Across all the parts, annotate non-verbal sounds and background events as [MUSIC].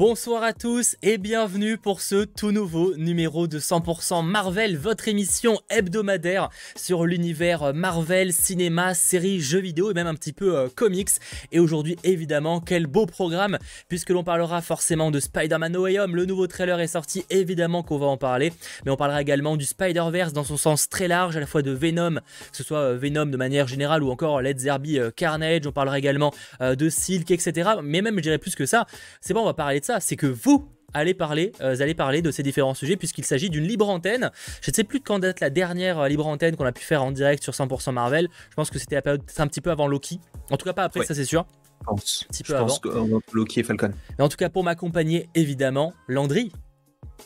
Bonsoir à tous et bienvenue pour ce tout nouveau numéro de 100% Marvel, votre émission hebdomadaire sur l'univers Marvel, cinéma, séries, jeux vidéo et même un petit peu euh, comics. Et aujourd'hui, évidemment, quel beau programme puisque l'on parlera forcément de Spider-Man No Way Home. Le nouveau trailer est sorti, évidemment qu'on va en parler, mais on parlera également du Spider-Verse dans son sens très large, à la fois de Venom, que ce soit euh, Venom de manière générale ou encore Led Zerby euh, Carnage. On parlera également euh, de Silk, etc. Mais même, je dirais plus que ça. C'est bon, on va parler de ça. C'est que vous, allez parler, euh, allez parler de ces différents sujets puisqu'il s'agit d'une libre antenne. Je ne sais plus de quand date la dernière euh, libre antenne qu'on a pu faire en direct sur 100% Marvel. Je pense que c'était la période- c'est un petit peu avant Loki. En tout cas pas après, Ouais. ça c'est sûr. Je pense, petit je peu pense que euh, Loki et Falcon. Mais en tout cas pour m'accompagner évidemment, Landry.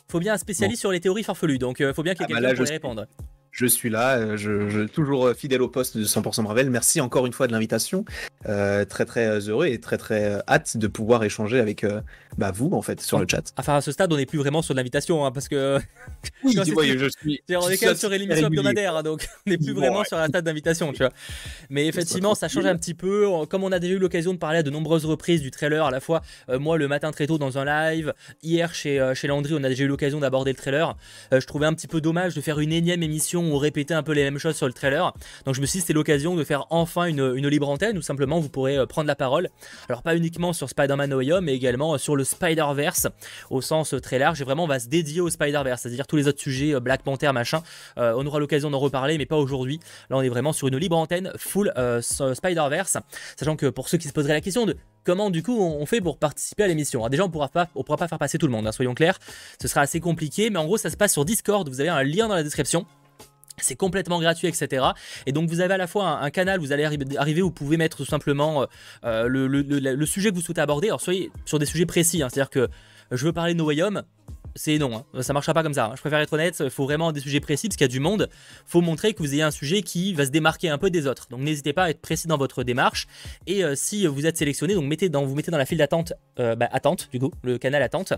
Faut bien un spécialiste sur les théories farfelues, donc euh, faut bien qu'il y ait Ah bah quelqu'un pour y répondre. Je suis là, euh, je, je- toujours euh, fidèle au poste de 100% Marvel. Merci encore une fois de l'invitation. Euh, très très heureux et très très hâte de pouvoir échanger avec euh, bah, vous en fait sur le chat. Enfin à ce stade on n'est plus vraiment sur l'invitation hein, parce que [LAUGHS] Oui, Non, c'est ouais, plus- je suis. On est quand même sur l'émission hebdomadaire, hein, donc [LAUGHS] on n'est plus Bon, vraiment ouais. sur un stade d'invitation, tu vois. Mais effectivement, ça change un petit peu. Comme on a déjà eu l'occasion de parler à de nombreuses reprises du trailer, à la fois euh, moi le matin très tôt dans un live, hier chez, euh, chez Landry, on a déjà eu l'occasion d'aborder le trailer. Euh, je trouvais un petit peu dommage de faire une énième émission où on répétait un peu les mêmes choses sur le trailer. Donc je me suis dit c'était l'occasion de faire enfin une, libre antenne où simplement vous pourrez euh, prendre la parole. Alors pas uniquement sur Spider-Man No Home, mais également euh, sur le Spider-Verse au sens euh, très large. Et vraiment on va se dédier au Spider-Verse, c'est-à-dire tous les autres sujets, Black Panther, machin. On aura l'occasion d'en reparler, mais pas aujourd'hui. Là, on est vraiment sur une libre antenne full Spider-Verse. Sachant que pour ceux qui se poseraient la question de comment du coup on fait pour participer à l'émission. Déjà, on pourra pas, on pourra pas faire passer tout le monde, hein, soyons clairs. Ce sera assez compliqué, mais en gros, ça se passe sur Discord. Vous avez un lien dans la description. C'est complètement gratuit, etc. Et donc vous avez à la fois un, canal, vous allez arri- arriver, vous pouvez mettre tout simplement euh, euh, le, sujet que vous souhaitez aborder. Alors soyez sur des sujets précis, hein. c'est-à-dire que euh, je veux parler de No c'est non, hein. ça marchera pas comme ça. hein. Je préfère être honnête, il faut vraiment des sujets précis parce qu'il y a du monde. faut montrer que vous ayez un sujet qui va se démarquer un peu des autres. Donc n'hésitez pas à être précis dans votre démarche. Et euh, si vous êtes sélectionné, donc mettez dans, vous mettez dans la file d'attente, euh, bah, attente du coup, le canal attente.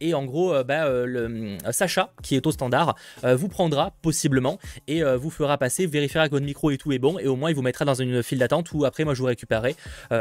Et en gros, euh, bah, le, Sacha, qui est au standard, vous prendra possiblement et vous fera passer, vérifiera que votre micro et tout est bon. Et au moins, il vous mettra dans une file d'attente où après, moi, je vous récupérerai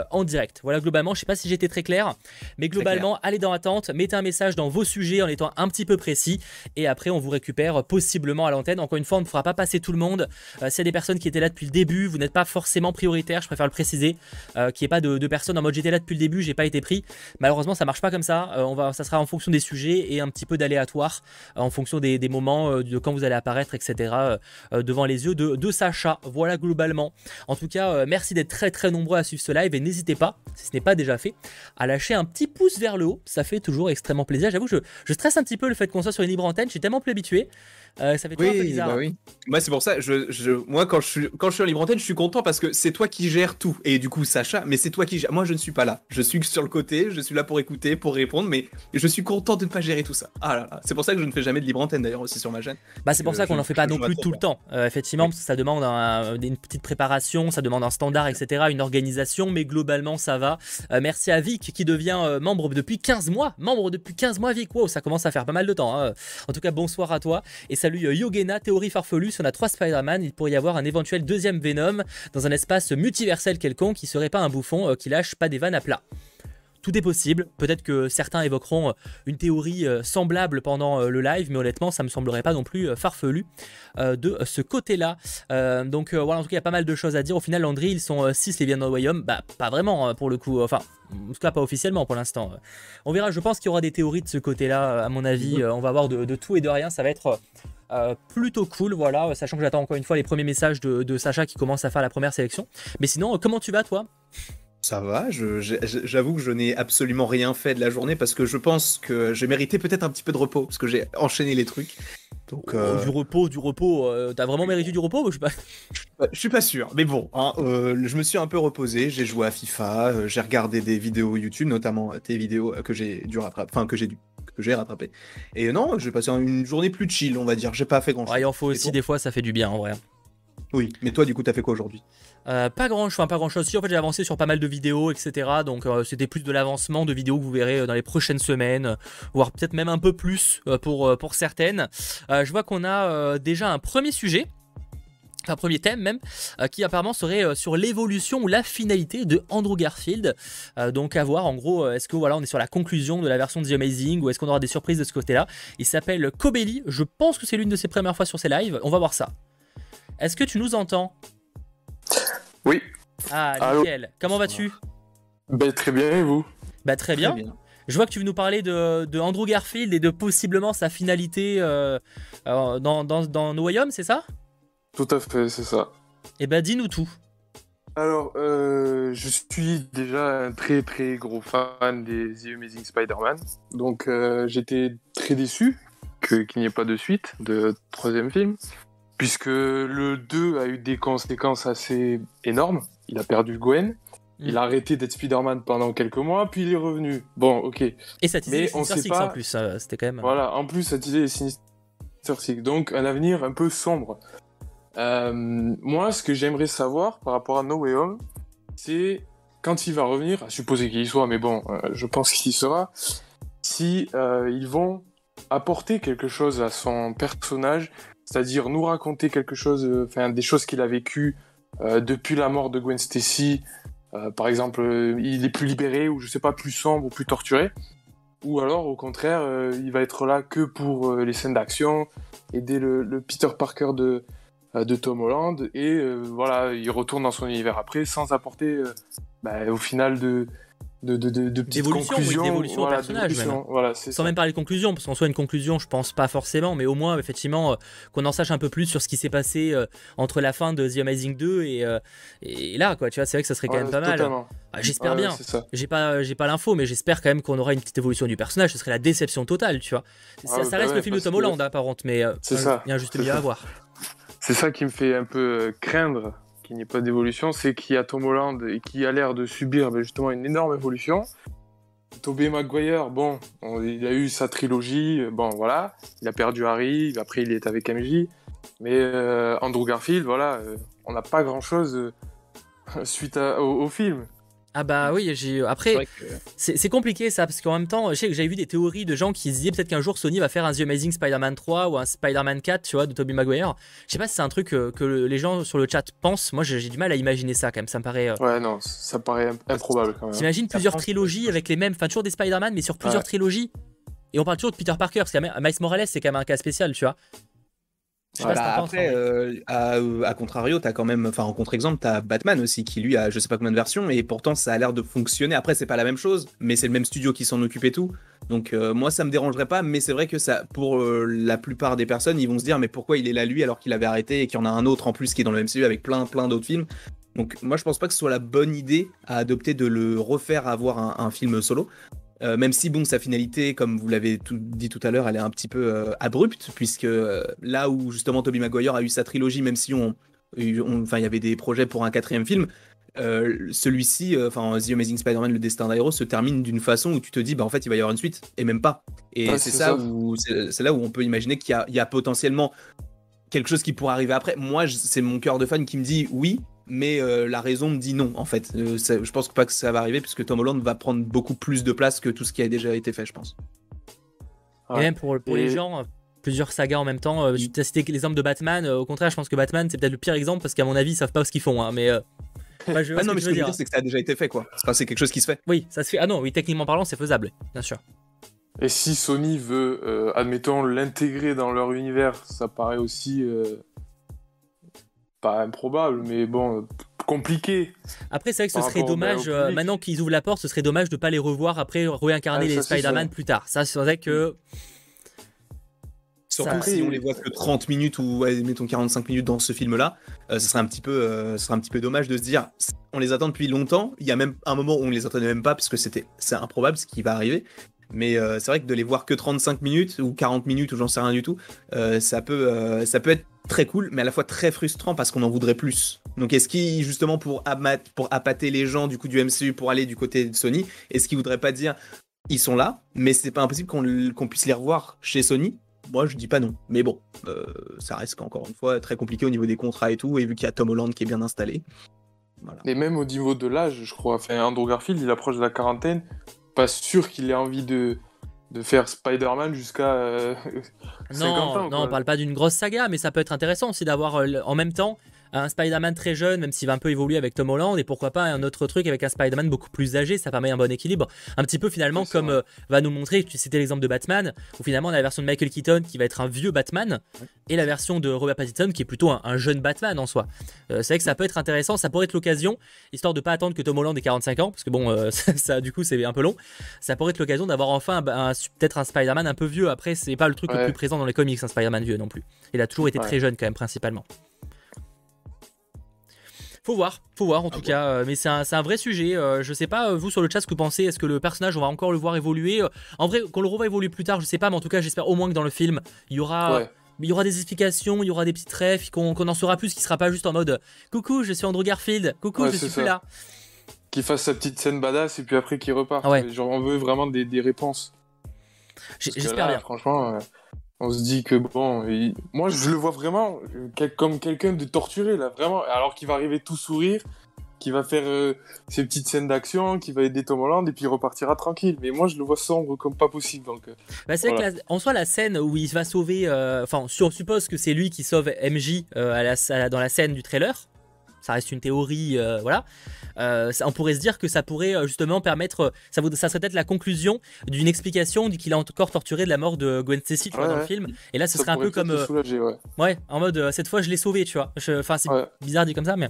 en direct. Voilà, globalement, je sais pas si j'étais très clair, mais globalement, allez dans attente, mettez un message dans vos sujets en étant un petit peu précis. Et après, on vous récupère possiblement à l'antenne. Encore une fois, on ne fera pas passer tout le monde. Euh, S'il y a des personnes qui étaient là depuis le début, vous n'êtes pas forcément prioritaire, je préfère le préciser. Euh, qu'il n'y ait pas de, personnes en mode j'étais là depuis le début, j'ai pas été pris. Malheureusement, ça marche pas comme ça. Euh, on va, ça sera en fonction des sujets et un petit peu d'aléatoire euh, en fonction des, moments, de quand vous allez apparaître, etc. devant les yeux de, de Sacha. Voilà globalement. En tout cas, merci d'être très très nombreux à suivre ce live et n'hésitez pas, si ce n'est pas déjà fait, à lâcher un petit pouce vers le haut. Ça fait toujours extrêmement plaisir. J'avoue, je, je stresse petit peu le fait qu'on soit sur une libre antenne. Je suis tellement plus habitué. Euh, ça fait toujours un peu Oui, bizarre. bah oui. Moi, c'est pour ça, je, je, moi, quand je, suis, quand je suis en libre antenne, je suis content parce que c'est toi qui gères tout. Et du coup, Sacha, mais c'est toi qui gères. Moi, je ne suis pas là. Je suis sur le côté, je suis là pour écouter, pour répondre, mais je suis content de ne pas gérer tout ça. Ah là là. C'est pour ça que je ne fais jamais de libre antenne d'ailleurs aussi sur ma chaîne. Bah c'est pour Euh, ça qu'on n'en fait pas non plus tout le temps. Euh, effectivement, Oui. parce que ça demande un- une petite préparation, ça demande un standard, etc., une organisation, mais globalement ça va. Euh, merci à Vic qui devient membre depuis 15 mois. Membre depuis 15 mois, Vic. Wow, ça commence à faire pas mal de temps. hein. En tout cas, bonsoir à toi. Et salut euh, Yogena, théorie farfelue. Si on a trois Spider-Man, il pourrait y avoir un éventuel deuxième Venom dans un espace multiversel quelconque qui serait pas un bouffon euh, qui lâche pas des vannes à plat. Tout est possible. Peut-être que certains évoqueront euh, une théorie euh, semblable pendant euh, le live, mais honnêtement, ça me semblerait pas non plus farfelu de ce côté-là. Donc voilà, en tout cas, il y a pas mal de choses à dire. Au final, Landry, ils sont 6 les Vienna Royaume. Bah, pas vraiment euh, pour le coup. Enfin, en tout cas, pas officiellement pour l'instant. On verra, je pense qu'il y aura des théories de ce côté-là, à mon avis. Euh, on va voir de, de tout et de rien. Ça va être. euh, plutôt cool, voilà, sachant que j'attends encore une fois les premiers messages de, de Sacha qui commence à faire la première sélection. Mais sinon, comment tu vas toi? Ça va, j'avoue que je n'ai absolument rien fait de la journée parce que je pense que j'ai mérité peut-être un petit peu de repos parce que j'ai enchaîné les trucs. Donc, euh, Oh, Du repos, du repos. euh, T'as vraiment mérité du repos Je sais pas? bah, je suis pas sûr, mais bon, hein, euh, je me suis un peu reposé, j'ai joué à FIFA, j'ai regardé des vidéos YouTube, notamment tes vidéos que j'ai dû rattraper, enfin que j'ai dû, que j'ai rattrapé. Et non, j'ai passé une journée plus chill, on va dire. J'ai pas fait grand chose. Ouais, il en faut aussi des fois, ça fait du bien en vrai. Oui, mais toi, du coup, t'as fait quoi aujourd'hui? Euh, pas grand enfin pas grand chose. Si en fait j'ai avancé sur pas mal de vidéos, etc. Donc euh, c'était plus de l'avancement de vidéos que vous verrez euh, dans les prochaines semaines, voire peut-être même un peu plus pour, pour certaines. Je vois qu'on a déjà un premier sujet. enfin premier thème même, qui apparemment serait sur l'évolution ou la finalité de Andrew Garfield. Donc à voir, en gros, est-ce que voilà, on est sur la conclusion de la version de The Amazing ou est-ce qu'on aura des surprises de ce côté-là? Il s'appelle Kobeli, je pense que c'est l'une de ses premières fois sur ses lives, on va voir ça. Est-ce que tu nous entends? Oui. Ah, nickel. Comment vas-tu? Bah, Très bien, et vous? Bah très bien. Je vois que tu veux nous parler de, Andrew Garfield et de possiblement sa finalité dans, dans, dans No Way Home, c'est ça? Tout à fait, c'est ça. Eh ben, dis-nous tout. Alors, euh, je suis déjà un très très gros fan des The Amazing Spider-Man. Donc, euh, j'étais très déçu qu'il n'y ait pas de suite de troisième film. Puisque le 2 a eu des conséquences assez énormes. Il a perdu Gwen. Mm. Il a arrêté d'être Spider-Man pendant quelques mois, puis il est revenu. Bon, ok. Et ça Mais on sait pas... en plus, c'était quand même. Voilà, en plus, ça disait Sinister Six. Donc, un avenir un peu sombre. Euh, moi, ce que j'aimerais savoir par rapport à No Way Home, c'est quand il va revenir, à supposer qu'il y soit, mais bon, euh, je pense qu'il y sera, si euh, ils vont apporter quelque chose à son personnage, c'est-à-dire nous raconter quelque chose, enfin des choses qu'il a vécues depuis la mort de Gwen Stacy. par exemple, il est plus libéré ou je sais pas plus sombre ou plus torturé, ou alors au contraire, il va être là que pour les scènes d'action, aider le Peter Parker de euh, Tom Holland et euh, voilà, il retourne dans son univers après sans apporter euh, bah, au final de de, de, de, petites conclusions. d'évolution au personnage. Même. Sans même parler de conclusion, parce qu'en soit une conclusion, je pense pas forcément, mais au moins, effectivement, qu'on en sache un peu plus sur ce qui s'est passé entre la fin de The Amazing 2 et, et là, quoi. Tu vois, c'est vrai que ça serait quand même pas mal. Ah, j'espère bien. J'ai pas, j'ai pas l'info, mais j'espère quand même qu'on aura une petite évolution du personnage. Ce serait la déception totale, tu vois. ça, reste le film de Tom Holland, hein, par contre, mais il y a juste mieux à [LAUGHS] voir. C'est ça qui me fait un peu euh, craindre qu'il n'y ait pas d'évolution, c'est qu'il y a Tom Holland et qui a l'air de subir ben, justement une énorme évolution. Tobey Maguire, bon, il a eu sa trilogie, bon voilà, il a perdu Harry, après il est avec MJ, mais euh, Andrew Garfield, voilà, euh, on n'a pas grand chose [LAUGHS] suite au, film. Ah bah oui, j'ai après c'est compliqué ça parce qu'en même temps, je sais que j'avais vu des théories de gens qui se disaient peut-être qu'un jour Sony va faire un The Amazing Spider-Man 3 ou un Spider-Man 4, tu vois, de Tobey Maguire. Je sais pas si c'est un truc euh, que, les gens sur le chat pensent. Moi, j'ai du mal à imaginer ça quand même, ça me paraît euh, Ouais, non, ça paraît improbable quand même. T'imagines plusieurs trilogies avec les mêmes, enfin toujours des Spider-Man mais sur plusieurs trilogies. Et on parle toujours de Peter Parker parce que Miles Morales c'est quand même un cas spécial, tu vois. Bah, après, euh, à, contrario, t'as quand même, enfin en contre-exemple, t'as Batman aussi qui lui a je sais pas combien de versions et pourtant ça a l'air de fonctionner. Après, c'est pas la même chose, mais c'est le même studio qui s'en occupe et tout. Donc euh, moi, ça me dérangerait pas, mais c'est vrai que ça, pour euh, la plupart des personnes, ils vont se dire mais pourquoi il est là lui alors qu'il avait arrêté et qu'il y en a un autre en plus qui est dans le MCU avec plein plein d'autres films. Donc moi, je pense pas que ce soit la bonne idée à adopter de le refaire avoir un film solo. Euh, même si, bon, sa finalité, comme vous l'avez dit tout à l'heure, elle est un petit peu euh, abrupte, puisque euh, là où justement Tobey Maguire a eu sa trilogie, même si on, enfin, il y avait des projets pour un quatrième film, celui-ci, enfin, The Amazing Spider-Man, le destin d'Aero, se termine d'une façon où tu te dis, bah en fait, il va y avoir une suite, et même pas. Et c'est ça, où c'est là où on peut imaginer qu'il y, y, a potentiellement quelque chose qui pourrait arriver après. Moi, c'est mon cœur de fan qui me dit oui, mais euh, la raison me dit non en fait. Euh, je pense pas que ça va arriver puisque Tom Holland va prendre beaucoup plus de place que tout ce qui a déjà été fait, je pense. Et même pour, les gens, plusieurs sagas en même temps. Euh, tu as cité l'exemple de Batman. au contraire, je pense que Batman c'est peut-être le pire exemple parce qu'à mon avis ils savent pas ce qu'ils font. Hein, mais [LAUGHS] je ah non, mais ce que je veux dire, c'est que ça a déjà été fait quoi. c'est quelque chose qui se fait. Oui, ça se fait. Ah non, oui, techniquement parlant, c'est faisable, bien sûr. Et si Sony veut, admettons, l'intégrer dans leur univers, ça paraît aussi pas improbable, mais bon, compliqué. Après, c'est vrai que ce serait dommage, euh, maintenant qu'ils ouvrent la porte, ce serait dommage de pas les revoir après réincarner les Spider-Man plus tard. Ça, c'est vrai que. Surtout si on les voit que 30 minutes ou mettons 45 minutes dans ce film-là, euh, ce serait un petit peu, euh, ce serait un petit peu dommage de se dire, on les attend depuis longtemps. Il y a même un moment où on les attendait même pas parce que c'était, c'est improbable ce qui va arriver. Mais c'est vrai que de les voir que 35 minutes ou 40 minutes ou j'en sais rien du tout, ça peut, ça peut être très cool, mais à la fois très frustrant parce qu'on en voudrait plus. Donc est-ce qu'il, justement, pour, pour appâter les gens du coup du MCU pour aller du côté de Sony, est-ce qu'il voudrait pas dire ils sont là, mais c'est pas impossible qu'on puisse les revoir chez Sony? Moi, je dis pas non. Mais bon, euh, ça reste encore une fois très compliqué au niveau des contrats et tout, et vu qu'il y a Tom Holland qui est bien installé. Et même au niveau de l'âge, je crois, enfin, Andrew Garfield, il approche de la quarantaine. Pas sûr qu'il ait envie de, de faire Spider-Man jusqu'à euh, 50 [LAUGHS] Non, ans. non, quoi. on parle pas d'une grosse saga, mais ça peut être intéressant aussi d'avoir euh, en même temps un Spider-Man très jeune, même s'il va un peu évoluer avec Tom Holland, et pourquoi pas un autre truc avec un Spider-Man beaucoup plus âgé, ça permet un bon équilibre. Un petit peu finalement comme euh, va nous montrer, tu citais l'exemple de Batman, où finalement on a la version de Michael Keaton qui va être un vieux Batman, et la version de Robert Pattinson qui est plutôt un, un jeune Batman en soi. Euh, c'est vrai que ça peut être intéressant, ça pourrait être l'occasion, histoire de pas attendre que Tom Holland ait 45 ans, parce que bon, euh, [LAUGHS] ça, ça, du coup c'est un peu long, ça pourrait être l'occasion d'avoir enfin un- un- peut-être un Spider-Man un peu vieux. Après, c'est pas le truc le plus présent dans les comics, un Spider-Man vieux non plus. Il a toujours été Ouais. très jeune quand même, principalement. Faut voir, faut voir en tout cas, euh, mais c'est un, un vrai sujet. euh, je sais pas, euh, vous sur le chat, ce que vous pensez, est-ce que le personnage, on va encore le voir évoluer En vrai, qu'on le revoit évoluer plus tard, je sais pas, mais en tout cas, j'espère au moins que dans le film, il y aura, Ouais. il y aura des explications, il y aura des petites refs, qu'on qu'on en saura plus, qui sera pas juste en mode Coucou, je suis Andrew Garfield, coucou, Ouais, je suis plus ça. là. Qu'il fasse sa petite scène badass et puis après qu'il repart. Ah ouais. Genre, on veut vraiment des, des réponses. J'espère bien. Franchement, on se dit que bon, il- moi je le vois vraiment euh, comme quelqu'un de torturé là, vraiment. Alors qu'il va arriver tout sourire, qu'il va faire euh, ses petites scènes d'action, qu'il va aider Tom Holland et puis il repartira tranquille. Mais moi je le vois sombre comme pas possible. Donc, euh, Bah, c'est vrai Voilà. que la- en soi, la scène où il va sauver. euh, Enfin, si on suppose que c'est lui qui sauve MJ euh, à la- à la- dans la scène du trailer. Ça reste une théorie, euh, voilà. Euh, ça- on pourrait se dire que ça pourrait euh, justement permettre. Ça, serait peut-être la conclusion d'une explication qu'il a encore torturé de la mort de Gwen Stacy, tu vois, Ouais, dans le film. Et là, ce ça serait un peu comme. soulager, ouais. ouais, en mode cette fois, je l'ai sauvé, tu vois. Enfin, c'est bizarre dit comme ça, mais.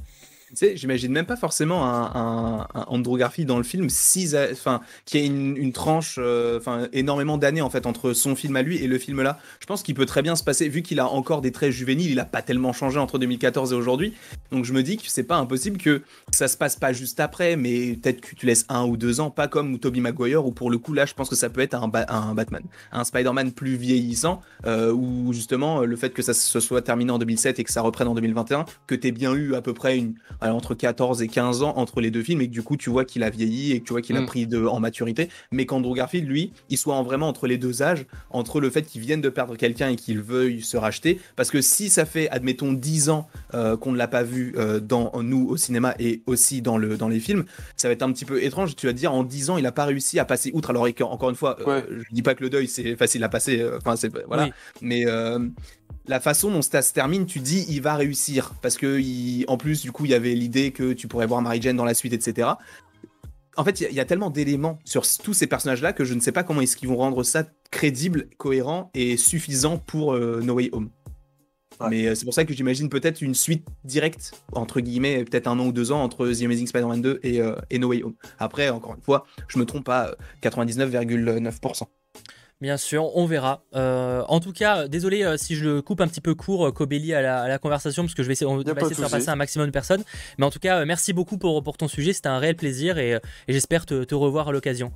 Sais, j'imagine même pas forcément un, un- Andrew Garfield dans le film, si, enfin, qui a une, tranche, euh, énormément d'années en fait entre son film à lui et le film là. Je pense qu'il peut très bien se passer, vu qu'il a encore des traits juvéniles, il a pas tellement changé entre 2014 et aujourd'hui. Donc je me dis que c'est pas impossible que ça se passe pas juste après, mais peut-être que tu laisses un ou deux ans, pas comme Tobey Maguire, où pour le coup là, je pense que ça peut être un, Ba- un Batman, un Spider-Man plus vieillissant, euh, où justement le fait que ça se soit terminé en 2007 et que ça reprenne en 2021, que t'aies bien eu à peu près une entre 14 et 15 ans entre les deux films et que du coup tu vois qu'il a vieilli et que tu vois qu'il a Mm. pris de, en maturité, mais qu'Andrew Garfield lui, il soit en vraiment entre les deux âges, entre le fait qu'il vienne de perdre quelqu'un et qu'il veuille se racheter, parce que si ça fait admettons 10 ans euh, qu'on ne l'a pas vu euh, dans nous au cinéma et aussi dans le dans les films, ça va être un petit peu étrange. Tu vas te dire en 10 ans il a pas réussi à passer outre. Alors encore une fois, euh, Ouais. je dis pas que le deuil c'est facile à passer, enfin c'est voilà, Oui. mais la façon dont ça se termine, tu dis il va réussir parce que il- en plus du coup il y avait l'idée que tu pourrais voir Mary Jane dans la suite, etc. En fait, il y a- il y, a tellement d'éléments sur tous ces personnages-là que je ne sais pas comment est-ce qu'ils vont rendre ça crédible, cohérent et suffisant pour euh, No Way Home. Ouais. Mais euh, c'est pour ça que j'imagine peut-être une suite directe, entre guillemets, peut-être un an ou deux ans entre The Amazing Spider-Man 2 et, euh, et No Way Home. Après, encore une fois, je me trompe euh, 99,9%. Bien sûr, on verra. Euh, en tout cas, désolé euh, si je le coupe un petit peu court, euh, Kobeli, à la, à la conversation, parce que je vais essayer, on va de faire passer un maximum de personnes. Mais en tout cas, euh, merci beaucoup pour, pour ton sujet, c'était un réel plaisir et, et j'espère te, te revoir à l'occasion.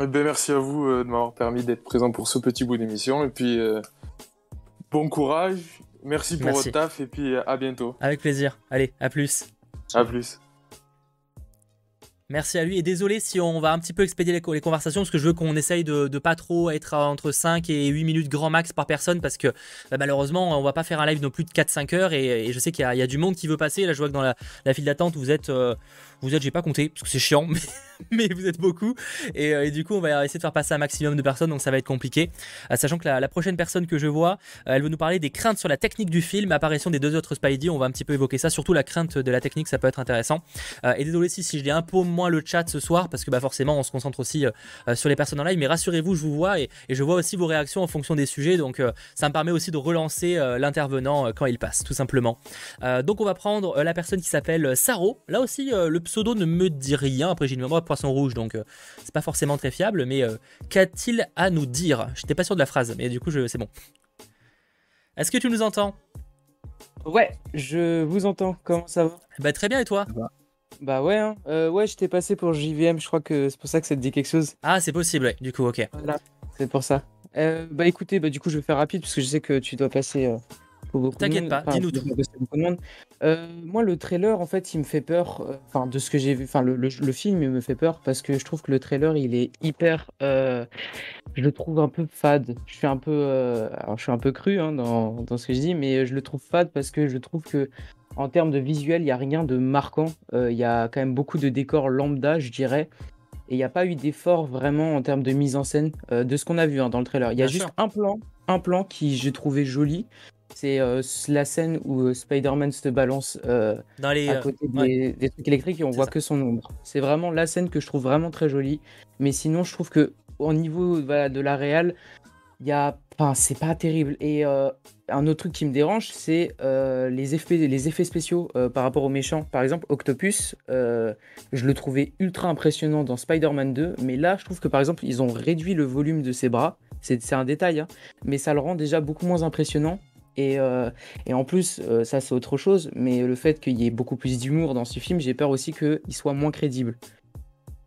Eh ben, merci à vous de m'avoir permis d'être présent pour ce petit bout d'émission. Et puis, bon courage. Merci pour Merci. votre taf. Et puis, à bientôt. Avec plaisir. Allez, à plus. À plus. Merci à lui et désolé si on va un petit peu expédier les, co- les conversations parce que je veux qu'on essaye de, de pas trop être entre 5 et 8 minutes grand max par personne parce que bah, malheureusement on va pas faire un live non plus de 4-5 heures et, je sais qu'il y, a- du monde qui veut passer. Là je vois que dans la, la file d'attente vous êtes, euh, vous êtes, j'ai pas compté parce que c'est chiant [LAUGHS] mais, mais vous êtes beaucoup et, euh, et du coup on va essayer de faire passer un maximum de personnes donc ça va être compliqué. Euh, sachant que la, prochaine personne que je vois euh, elle veut nous parler des craintes sur la technique du film, apparition des deux autres Spidey, on va un petit peu évoquer ça, surtout la crainte de la technique ça peut être intéressant. Et désolé si, si je lis un peu moins le chat ce soir, parce que bah, forcément on se concentre aussi sur les personnes en live, mais rassurez-vous, je vous vois et, je vois aussi vos réactions en fonction des sujets, donc ça me permet aussi de relancer l'intervenant quand il passe, tout simplement. Donc on va prendre la personne qui s'appelle Saro. Là aussi, euh, le pseudo ne me dit rien, après j'ai une mémoire de poisson rouge, donc euh, c'est pas forcément très fiable, mais euh, qu'a-t-il à nous dire? J'étais pas sûr de la phrase, mais du coup je- c'est bon. Est-ce que tu nous entends? Ouais, je vous entends. Comment ça va? Bah très bien et toi? Bah ouais, hein. Euh, ouais, je t'ai passé pour JVM. Je crois que c'est pour ça que ça te dit quelque chose. Ah c'est possible, ouais, du coup ok. Voilà, c'est pour ça. Euh, bah écoutez, bah du coup, je vais faire rapide parce que je sais que tu dois passer. T'inquiète pas, dis-nous tout. beaucoup de monde. Euh, moi, le trailer, en fait, il me fait peur. euh, Enfin, de ce que j'ai vu. Enfin, le, le- le film, il me fait peur parce que je trouve que le trailer, il est hyper. euh, je le trouve un peu fade. Je suis un peu. euh, alors, je suis un peu cru hein, dans, dans ce que je dis, mais je le trouve fade parce que je trouve que. En termes de visuel, il n'y a rien de marquant. Euh, Il y a quand même beaucoup de décors lambda, je dirais. Et il n'y a pas eu d'effort vraiment en termes de mise en scène de ce qu'on a vu hein, dans le trailer. Il y a Bien juste sûr. un plan, un plan qui je trouvais joli. C'est euh, la scène où euh, Spider-Man se balance euh, Dans les, à côté des, ouais. des trucs électriques et on voit ça. que son ombre. C'est vraiment la scène que je trouve vraiment très jolie. Mais sinon, je trouve que au niveau voilà, de la réal, il y a, enfin, c'est pas terrible. Et un autre truc qui me dérange, c'est euh, les effets, les effets spéciaux euh, par rapport aux méchants. Par exemple, Octopus, euh, je le trouvais ultra impressionnant dans Spider-Man 2, mais là, je trouve que par exemple, ils ont réduit le volume de ses bras. C'est c'est un détail, hein, mais ça le rend déjà beaucoup moins impressionnant. Et, euh, et en plus, euh, ça c'est autre chose, mais le fait qu'il y ait beaucoup plus d'humour dans ce film, j'ai peur aussi qu'il soit moins crédible.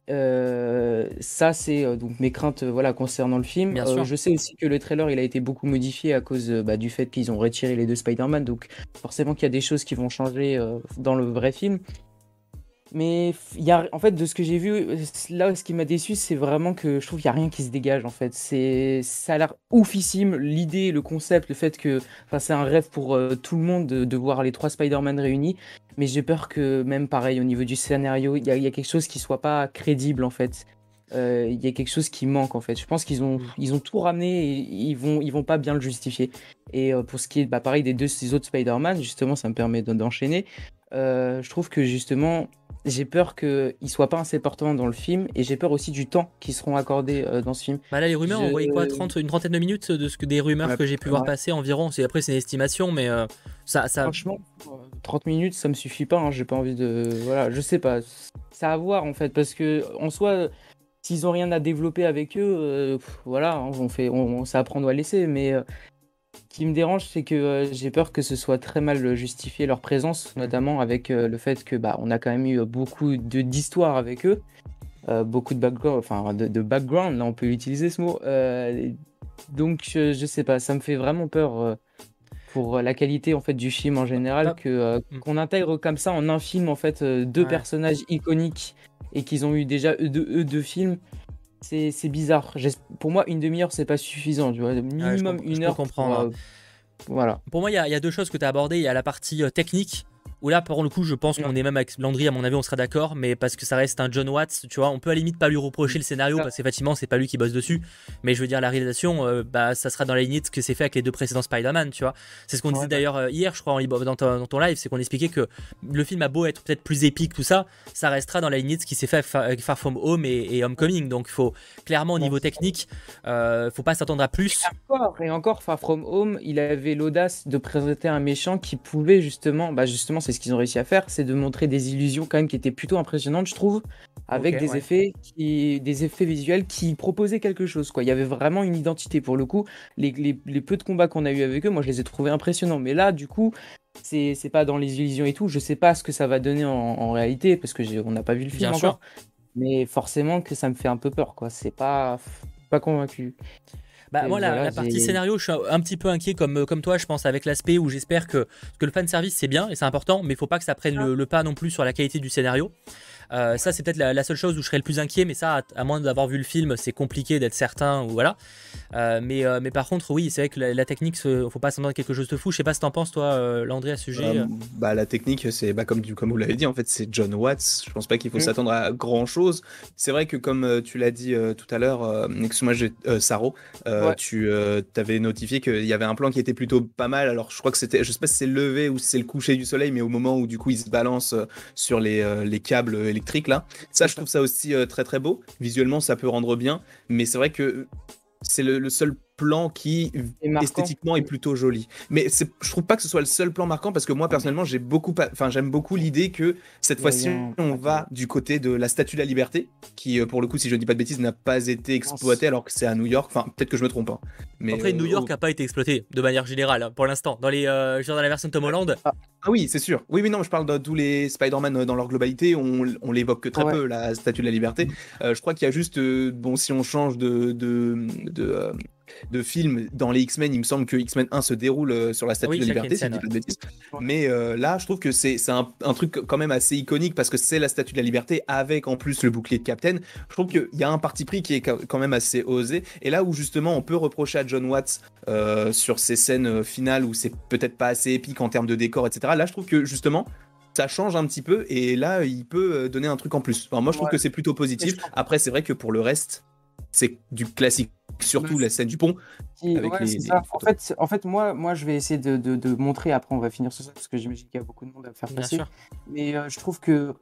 Euh, ça, c'est donc mes craintes voilà, concernant le film. Bien sûr. je sais aussi que le trailer il a été beaucoup modifié à cause bah, du fait qu'ils ont retiré les deux Spider-Man, donc forcément qu'il y a des choses qui vont changer dans le vrai film. Mais y a, en fait, de ce que j'ai vu, là, ce qui m'a déçu, c'est vraiment que je trouve qu'il n'y a rien qui se dégage. En fait, c'est, ça a l'air oufissime. L'idée, le concept, le fait que, c'est un rêve pour euh, tout le monde de, de voir les trois Spider-Man réunis. Mais j'ai peur que même pareil au niveau du scénario, il y, a- quelque chose qui soit pas crédible en fait. Euh, Il y a quelque chose qui manque en fait. Je pense qu'ils ont, ils ont tout ramené et ils vont, ils vont pas bien le justifier. Et euh, pour ce qui est, bah, pareil des deux ces autres Spider-Man, justement, ça me permet d'en- d'enchaîner. Je trouve que justement, j'ai peur qu'ils soient pas assez portants dans le film et j'ai peur aussi du temps qui seront accordés euh, dans ce film. Bah là, les rumeurs, Je- on voyait quoi 30, Une trentaine de minutes de ce que des rumeurs Ouais, que j'ai pu voir passer environ. C'est Après, c'est une estimation, mais euh, ça, ça, Franchement, euh, 30 minutes, ça me suffit pas. hein, J'ai pas envie de. Voilà, je sais pas. C'est à voir en fait, parce que en soi, s'ils ont rien à développer avec eux, euh, pff, voilà, on fait, on, on- c'est à prendre ou à laisser. Mais qui me dérange, c'est que euh, j'ai peur que ce soit très mal justifié leur présence, notamment avec euh, le fait que bah, on a quand même eu beaucoup de d'histoires avec eux, euh, beaucoup de background, enfin de, de background. Là, on peut utiliser ce mot. Euh, donc, je, je sais pas, ça me fait vraiment peur. euh, pour la qualité en fait du film en général Ah. que euh, Mm. qu'on intègre comme ça en un film en fait euh, deux Ouais. personnages iconiques et qu'ils ont eu déjà eux deux, eux deux films c'est bizarre pour moi une demi-heure c'est pas suffisant tu vois minimum une heure pour, comprendre. euh, voilà Pour moi, il y, a- deux choses que tu as abordées. Il y a la partie euh, technique, où là, pour le coup, je pense qu'on est même avec Landry, à mon avis, on sera d'accord, mais parce que ça reste un John Watts, tu vois, on peut à la limite pas lui reprocher le scénario, parce qu'effectivement, c'est pas lui qui bosse dessus, mais je veux dire, la réalisation, euh, bah, ça sera dans la lignée de ce que c'est fait avec les deux précédents Spider-Man, tu vois. C'est ce qu'on Ouais, disait bah. d'ailleurs euh, hier, je crois, en dans, ton, dans ton live, c'est qu'on expliquait que le film a beau être peut-être plus épique, tout ça, ça restera dans la lignée de ce qui s'est fait avec Far, avec Far From Home et, et Homecoming, donc il faut clairement, au niveau technique, euh, faut pas s'attendre à plus. encore et encore Far From Home il avait l'audace de présenter un méchant qui pouvait justement bah justement c'est ce qu'ils ont réussi à faire c'est de montrer des illusions quand même qui étaient plutôt impressionnantes je trouve avec des ouais. effets qui des effets visuels qui proposaient quelque chose quoi. Il y avait vraiment une identité pour le coup. Les, les, les peu de combats qu'on a eu avec eux moi je les ai trouvés impressionnants. Mais là du coup c'est pas dans les illusions et tout. Je sais pas ce que ça va donner en, en réalité parce que j'ai- on n'a pas vu le film Bien sûr. encore. Mais forcément que ça me fait un peu peur quoi. C'est pas pas convaincu Bah, moi, la, voilà, la partie scénario, je suis un, un petit peu inquiet comme, comme toi, je pense, avec l'aspect où j'espère que, que le fan service c'est bien et c'est important, mais il faut pas que ça prenne le, le pas non plus sur la qualité du scénario. Euh, ça, c'est peut-être la, la seule chose où je serais le plus inquiet, mais ça, à, à moins d'avoir vu le film, c'est compliqué d'être certain, ou voilà. Euh, mais, euh, mais par contre, oui, c'est vrai que la, la technique, ce- faut pas s'attendre à quelque chose de fou. Je sais pas si t'en penses, toi, euh, Landry, à ce sujet. Euh, bah, la technique, c'est bah, comme, comme vous l'avez dit, en fait, c'est John Watts. Je pense pas qu'il faut Mm. s'attendre à grand chose. C'est vrai que, comme euh, tu l'as dit euh, tout à l'heure, euh, excuse-moi, euh, Saro, euh, Ouais. tu avais notifié qu'il y avait un plan qui était plutôt pas mal. Alors, je crois que c'était, je sais pas si c'est le lever ou si c'est le coucher du soleil, mais au moment où du coup il se balance sur les, euh, les câbles électriques là. Ça, je trouve ça aussi euh, très très beau. Visuellement, ça peut rendre bien, mais c'est vrai que c'est le seul plan qui esthétiquement est plutôt joli. Mais c'est- je trouve pas que ce soit le seul plan marquant parce que moi personnellement j'ai beaucoup, enfin j'aime beaucoup l'idée que cette fois-ci un- on va du côté de la Statue de la Liberté, qui euh, pour le coup si je dis pas de bêtises n'a pas été exploitée alors que c'est à New York. Enfin peut-être que je me trompe. hein. Mais Après, euh, New York oh- a pas été exploité de manière générale hein, pour l'instant. Dans les, euh, dans la version de Tom Holland, Ah oui, c'est sûr. Oui, oui, non, je parle de tous les Spider-Man euh, dans leur globalité. On, on l'évoque que très Ouais. peu, la Statue de la Liberté. Euh, je crois qu'il y a juste, euh, bon, si on change de, de, de, euh, de film dans les X-Men, il me semble que X-Men 1 se déroule euh, sur la Statue Oui, de la Liberté, si je dis pas de bêtises. Mais euh, là, je trouve que c'est un, un truc quand même assez iconique parce que c'est la Statue de la Liberté avec en plus le bouclier de Captain. Je trouve qu'il y a un parti pris qui est quand même assez osé. Et là où justement on peut reprocher à John Watts euh, sur ces scènes finales où c'est peut-être pas assez épique en termes de décor, etc. Là, je trouve que justement ça change un petit peu et là il peut donner un truc en plus. Enfin, moi je trouve Ouais. que c'est plutôt positif. Après c'est vrai que pour le reste c'est du classique, surtout Ouais. la scène du pont. Qui- avec ouais, les- c'est les ça. En fait, en fait, moi, moi, je vais essayer de, de- de montrer. Après, on va finir sur ça parce que j'imagine qu'il y a beaucoup de monde à faire Bien passer. sûr. Mais euh, je trouve que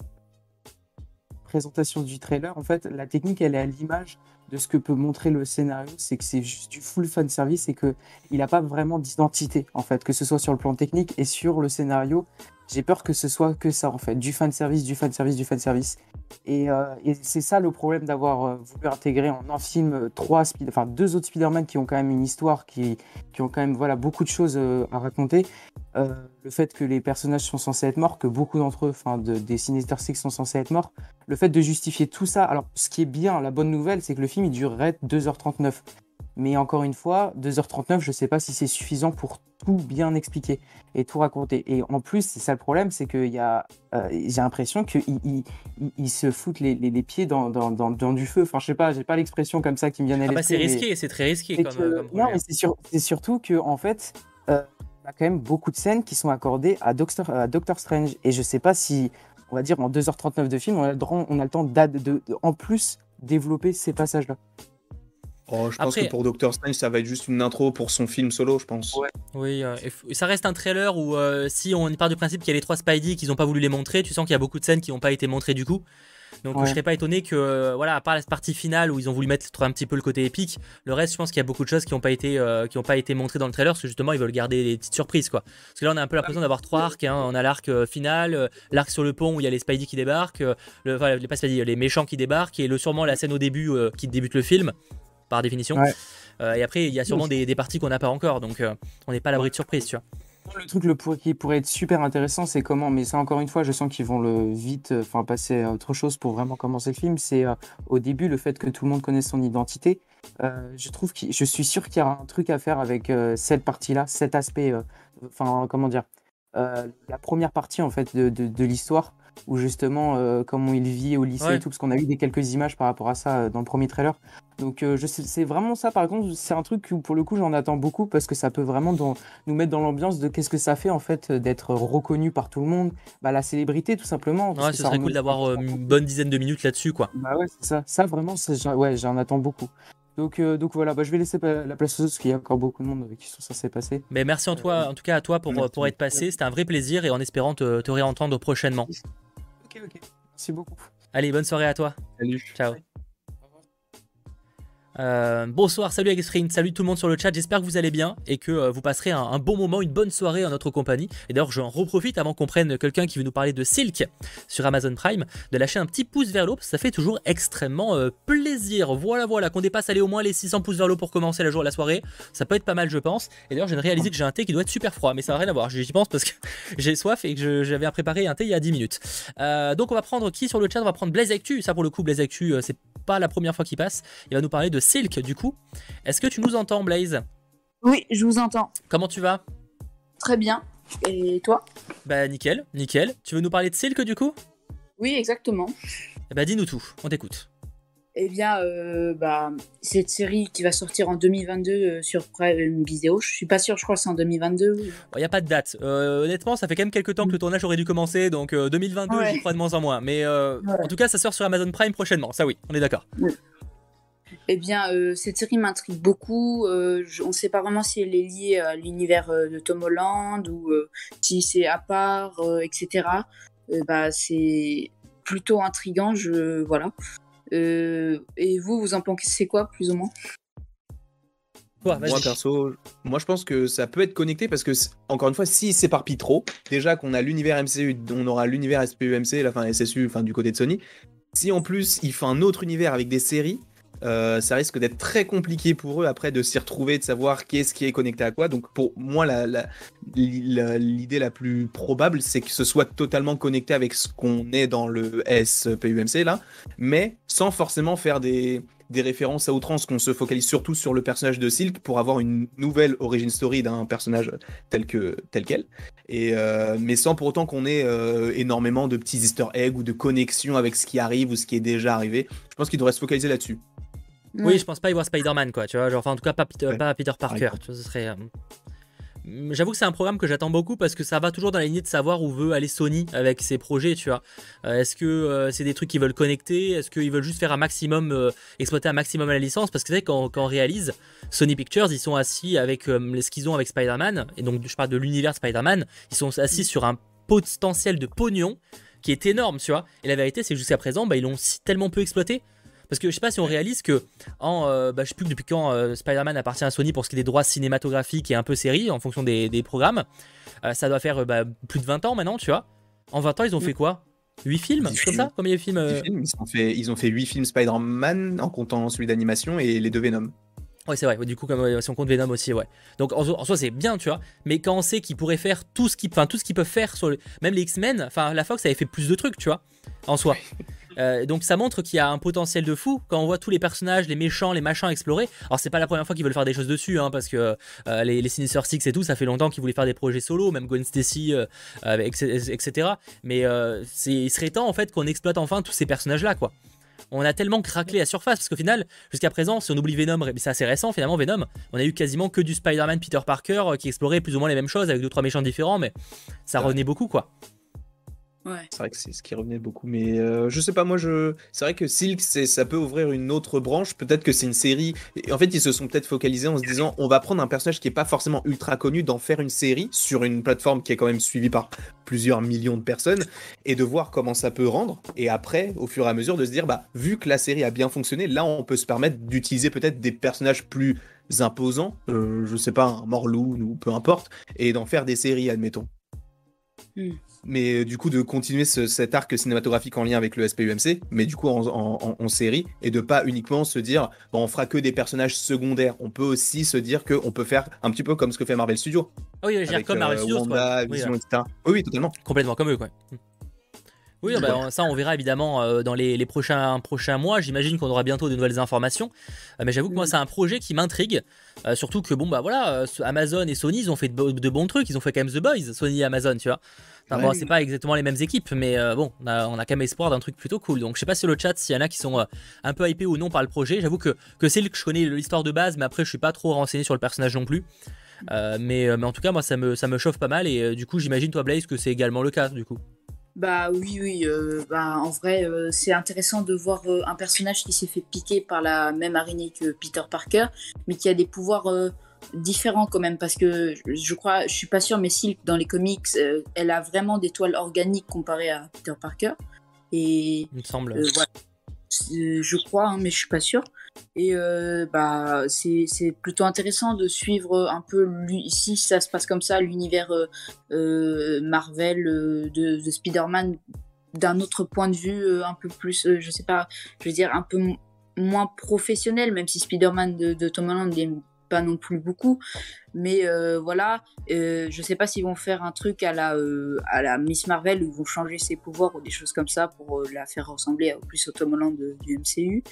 présentation du trailer, en fait, la technique, elle est à l'image de ce que peut montrer le scénario. C'est que c'est juste du full fan service et que il n'a pas vraiment d'identité, en fait, que ce soit sur le plan technique et sur le scénario. J'ai peur que ce soit que ça, en fait, du fan service, du fan service, du fan service. Et, euh, et c'est ça le problème d'avoir euh, voulu intégrer en un film euh, trois, enfin deux autres Spider-Man qui ont quand même une histoire, qui, qui ont quand même voilà beaucoup de choses à raconter. Le fait que les personnages sont censés être morts, que beaucoup d'entre eux, enfin de- des Sinister Six sont censés être morts. Le fait de justifier tout ça, alors ce qui est bien, la bonne nouvelle, c'est que le film il durerait 2h39. Mais encore une fois, 2h39, je sais pas si c'est suffisant pour tout bien expliquer et tout raconter. Et en plus, c'est ça le problème, c'est que y a, euh, j'ai l'impression qu'ils ils, ils- ils se foutent les, les- les pieds dans, dans, dans, dans du feu. Enfin, je sais pas, j'ai pas l'expression comme ça qui me vient à Ah bah c'est l'esprit, mais- risqué, c'est très risqué c'est comme, que- euh, comme non, mais c'est sur- c'est surtout que en fait, euh, on a quand même beaucoup de scènes qui sont accordées à Doctor, à Doctor Strange. Et je sais pas si, on va dire, en 2h39 de film, on a le, droit- on a le temps de, de- en plus développer ces passages-là. Oh, je pense Après- que pour Doctor Strange ça va être juste une intro pour son film solo, je pense. Ouais. Oui, euh, ça reste un trailer où euh, si on part du principe qu'il y a les trois Spidey qu'ils n'ont pas voulu les montrer, tu sens qu'il y a beaucoup de scènes qui n'ont pas été montrées du coup. Donc Ouais. je serais pas étonné que, euh, voilà, à part la partie finale où ils ont voulu mettre un petit peu le côté épique, le reste, je pense qu'il y a beaucoup de choses qui n'ont pas été, euh, qui ont pas été montrées dans le trailer parce que justement ils veulent garder des petites surprises quoi. Parce que là on a un peu l'impression d'avoir trois arcs. hein. On a l'arc euh, final, euh, l'arc sur le pont où il y a les Spidey qui débarquent, euh, le, enfin, les pas Spidey, les méchants qui débarquent et le sûrement la scène au début euh, qui débute le film par définition. Ouais. Euh, et après il y a sûrement des, des parties qu'on n'a pas encore, donc euh, on n'est pas à l'abri de surprise, tu vois. Le truc le pour- qui pourrait être super intéressant, c'est comment, mais ça encore une fois, je sens qu'ils vont le vite, euh, enfin passer à autre chose pour vraiment commencer le film. C'est euh, au début le fait que tout le monde connaisse son identité. Je trouve que je suis sûr qu'il y aura un truc à faire avec cette partie-là, cet aspect, enfin comment dire, la première partie en fait de, de- de l'histoire où justement euh, comment il vit au lycée Ouais. et tout, parce qu'on a eu des quelques images par rapport à ça euh, dans le premier trailer. Donc euh, je c'est vraiment ça. Par contre, c'est un truc où pour le coup j'en attends beaucoup parce que ça peut vraiment dans- nous mettre dans l'ambiance de qu'est-ce que ça fait en fait d'être reconnu par tout le monde, bah, la célébrité tout simplement. Ouais, ce ça serait cool d'avoir une bonne dizaine de minutes là-dessus, quoi. Bah ouais, c'est ça. Ça vraiment, ouais, j'en attends beaucoup. Donc, euh, donc voilà, bah, je vais laisser la place aux autres parce qu'il y a encore beaucoup de monde avec qui sont censés passer. Mais merci en, toi, en tout cas à toi pour, Merci. pour être passé. C'était un vrai plaisir et en espérant te, te réentendre prochainement. Ok, ok. Merci beaucoup. Allez, bonne soirée à toi. Salut. Ciao. Euh, bonsoir, salut Extreme, salut tout le monde sur le chat, j'espère que vous allez bien et que euh, vous passerez un, bon moment, une bonne soirée en notre compagnie. Et d'ailleurs, j'en reprofite avant qu'on prenne quelqu'un qui veut nous parler de Silk sur Amazon Prime, de lâcher un petit pouce vers l'eau, parce ça fait toujours extrêmement euh, plaisir. Voilà, voilà, qu'on dépasse aller au moins les 600 pouces vers l'eau pour commencer la, jour, la soirée, ça peut être pas mal, je pense. Et d'ailleurs, je viens de réaliser que j'ai un thé qui doit être super froid, mais ça n'a rien à voir, j'y pense parce que [LAUGHS] j'ai soif et que j'avais préparé un thé il y a 10 minutes. Donc, on va prendre qui sur le chat? On va prendre Blaise Actu, ça pour le coup, Blaise Actu, c'est pas la première fois qu'il passe. Il va nous parler de Silk du coup. Est-ce que tu nous entends Blaze? Oui, je vous entends. Comment tu vas? Très bien. Et toi? Bah nickel, nickel. Tu veux nous parler de Silk du coup? Oui, exactement. Eh Bah dis-nous tout, on t'écoute. Eh bien, euh, bah, cette série qui va sortir en 2022 euh, sur Prime Video, je suis pas sûre, je crois que c'est en 2022. Il n'y a pas de date. Euh, honnêtement, ça fait quand même quelques temps que le tournage aurait dû commencer, donc euh, 2022, Ouais. j'y crois de moins en moins. Mais euh, Ouais. en tout cas, ça sort sur Amazon Prime prochainement, ça oui, on est d'accord. Eh bien, euh, cette série m'intrigue beaucoup. Euh, je- on ne sait pas vraiment si elle est liée à l'univers euh, de Tom Holland ou euh, si c'est à part, euh, etc. Euh, bah, c'est plutôt intriguant. Je voilà. Euh, et vous, vous en pensez quoi, plus ou moins? Toi. Moi perso, moi je pense que ça peut être connecté parce que encore une fois, s'il s'éparpille trop, déjà qu'on a l'univers MCU, on aura l'univers SPUMC, la fin SSU, enfin du côté de Sony. Si en plus il fait un autre univers avec des séries, euh, ça risque d'être très compliqué pour eux après de s'y retrouver, de savoir qu'est-ce qui est connecté à quoi. Donc pour moi, l'idée la, plus probable, c'est que ce soit totalement connecté avec ce qu'on est dans le SPUMC là, mais sans forcément faire des, des références à outrance, qu'on se focalise surtout sur le personnage de Silk pour avoir une nouvelle origin story d'un personnage tel que tel quel, et euh, mais sans pour autant qu'on ait euh, énormément de petits Easter eggs ou de connexions avec ce qui arrive ou ce qui est déjà arrivé. Je pense qu'il devrait se focaliser là-dessus. Oui, je pense pas y voir Spider-Man, quoi, tu vois. Genre, enfin, en tout cas, pas Peter, Ouais. pas Peter Parker. Tu vois, ce serait. euh, J'avoue que c'est un programme que j'attends beaucoup parce que ça va toujours dans la lignée de savoir où veut aller Sony avec ses projets, tu vois. Euh, est-ce que euh, c'est des trucs qu'ils veulent connecter Est-ce qu'ils veulent juste faire un maximum, euh, exploiter un maximum la licence? Parce que c'est quand, quand on réalise, Sony Pictures, ils sont assis avec ce qu'ils ont avec Spider-Man, et donc je parle de l'univers Spider-Man, ils sont assis sur un potentiel de pognon qui est énorme, tu vois. Et la vérité, c'est que jusqu'à présent, bah, ils l'ont tellement peu exploité. Parce que je sais pas si on réalise que, en, euh, bah, je sais plus depuis quand euh, Spider-Man appartient à Sony pour ce qui est des droits cinématographiques et un peu séries en fonction des, programmes. Euh, ça doit faire bah, plus de 20 ans maintenant, tu vois. En 20 ans, ils ont fait quoi? 8 films comme ça? Combien de films, ils, ont fait, ils ont fait 8 films Spider-Man en comptant celui d'animation et les deux Venom. Ouais, c'est vrai. Du coup, comme si on compte Venom aussi, ouais. Donc en, soi, c'est bien, tu vois. Mais quand on sait qu'ils pourraient faire tout ce qu'ils, enfin tout ce qu'ils peuvent faire sur même les X-Men, enfin la Fox avait fait plus de trucs, tu vois, en soi. [LAUGHS] Euh, donc ça montre qu'il y a un potentiel de fou quand on voit tous les personnages, les méchants, les machins explorer. Alors c'est pas la première fois qu'ils veulent faire des choses dessus, hein, parce que euh, les, les Sinister Six et tout, ça fait longtemps qu'ils voulaient faire des projets solo, même Gwen Stacy, euh, etc. Mais il serait temps en fait qu'on exploite enfin tous ces personnages là, quoi. On a tellement craqué la surface parce qu'au final, jusqu'à présent, si on oublie Venom, c'est assez récent finalement Venom, on a eu quasiment que du Spider-Man Peter Parker qui explorait plus ou moins les mêmes choses avec deux trois méchants différents, mais ça revenait beaucoup quoi. C'est vrai que c'est ce qui revenait beaucoup, mais euh, je sais pas, moi je. C'est vrai que Silk, ça peut ouvrir une autre branche. Peut-être que c'est une série. en fait, ils se sont peut-être focalisés en se disant, on va prendre un personnage qui est pas forcément ultra connu, d'en faire une série sur une plateforme qui est quand même suivie par plusieurs millions de personnes, et de voir comment ça peut rendre. Et après, au fur et à mesure, de se dire, bah, vu que la série a bien fonctionné, là, on peut se permettre d'utiliser peut-être des personnages plus imposants, euh, je sais pas, un Morloon ou peu importe, et d'en faire des séries, admettons. Hmm mais euh, du coup de continuer cet arc cinématographique en lien avec le SPUMC, mais du coup en, série, et de pas uniquement se dire bon, on fera que des personnages secondaires. On peut aussi se dire qu'on peut faire un petit peu comme ce que fait Marvel Studios. Oui, comme Marvel euh, Studios, Wanda, Vision, etc. Oui, oui, totalement. Complètement comme eux, quoi. Oui, bah, ça on verra évidemment euh, dans les, prochains, prochains mois. J'imagine qu'on aura bientôt de nouvelles informations. mais j'avoue que moi c'est un projet qui m'intrigue. surtout que bon bah voilà, Amazon et Sony ils ont fait de, de, bons trucs. Ils ont fait quand même The Boys, Sony et Amazon, tu vois bon, c'est pas exactement les mêmes équipes, mais euh, bon, on a, quand même espoir d'un truc plutôt cool. Donc je sais pas sur le chat s'il y en a qui sont euh, un peu hypés ou non par le projet. J'avoue que, que c'est que je connais l'histoire de base, mais après je suis pas trop renseigné sur le personnage non plus. Euh, mais, mais en tout cas, moi ça me, ça me chauffe pas mal et du coup, j'imagine toi Blaze que c'est également le cas du coup. Bah oui, oui. bah, en vrai, c'est intéressant de voir un personnage qui s'est fait piquer par la même araignée que Peter Parker, mais qui a des pouvoirs différent quand même parce que je crois, je suis pas sûr, mais Silk dans les comics, euh, elle a vraiment des toiles organiques comparées à Peter Parker. Et il me semble. Euh, je crois, hein, mais je suis pas sûr. Et euh, bah c'est plutôt intéressant de suivre un peu si ça se passe comme ça l'univers Marvel de, de Spider-Man d'un autre point de vue un peu plus, je sais pas, je veux dire un peu moins professionnel, même si Spider-Man de, de Tom Holland est pas non plus beaucoup. Mais euh, voilà, euh, je sais pas s'ils vont faire un truc à la, euh, à la Miss Marvel où ils vont changer ses pouvoirs ou des choses comme ça pour la faire ressembler au plus au Tom Holland du MCU.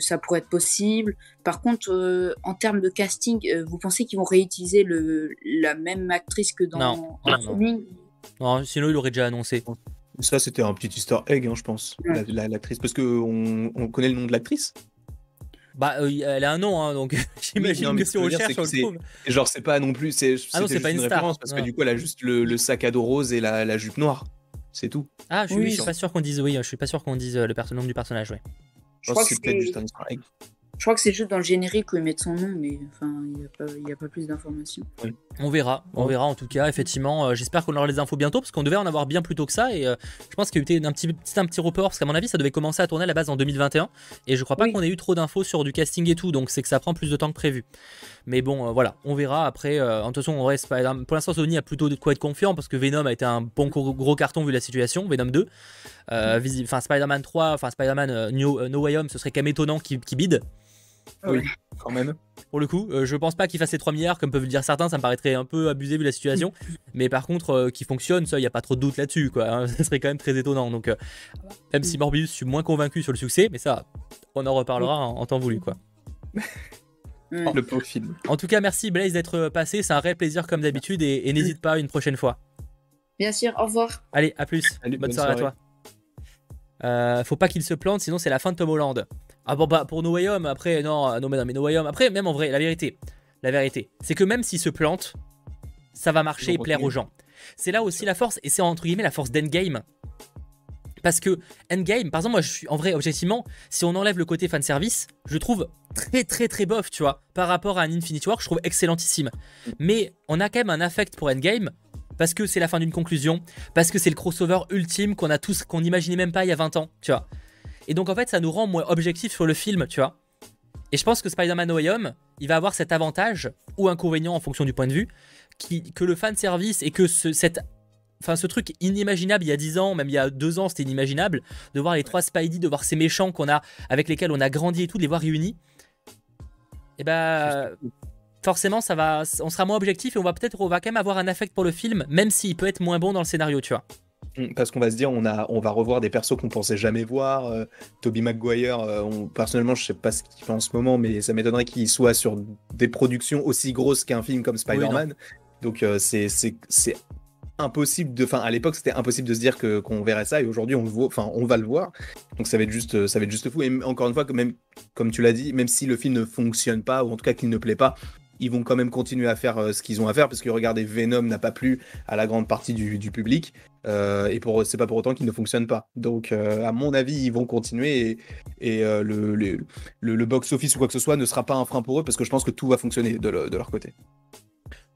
ça pourrait être possible. Par contre, en termes de casting, vous pensez qu'ils vont réutiliser le, la même actrice que dans non, non, non. sinon il aurait déjà annoncé. Ça, c'était un petit easter egg, hein, je pense, l'actrice. parce qu'on on connaît le nom de l'actrice? Bah, euh, elle a un nom, hein, donc [LAUGHS] j'imagine que si on cherche, on le trouve. Genre, c'est pas non plus. C'est ah non, c'est pas une, référence parce que du coup, elle a juste le, sac à dos rose et la, jupe noire. C'est tout. Ah, je suis, pas sûr qu'on dise. Oui, je suis pas sûr qu'on dise euh, le nom du personnage, ouais. Je, crois que c'est peut-être juste un egg. Je crois que c'est juste dans le générique où ils mettent son nom, mais enfin, il n'y a, pas plus d'informations. On verra, on verra en tout cas, effectivement. Euh, j'espère qu'on aura les infos bientôt, parce qu'on devait en avoir bien plus tôt que ça, et euh, je pense qu'il y a eu un petit, un petit report, parce qu'à mon avis, ça devait commencer à tourner à la base en 2021, et je crois pas qu'on ait eu trop d'infos sur du casting et tout, donc c'est que ça prend plus de temps que prévu. Mais bon, euh, voilà, on verra après. en toute façon, on reste, pour l'instant, Sony a plutôt de quoi être confiant, parce que Venom a été un bon gros, carton vu la situation, Venom 2. Enfin, Spider-Man 3, enfin Spider-Man no, Way Home, ce serait quand même étonnant qu'il bide. Oui, quand même. Pour le coup, euh, je pense pas qu'il fasse les 3 milliards, comme peuvent le dire certains, ça me paraîtrait un peu abusé vu la situation. [LAUGHS] Mais par contre, euh, qu'il fonctionne, ça, il n'y a pas trop de doute là-dessus, quoi. Hein. [LAUGHS] ça serait quand même très étonnant. Donc, euh, même si Morbius, je suis moins convaincu sur le succès, mais ça, on en reparlera en, temps voulu, quoi. [LAUGHS] le pauvre film. En tout cas, merci Blaze d'être passé, c'est un réel plaisir comme d'habitude, et, n'hésite pas une prochaine fois. Bien sûr, au revoir. Allez, à plus. bonne, soirée, à toi. faut pas qu'il se plante, sinon c'est la fin de Tom Holland. Ah bon, bah pour No Way après, non, non, mais non, mais No Way après, même en vrai, la vérité, la vérité, c'est que même s'il se plante, ça va marcher et plaire aux gens. C'est là aussi la force, et c'est entre guillemets la force d'Endgame. Parce que Endgame, par exemple, moi je suis en vrai, objectivement, si on enlève le côté fanservice, je trouve très très très bof, tu vois, par rapport à un Infinity War, je trouve excellentissime. Mais on a quand même un affect pour Endgame, parce que c'est la fin d'une conclusion, parce que c'est le crossover ultime qu'on a tous, qu'on n'imaginait même pas il y a 20 ans, tu vois. Et donc en fait, ça nous rend moins objectifs sur le film, tu vois. Et je pense que Spider-Man No Way Home, il va avoir cet avantage ou inconvénient en fonction du point de vue, que le fan service et que ce, cette, enfin, ce truc inimaginable il y a 10 ans, même il y a 2 ans, c'était inimaginable, de voir les trois Spidey, de voir ces méchants qu'on a, avec lesquels on a grandi et tout, de les voir réunis. Et bah, forcément, ça va, on sera moins objectif et on va peut-être, on va quand même avoir un affect pour le film, même s'il peut être moins bon dans le scénario, tu vois. Mm, Parce qu'on va se dire, on, a, on va revoir des persos qu'on pensait jamais voir. Euh, Toby Maguire, euh, on- personnellement, je sais pas ce qu'il fait en ce moment, mais ça m'étonnerait qu'il soit sur des productions aussi grosses qu'un film comme Spider-Man. Donc euh, c'est impossible de. Enfin, à l'époque, c'était impossible de se dire que qu'on verrait ça, et aujourd'hui, on le voit. Enfin, on va le voir. Donc ça va être juste, ça va être juste fou. Et encore une fois, que même comme tu l'as dit, même si le film ne fonctionne pas, ou en tout cas qu'il ne plaît pas. Ils vont quand même continuer à faire euh, ce qu'ils ont à faire parce que regardez Venom n'a pas plu à la grande partie du, public euh, et pour c'est pas pour autant qu'il ne fonctionne pas. Donc euh, à mon avis ils vont continuer et, le, le, le- le box office ou quoi que ce soit ne sera pas un frein pour eux parce que je pense que tout va fonctionner de leur côté.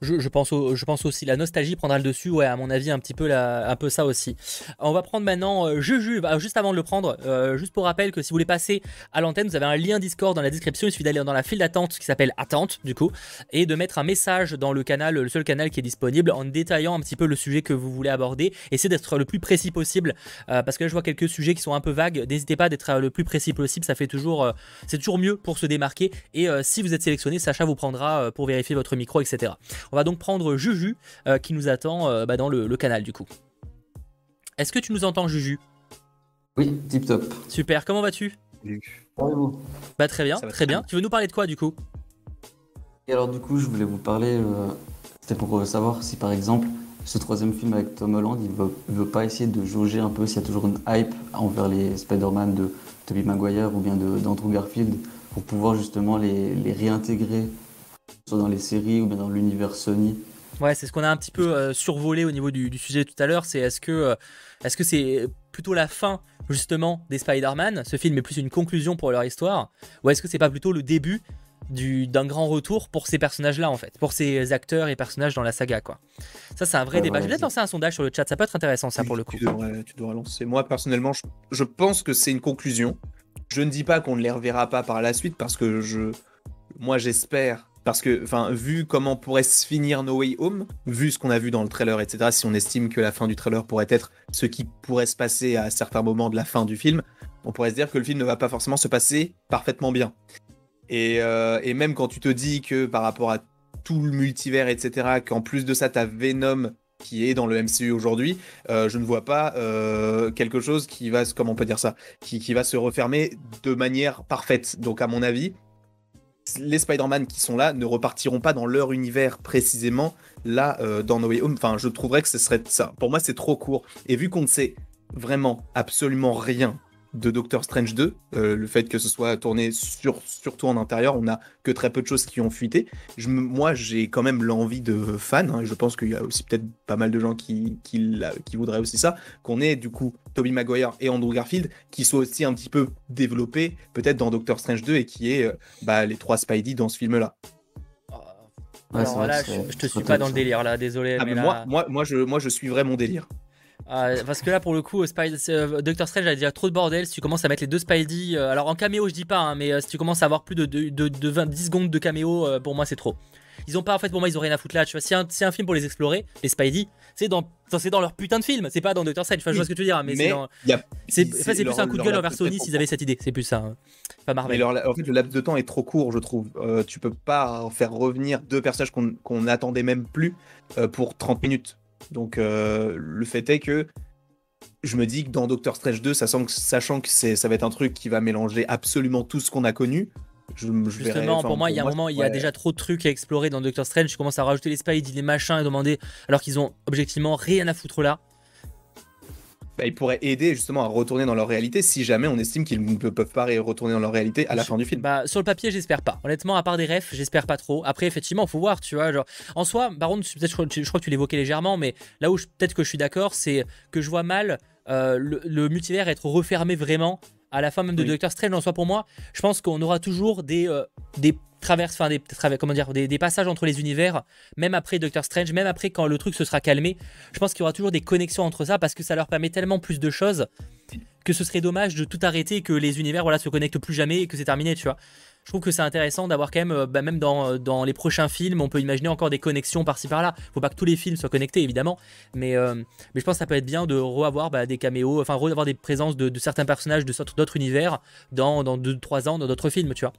Je, pense aussi la nostalgie prendra le dessus, ouais, à mon avis, un petit peu, ça aussi. On va prendre maintenant euh, Juju, bah, juste avant de le prendre, euh, juste pour rappel que si vous voulez passer à l'antenne, vous avez un lien Discord dans la description, il suffit d'aller dans la file d'attente qui s'appelle Attente, du coup, et de mettre un message dans le canal, le seul canal qui est disponible, en détaillant un petit peu le sujet que vous voulez aborder. Essayez d'être le plus précis possible, euh, parce que là, je vois quelques sujets qui sont un peu vagues. N'hésitez pas d'être le plus précis possible, ça fait toujours, c'est toujours mieux pour se démarquer. Et si vous êtes sélectionné, Sacha vous prendra pour vérifier votre micro, etc. On va donc prendre Juju euh, qui nous attend euh, bah, dans le, le canal du coup. Est-ce que tu nous entends Juju? Oui, tip top. Super, comment vas-tu? Parlez-vous. Bah très bien, très très bien. bien. Tu veux nous parler de quoi du coup? Et alors du coup, je voulais vous parler, euh, c'était pour savoir si par exemple, ce troisième film avec Tom Holland, il veut, il veut pas essayer de jauger un peu s'il y a toujours une hype envers les Spider-Man de Tobey Maguire ou bien de- d'Andrew Garfield, pour pouvoir justement les, les réintégrer, soit dans les séries ou bien dans l'univers Sony. Ouais, c'est ce qu'on a un petit peu euh, survolé au niveau du, du sujet tout à l'heure. C'est est-ce que euh, est-ce que c'est plutôt la fin justement des Spider-Man Ce film est plus une conclusion pour leur histoire, ou est-ce que c'est pas plutôt le début du- d'un grand retour pour ces personnages-là en fait, pour ces acteurs et personnages dans la saga quoi. Ça c'est un vrai Ouais, débat. vais peut-être lancer un sondage sur le chat. Ça peut être intéressant ça pour le coup. Tu devrais, tu devrais lancer. Moi personnellement, je, je pense que c'est une conclusion. Je ne dis pas qu'on ne les reverra pas par la suite parce que je, moi j'espère. Parce que, enfin, vu comment pourrait se finir No Way Home, vu ce qu'on a vu dans le trailer, etc., si on estime que la fin du trailer pourrait être ce qui pourrait se passer à certains moments de la fin du film, on pourrait se dire que le film ne va pas forcément se passer parfaitement bien. Et, euh, même quand tu te dis que par rapport à tout le multivers, etc., qu'en plus de ça, t'as Venom qui est dans le MCU aujourd'hui, euh, je ne vois pas euh, quelque chose qui va, comment on dire ça, qui va se refermer de manière parfaite. Donc à mon avis, les Spider-Man qui sont là ne repartiront pas dans leur univers précisément là euh, dans No Way Home. Enfin, je trouverais que ce serait ça. Pour moi, c'est trop court. Et vu qu'on ne sait vraiment absolument rien de Doctor Strange 2, euh, le fait que ce soit tourné sur, surtout en intérieur, on n'a que très peu de choses qui ont fuité. Je moi, j'ai quand même l'envie de fans, hein, et je pense qu'il y a aussi peut-être pas mal de gens qui, qui, l'a- qui voudraient aussi ça, qu'on ait du coup Tobey Maguire et Andrew Garfield qui soient aussi un petit peu développés, peut-être dans Doctor Strange 2, et qui est bah, les trois Spidey dans ce film-là. Ouais, c'est Alors vrai là, que je, je te suis pas dans le délire là, désolé. Ah, mais mais là- moi, moi, moi, je, moi, je suivrais mon délire. Ah, parce que là, pour le coup, Spidey- euh, Doctor Strange a déjà trop de bordel. Si tu commences à mettre les deux Spidey, euh, alors en caméo, je dis pas, hein, mais euh, si tu commences à avoir plus de, de, de, de 20, 10 secondes de caméo, euh, pour moi, c'est trop. Ils ont pas, en fait, pour moi, ils ont rien à foutre là. Tu vois, si un, film pour les explorer, les Spidey, c'est dans, c'est dans leur putain de film. C'est pas dans Doctor Strange. Enfin, je vois ce que tu veux dire, mais, c'est c'est c'est c'est plus un coup de gueule envers Sony s'ils avaient cette idée. C'est plus ça. hein. Pas Mais Marvel. leur- en fait, le laps de temps est trop court, je trouve. Euh, tu peux pas faire revenir deux personnages qu'on qu'on n'attendait même plus euh, pour 30 minutes. Donc, euh, le fait est que je me dis que dans Doctor Strange 2, sachant que, sachant que c'est- ça va être un truc qui va mélanger absolument tout ce qu'on a connu, je, je Justement, pour moi, il y a un moment, il y a déjà trop de trucs à explorer dans Doctor Strange. Tu commences à rajouter les Spidey, les machins et demander, alors qu'ils ont objectivement rien à foutre là. Bah, ils pourraient aider justement à retourner dans leur réalité si jamais on estime qu'ils ne peuvent pas retourner dans leur réalité à la fin du film. Bah, sur le papier, j'espère pas. Honnêtement, à part des refs, j'espère pas trop. Après, effectivement, faut voir, tu vois. Genre, en soi, peut-être, je, crois- que tu l'évoquais légèrement, mais là où je- peut-être que je suis d'accord, c'est que je vois mal euh, le, le multivers être refermé vraiment à la fin même de Oui. Doctor Strange. En soi, pour moi, je pense qu'on aura toujours des, euh, des traverses, enfin des comment dire, des, passages entre les univers, même après Doctor Strange, même après quand le truc se sera calmé. Je pense qu'il y aura toujours des connexions entre ça parce que ça leur permet tellement plus de choses que ce serait dommage de tout arrêter, que les univers voilà se connectent plus jamais et que c'est terminé, tu vois. Je trouve que c'est intéressant d'avoir quand même, euh, bah, même dans, dans les prochains films, on peut imaginer encore des connexions par-ci par-là. Faut pas que tous les films soient connectés évidemment, mais, euh, mais je pense que ça peut être bien de revoir bah, des caméos, enfin revoir des présences de, de certains personnages de d'autres univers dans, dans 2-3 ans dans d'autres films, tu vois.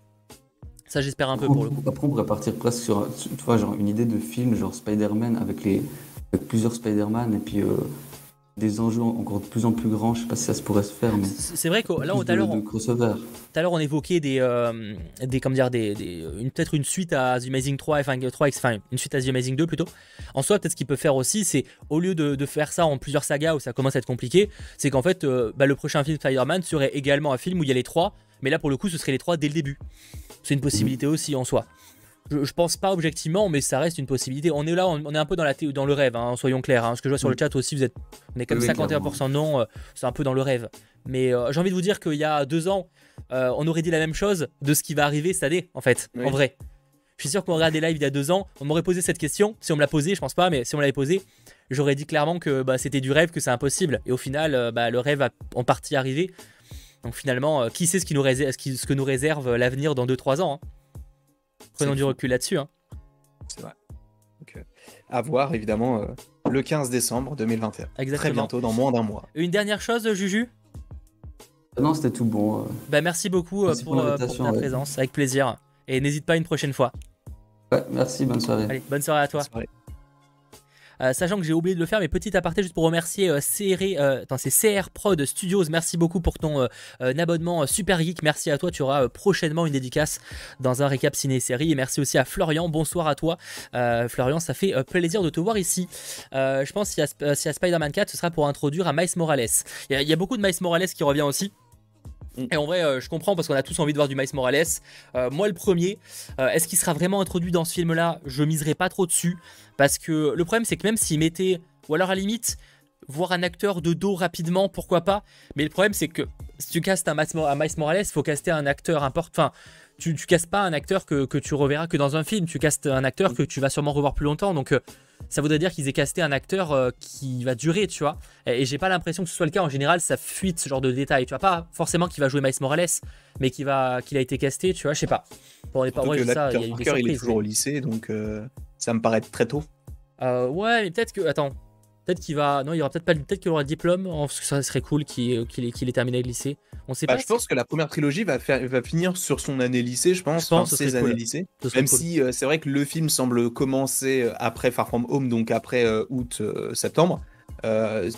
Ça j'espère un peu pour le coup. Après, on pourrait partir presque sur, un- tu vois, genre une idée de film, genre Spider-Man avec, les, avec plusieurs Spider-Man et puis euh, des enjeux encore de plus en plus grands. Je sais pas si ça se pourrait se faire, mais. C'est vrai que là, tout à l'heure, on- de crossover. Tout à l'heure, on évoquait des, euh, des comment dire, des, des- une peut-être une suite à The Amazing 3, enfin, 3, enfin une suite à The Amazing 2 plutôt. En soi, peut-être ce qu'il peut faire aussi, c'est au lieu de, de faire ça en plusieurs sagas où ça commence à être compliqué, c'est qu'en fait, euh, bah, le prochain film Spider-Man serait également un film où il y a les trois, mais là pour le coup, ce serait les trois dès le début. C'est une possibilité aussi en soi. Je, je pense pas objectivement, mais ça reste une possibilité. On est là, on, on est un peu dans, la thé- dans le rêve, hein, soyons clairs. hein. Ce que je vois sur le Mm. chat aussi, vous êtes, on est comme Oui, 51% non, euh, c'est un peu dans le rêve. Mais euh, j'ai envie de vous dire qu'il y a deux ans, euh, on aurait dit la même chose de ce qui va arriver cette année, en fait, Oui. en vrai. Je suis sûr qu'on regarde des lives il y a deux ans, on m'aurait posé cette question. Si on me l'a posée, je pense pas, mais si on l'avait posée, j'aurais dit clairement que bah, c'était du rêve, que c'est impossible. Et au final, bah, le rêve a en partie arrivé. Donc finalement, euh, qui sait ce, qui nous réserve, ce, qui- ce que nous réserve euh, l'avenir dans 2-3 ans hein. Prenons du fou. recul là-dessus. hein. C'est vrai. Donc, euh, à voir évidemment euh, le 15 décembre 2021. Très Exactement. bientôt, dans moins d'un mois. Une dernière chose, Juju? Non, c'était tout bon. euh. bah, Merci beaucoup Merci pour, pour pour l'invitation, ta ouais. présence, avec plaisir. Et n'hésite pas une prochaine fois. Ouais, merci, bonne soirée. Allez, bonne soirée à toi. Soirée. Euh, sachant que j'ai oublié de le faire, mais petit aparté juste pour remercier euh, CR, euh, attends, Prod Studios. Merci beaucoup pour ton euh, euh, abonnement super geek. Merci à toi. Tu auras prochainement une dédicace dans un récap ciné-série. Et merci aussi à Florian. Bonsoir à toi. Florian, ça fait plaisir de te voir ici. Je pense qu'il y a, a Spider-Man 4, ce sera pour introduire à Miles Morales. Il y, y a beaucoup de Miles Morales qui revient aussi. Mm. Et en vrai, euh, je comprends parce qu'on a tous envie de voir du Miles Morales. Euh, moi, le premier, euh, est-ce qu'il sera vraiment introduit dans ce film-là? Je miserai pas trop dessus. Parce que le problème, c'est que même s'il mettait, ou alors à la limite, voir un acteur de dos rapidement, pourquoi pas? Mais le problème, c'est que si tu castes un un Miles Morales, il faut caster un acteur important. Enfin, tu, tu castes pas un acteur que, que tu reverras que dans un film. Tu castes un acteur que tu vas sûrement revoir plus longtemps. Donc, ça voudrait dire qu'ils aient casté un acteur euh, qui va durer, tu vois. Et, et j'ai pas l'impression que ce soit le cas. En général, ça fuite ce genre de détails. Tu vois, pas forcément qu'il va jouer Miles Morales, mais qu'il va, qu'il a été casté, tu vois, je sais pas. Que je sais ça, il y a eu des Peter Parker, il est toujours mais- au lycée, donc euh, ça me paraît très tôt. euh, ouais, mais peut-être que. Attends. Peut-être qu'il va. Non, il y aura peut-être pas. Peut-être qu'il aura le diplôme. oh, parce que ça serait cool qu'il qu'il ait, qu'il ait terminé le lycée. On sait Bah, pas. je pense que la première trilogie va, faire, va finir sur son année lycée, je pense, Je pense, enfin, ce ses années cool. lycée. Même cool. si euh, c'est vrai que le film semble commencer euh, après Far From Home, donc après euh, août-septembre.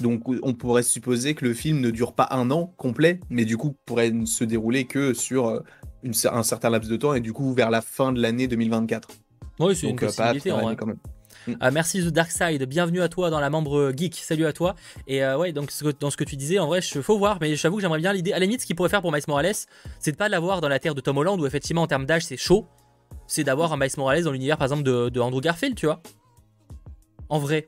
donc on pourrait supposer que le film ne dure pas un an complet, mais du coup pourrait ne se dérouler que sur une un certain laps de temps et du coup vers la fin de l'année 2024. Oui, c'est une Donc pas possibilité après en vrai. quand même. Ah, merci The Dark Side, bienvenue à toi dans la membre geek, salut à toi. Et euh, ouais, donc dans ce que tu disais, en vrai, je faut voir, mais j'avoue que j'aimerais bien l'idée. À la limite, ce qu'il pourrait faire pour Miles Morales, c'est de pas l'avoir dans la terre de Tom Holland, où effectivement en termes d'âge c'est chaud. C'est d'avoir un Miles Morales dans l'univers par exemple de, de Andrew Garfield, tu vois. En vrai.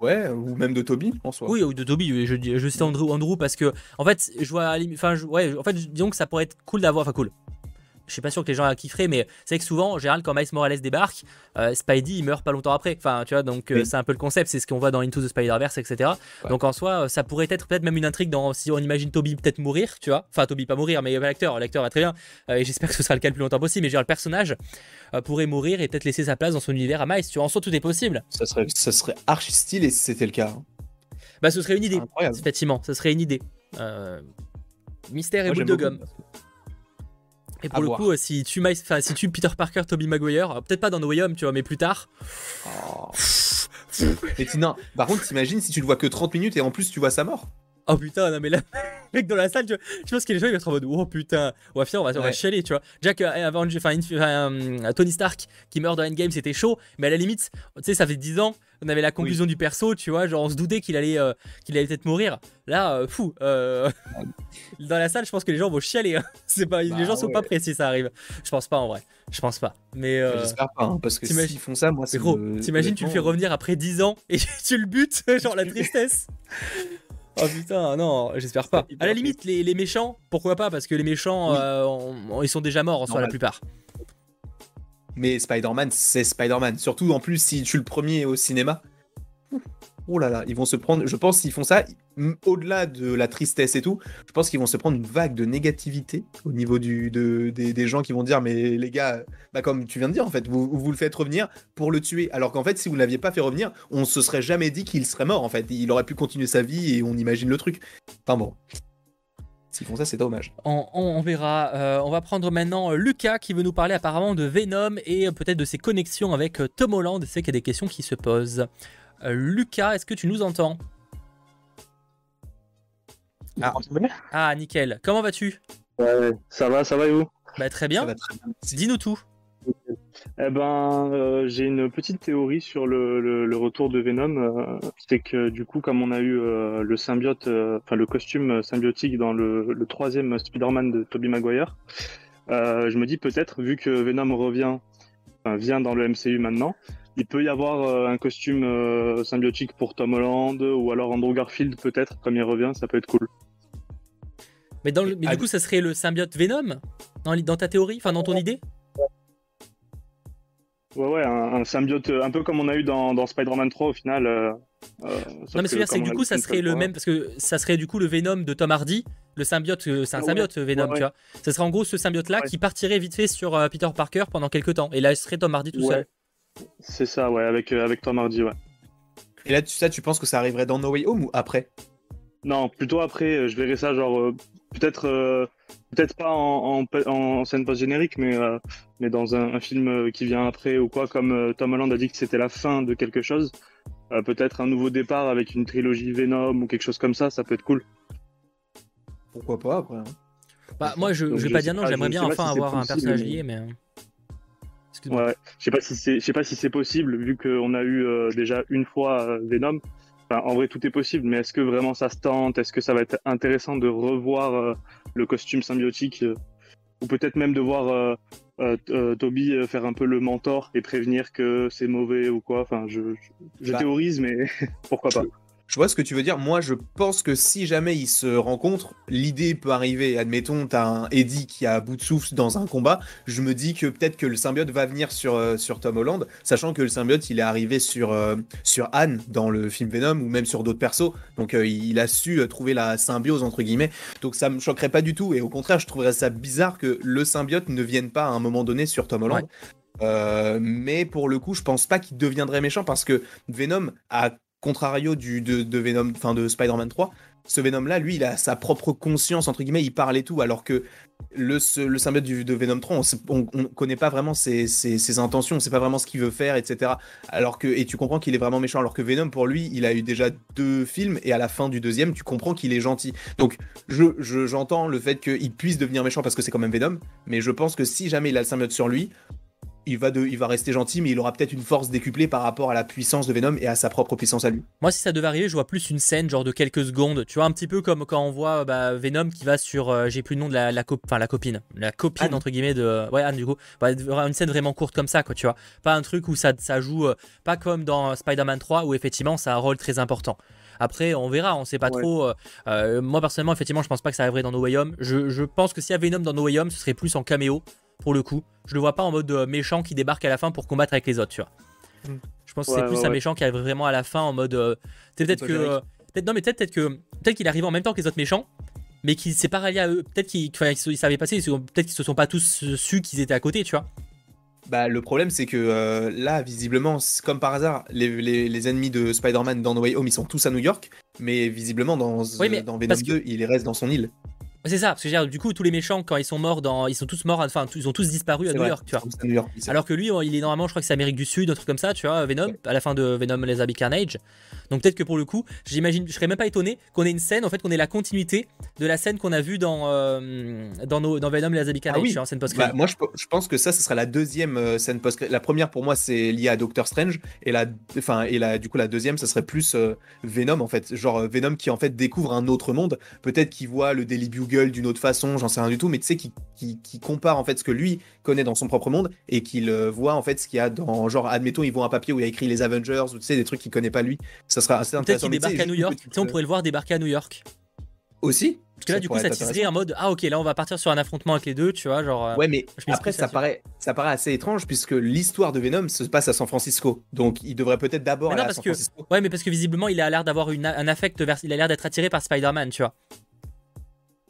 Ouais, ou même de Toby en soi. Oui, ou de Toby, je, dis- je cite Andrew, Andrew parce que, en fait, je vois, enfin, je- ouais, en fait, disons que ça pourrait être cool d'avoir, enfin, cool. Je suis pas sûr que les gens la kifferaient, mais c'est vrai que souvent, en général, quand Miles Morales débarque, euh, Spidey il meurt pas longtemps après. Enfin, tu vois, donc euh, Oui. c'est un peu le concept, c'est ce qu'on voit dans Into the Spider-Verse, etc. Ouais. Donc en soi, euh, ça pourrait être peut-être même une intrigue dans si on imagine Toby peut-être mourir, tu vois. Enfin, Toby pas mourir, mais l'acteur, l'acteur va très bien. Euh, et j'espère que ce sera le cas le plus longtemps possible. Mais genre, le personnage euh, pourrait mourir et peut-être laisser sa place dans son univers à Miles, tu vois. En soi, tout est possible. Ça serait, ça serait archi stylé si c'était le cas. hein. Bah, ce serait une idée. Effectivement, ce serait une idée. Euh, Mystère et Moi, boule de gomme. beaucoup. Et pour À le coup, euh, si tu, enfin, si tu Peter Parker, Tobey Maguire, euh, peut-être pas dans No Way Home, tu vois, mais plus tard. Oh. Mais non, par contre, t'imagines si tu le vois que 30 minutes et en plus tu vois sa mort. Oh putain, non mais là, [LAUGHS] mec dans la salle, tu vois, je pense que les gens ils vont être en mode oh putain, ouais, putain, on va, on va chialer, tu vois. Jack, euh, avant, enfin, euh, Tony Stark qui meurt dans Endgame, c'était chaud, mais à la limite, tu sais, ça fait 10 ans, on avait la conclusion du perso, tu vois, genre on se doutait qu'il allait, euh, qu'il allait peut-être mourir. Là, euh, fou. euh, [LAUGHS] dans la salle, je pense que les gens vont chialer. hein. [LAUGHS] C'est pas, les Bah gens sont pas prêts si ça arrive. Je pense pas en vrai. Je pense pas. Mais J'espère pas, hein, parce que s'ils font ça, moi, c'est. gros, t'imagines, tu le fais revenir après 10 ans et [LAUGHS] tu le butes, genre la tristesse. Oh putain, non, j'espère pas. À la limite, les, les méchants, pourquoi pas Parce que les méchants, Oui. euh, on- on- ils sont déjà morts en soi, la plupart. Mais Spider-Man, c'est Spider-Man. Surtout en plus, si tu le premier au cinéma. Oh là là, ils vont se prendre. Je pense s'ils font ça, au-delà de la tristesse et tout, je pense qu'ils vont se prendre une vague de négativité au niveau du, de, des, des gens qui vont dire Mais les gars, bah comme tu viens de dire, en fait, vous, vous le faites revenir pour le tuer. Alors qu'en fait, si vous ne l'aviez pas fait revenir, on se serait jamais dit qu'il serait mort, en fait. Il aurait pu continuer sa vie et on imagine le truc. Enfin bon. S'ils font ça, c'est dommage. On, on- on verra. Euh, on va prendre maintenant euh, Lucas qui veut nous parler apparemment de Venom et euh, peut-être de ses connexions avec Tom Holland. C'est qu'il y a des questions qui se posent. Euh, Lucas, est-ce que tu nous entends? Ah. Ah, nickel. Comment vas-tu? Ouais, ça va, ça va et vous? Bah bien. très bien. Dis-nous tout. Eh ben, euh, j'ai une petite théorie sur le, le- le retour de Venom. euh, c'est que du coup, comme on a eu euh, le symbiote, euh, enfin le costume symbiotique dans le, le troisième Spider-Man de Tobey Maguire, euh, je me dis peut-être, vu que Venom revient, enfin, vient dans le MCU maintenant, il peut y avoir euh, un costume euh, symbiotique pour Tom Holland ou alors Andrew Garfield peut-être, comme il revient, ça peut être cool. Mais, dans le- mais du coup, ça serait le symbiote Venom dans, dans ta théorie Enfin, dans ton idée? Ouais, ouais, un, un symbiote euh, un peu comme on a eu dans, dans Spider-Man 3 au final. euh, euh, Non, mais ce que je veux dire, c'est que du coup, ça serait le même. Parce que ça serait du coup le Venom de Tom Hardy. Le symbiote, c'est un Ouais, symbiote Venom, ouais, tu vois. Ça serait en gros ce symbiote-là Ouais. qui partirait vite fait sur euh, Peter Parker pendant quelques temps. Et là, ce serait Tom Hardy tout Ouais. seul. C'est ça, ouais, avec, euh, avec Tom Hardy, ouais. Et là, tu, ça, tu penses que ça arriverait dans No Way Home ou après? Non, plutôt après, je verrai ça, genre, euh, peut-être euh, peut-être pas en, en, en scène post-générique, mais, euh, mais dans un, un film euh, qui vient après ou quoi, comme euh, Tom Holland a dit que c'était la fin de quelque chose. Euh, peut-être un nouveau départ avec une trilogie Venom ou quelque chose comme ça, ça peut être cool. Pourquoi pas après hein. Bah, moi, je, Donc, je vais pas dire non, j'aimerais bien enfin si avoir un possible, personnage mais- lié, mais. Excuse-moi. Ouais, je sais pas si c'est, je sais pas si c'est possible vu qu'on a eu euh, déjà une fois euh, Venom. Enfin, en vrai, tout est possible, mais est-ce que vraiment ça se tente? Est-ce que ça va être intéressant de revoir euh, le costume symbiotique euh, ou peut-être même de voir euh, Toby faire un peu le mentor et prévenir que c'est mauvais ou quoi? Enfin, je, je, je Bah. théorise, mais [LAUGHS] pourquoi pas? Je vois ce que tu veux dire. Moi, je pense que si jamais ils se rencontrent, l'idée peut arriver. Admettons, t'as un Eddie qui a bout de souffle dans un combat. Je me dis que peut-être que le symbiote va venir sur, euh, sur Tom Holland, sachant que le symbiote, il est arrivé sur, euh, sur Anne dans le film Venom ou même sur d'autres persos. Donc, euh, il a su trouver la symbiose, entre guillemets. Donc, ça me choquerait pas du tout. Et au contraire, je trouverais ça bizarre que le symbiote ne vienne pas à un moment donné sur Tom Holland. Euh, mais pour le coup, je pense pas qu'il deviendrait méchant parce que Venom, à contrario du, de, de Venom, enfin de Spider-Man 3, ce Venom-là, lui, il a sa propre conscience, entre guillemets, il parle et tout, alors que le, le symbiote du, de Venom 3, on, on connaît pas vraiment ses, ses, intentions, on sait pas vraiment ce qu'il veut faire, etc. Alors que, et tu comprends qu'il est vraiment méchant, alors que Venom, pour lui, il a eu déjà deux films, et à la fin du deuxième, tu comprends qu'il est gentil. Donc, je, je- j'entends le fait qu'il puisse devenir méchant parce que c'est quand même Venom, mais je pense que si jamais il a le symbiote sur lui, il va, de, il va rester gentil, mais il aura peut-être une force décuplée par rapport à la puissance de Venom et à sa propre puissance à lui. Moi, si ça devait arriver, je vois plus une scène genre de quelques secondes. Tu vois, un petit peu comme quand on voit bah, Venom qui va sur. euh, J'ai plus le nom de la, la, copine. La copine, Anne. entre guillemets, de. Ouais, Anne, du coup. Bah, une scène vraiment courte comme ça, quoi, tu vois. Pas un truc où ça, ça joue. euh, pas comme dans Spider-Man 3 où effectivement ça a un rôle très important. Après, on verra, on sait pas Ouais. trop. euh, euh, moi, personnellement, effectivement, je pense pas que ça arriverait dans No Way Home. Je, je pense que s'il y a Venom dans No Way Home, ce serait plus en caméo, pour le coup. Je le vois pas en mode euh, méchant qui débarque à la fin pour combattre avec les autres, tu vois. Mm. Je pense que Ouais, c'est plus ouais, un ouais. méchant qui arrive vraiment à la fin en mode. euh, c'est peut-être que. euh, peut-être non, mais peut-être peut-être que peut-être qu'il arrive en même temps que les autres méchants, mais qu'il s'est pas rallié à eux. Peut-être qu'ils ils savaient passer. Peut-être qu'ils se sont pas tous su qu'ils étaient à côté, tu vois. Bah, le problème, c'est que euh, là, visiblement, c'est comme par hasard, les, les- les ennemis de Spider-Man dans No Way Home, ils sont tous à New York, mais visiblement, dans, Oui, mais dans Venom parce que- 2, il reste dans son île. C'est ça, parce que je veux dire, du coup, tous les méchants quand ils sont morts dans, ils sont tous morts, enfin, ils ont tous disparu à New vrai, York, tu vois. New York, Alors que lui, il est normalement, je crois que c'est Amérique du Sud, un truc comme ça, tu vois, Venom, à la fin de Venom les Habits Carnage. Donc peut-être que pour le coup, j'imagine, je serais même pas étonné qu'on ait une scène, en fait, qu'on ait la continuité de la scène qu'on a vue dans, euh, dans, nos, dans Venom et la Zombie Ah oui. scène post Bah, moi, je, je pense que ça, ce sera la deuxième euh, scène post La première, pour moi, c'est lié à Doctor Strange. Et, la, enfin, et la, du coup, la deuxième, ça serait plus euh, Venom, en fait. Genre euh, Venom qui, en fait, découvre un autre monde. Peut-être qu'il voit le Daily Bugle d'une autre façon, j'en sais rien du tout. Mais tu sais, qui, qui, qui compare, en fait, ce que lui connaît dans son propre monde et qu'il euh, voit, en fait, ce qu'il y a dans. Genre, admettons, il voit un papier où il y a écrit les Avengers ou tu sais, des trucs qu'il connaît pas lui. Ça sera assez Peut-être intéressant. qu'il tu sais, débarque à New York. Tu sais, on euh, pourrait le voir débarquer à New York. Aussi Parce que là, du coup, ça teaserait en mode Ah, ok, là, on va partir sur un affrontement avec les deux, tu vois. Genre, euh, Ouais, mais après, ça là-dessus. paraît, ça paraît assez étrange puisque l'histoire de Venom se passe à San Francisco. Donc, il devrait peut-être d'abord aller non, à parce que-. Ouais, mais parce que visiblement, il a l'air d'avoir un affect vers. Il a l'air d'être attiré par Spider-Man, tu vois.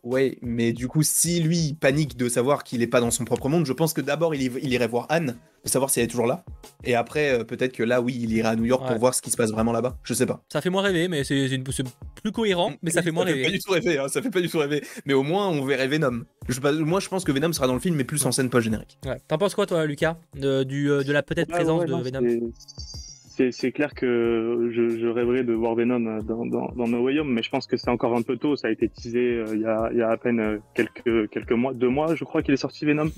Ouais, mais du coup, si lui il panique de savoir qu'il est pas dans son propre monde, je pense que d'abord il, irait voir Anne pour savoir si elle est toujours là. Et après, euh, peut-être que là, oui, il irait à New York Ouais. pour voir ce qui se passe vraiment là-bas. Je sais pas. Ça fait moins rêver, mais c'est une- plus cohérent, mais ça fait moins fait pas rêver. du tout rêver, hein, ça fait pas du tout rêver. Mais au moins, on verrait Venom. Je, pas- moi, je pense que Venom sera dans le film, mais plus en scène pas générique. Ouais. T'en penses quoi, toi, Lucas de, du, euh, de la peut-être Ouais, présence ouais, de non, Venom c'est- clair que je, je rêverais de voir Venom dans, dans, dans No Way Home, mais je pense que c'est encore un peu tôt. Ça a été teasé euh, il y, a, il y a à peine euh, quelques, quelques mois, deux mois, je crois qu'il est sorti Venom.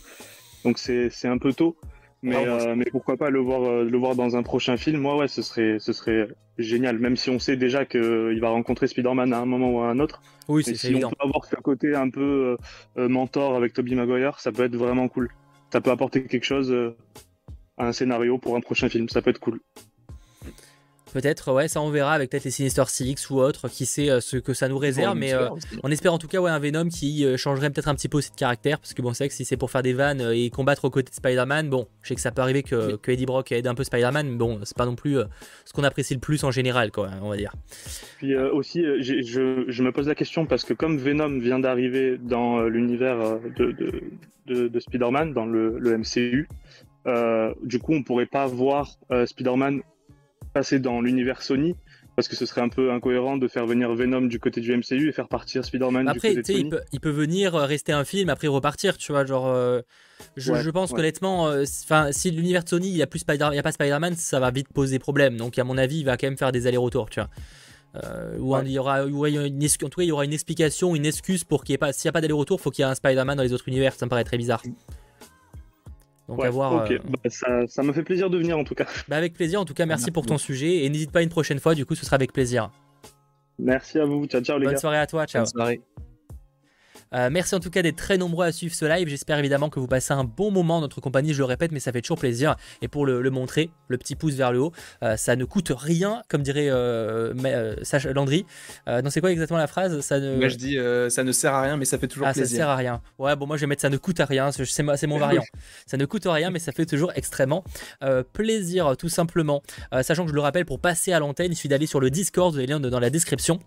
Donc c'est un peu tôt. Mais, Ah, euh, mais pourquoi pas le voir, le voir dans un prochain film Moi, ouais, ce serait, ce serait génial. Même si on sait déjà qu'il va rencontrer Spider-Man à un moment ou à un autre. Oui, c'est si on évident. peut avoir ce côté un peu euh, mentor avec Tobey Maguire, ça peut être vraiment cool. Ça peut apporter quelque chose à un scénario pour un prochain film. Ça peut être cool. Peut-être, ouais, ça on verra avec peut-être les Sinister Six ou autre, qui sait euh, ce que ça nous réserve, mais euh, on espère en tout cas ouais, un Venom qui euh, changerait peut-être un petit peu aussi de caractère, parce que bon, c'est vrai que si c'est pour faire des vannes et combattre aux côtés de Spider-Man, bon, je sais que ça peut arriver que, que Eddie Brock aide un peu Spider-Man, mais bon, c'est pas non plus euh, ce qu'on apprécie le plus en général, quoi, on va dire. Puis euh, aussi, je, je me pose la question parce que comme Venom vient d'arriver dans l'univers de, de, de, de Spider-Man, dans le, le MCU, du coup, on pourrait pas voir Spider-Man passer dans l'univers Sony parce que ce serait un peu incohérent de faire venir Venom du côté du MCU et faire partir Spider-Man du côté de il peut, il peut venir euh, rester un film, après repartir, tu vois, genre. euh, je, Ouais, je pense ouais. qu'honnêtement, euh, enfin, si l'univers de Sony, il n'y a, plus Spider- il y a pas Spider-Man, ça va vite poser problème. Donc, à mon avis, il va quand même faire des allers-retours, tu vois. Euh, Ouais. il y aura, il y a une, en tout cas, il y aura une explication, une excuse pour qu'il n'y ait pas. S'il n'y a pas d'aller-retour, faut qu'il y ait un Spider-Man dans les autres univers. Ça me paraît très bizarre. Donc, Ouais, à voir. ok, euh, bah, ça, ça me fait plaisir de venir en tout cas. [LAUGHS] bah, avec plaisir, en tout cas, merci Merci pour ton sujet. Et n'hésite pas une prochaine fois, du coup, ce sera avec plaisir. Merci à vous, ciao ciao les Bonne gars. soirée à toi, ciao. Bonne soirée. Euh, merci en tout cas d'être très nombreux à suivre ce live. J'espère évidemment que vous passez un bon moment en notre compagnie. Je le répète, mais ça fait toujours plaisir. Et pour le, le montrer, le petit pouce vers le haut, euh, ça ne coûte rien, comme dirait euh, mais, Sacha Landry. Non, c'est quoi exactement la phrase? Ça ne. Moi, je dis, ça ne sert à rien, mais ça fait toujours Ah, ça plaisir. sert à rien. Ouais, bon, moi je vais mettre ça ne coûte à rien. C'est mon [LAUGHS] variant. ça ne coûte rien, mais ça fait toujours extrêmement plaisir, tout simplement. Sachant que je le rappelle, pour passer à l'antenne, il suffit d'aller sur le Discord, vous avez le lien dans la description.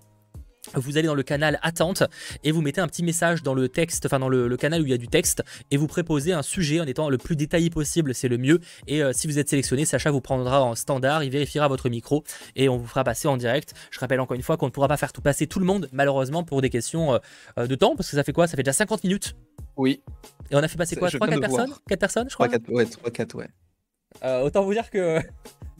Vous allez dans le canal attente et vous mettez un petit message dans le texte, enfin dans le, le canal où il y a du texte, et vous préposez un sujet en étant le plus détaillé possible, c'est le mieux. Et euh, si vous êtes sélectionné, Sacha vous prendra en standard, il vérifiera votre micro et on vous fera passer en direct. Je rappelle encore une fois qu'on ne pourra pas faire tout passer tout le monde, malheureusement, pour des questions euh, euh, de temps, parce que ça fait quoi? Ça fait déjà 50 minutes Oui, et on a fait passer quoi? Je 3 viens 4 de voir. personnes? 4 personnes, je crois 3, 4, ouais, 3, 4, ouais. Euh, Autant vous dire que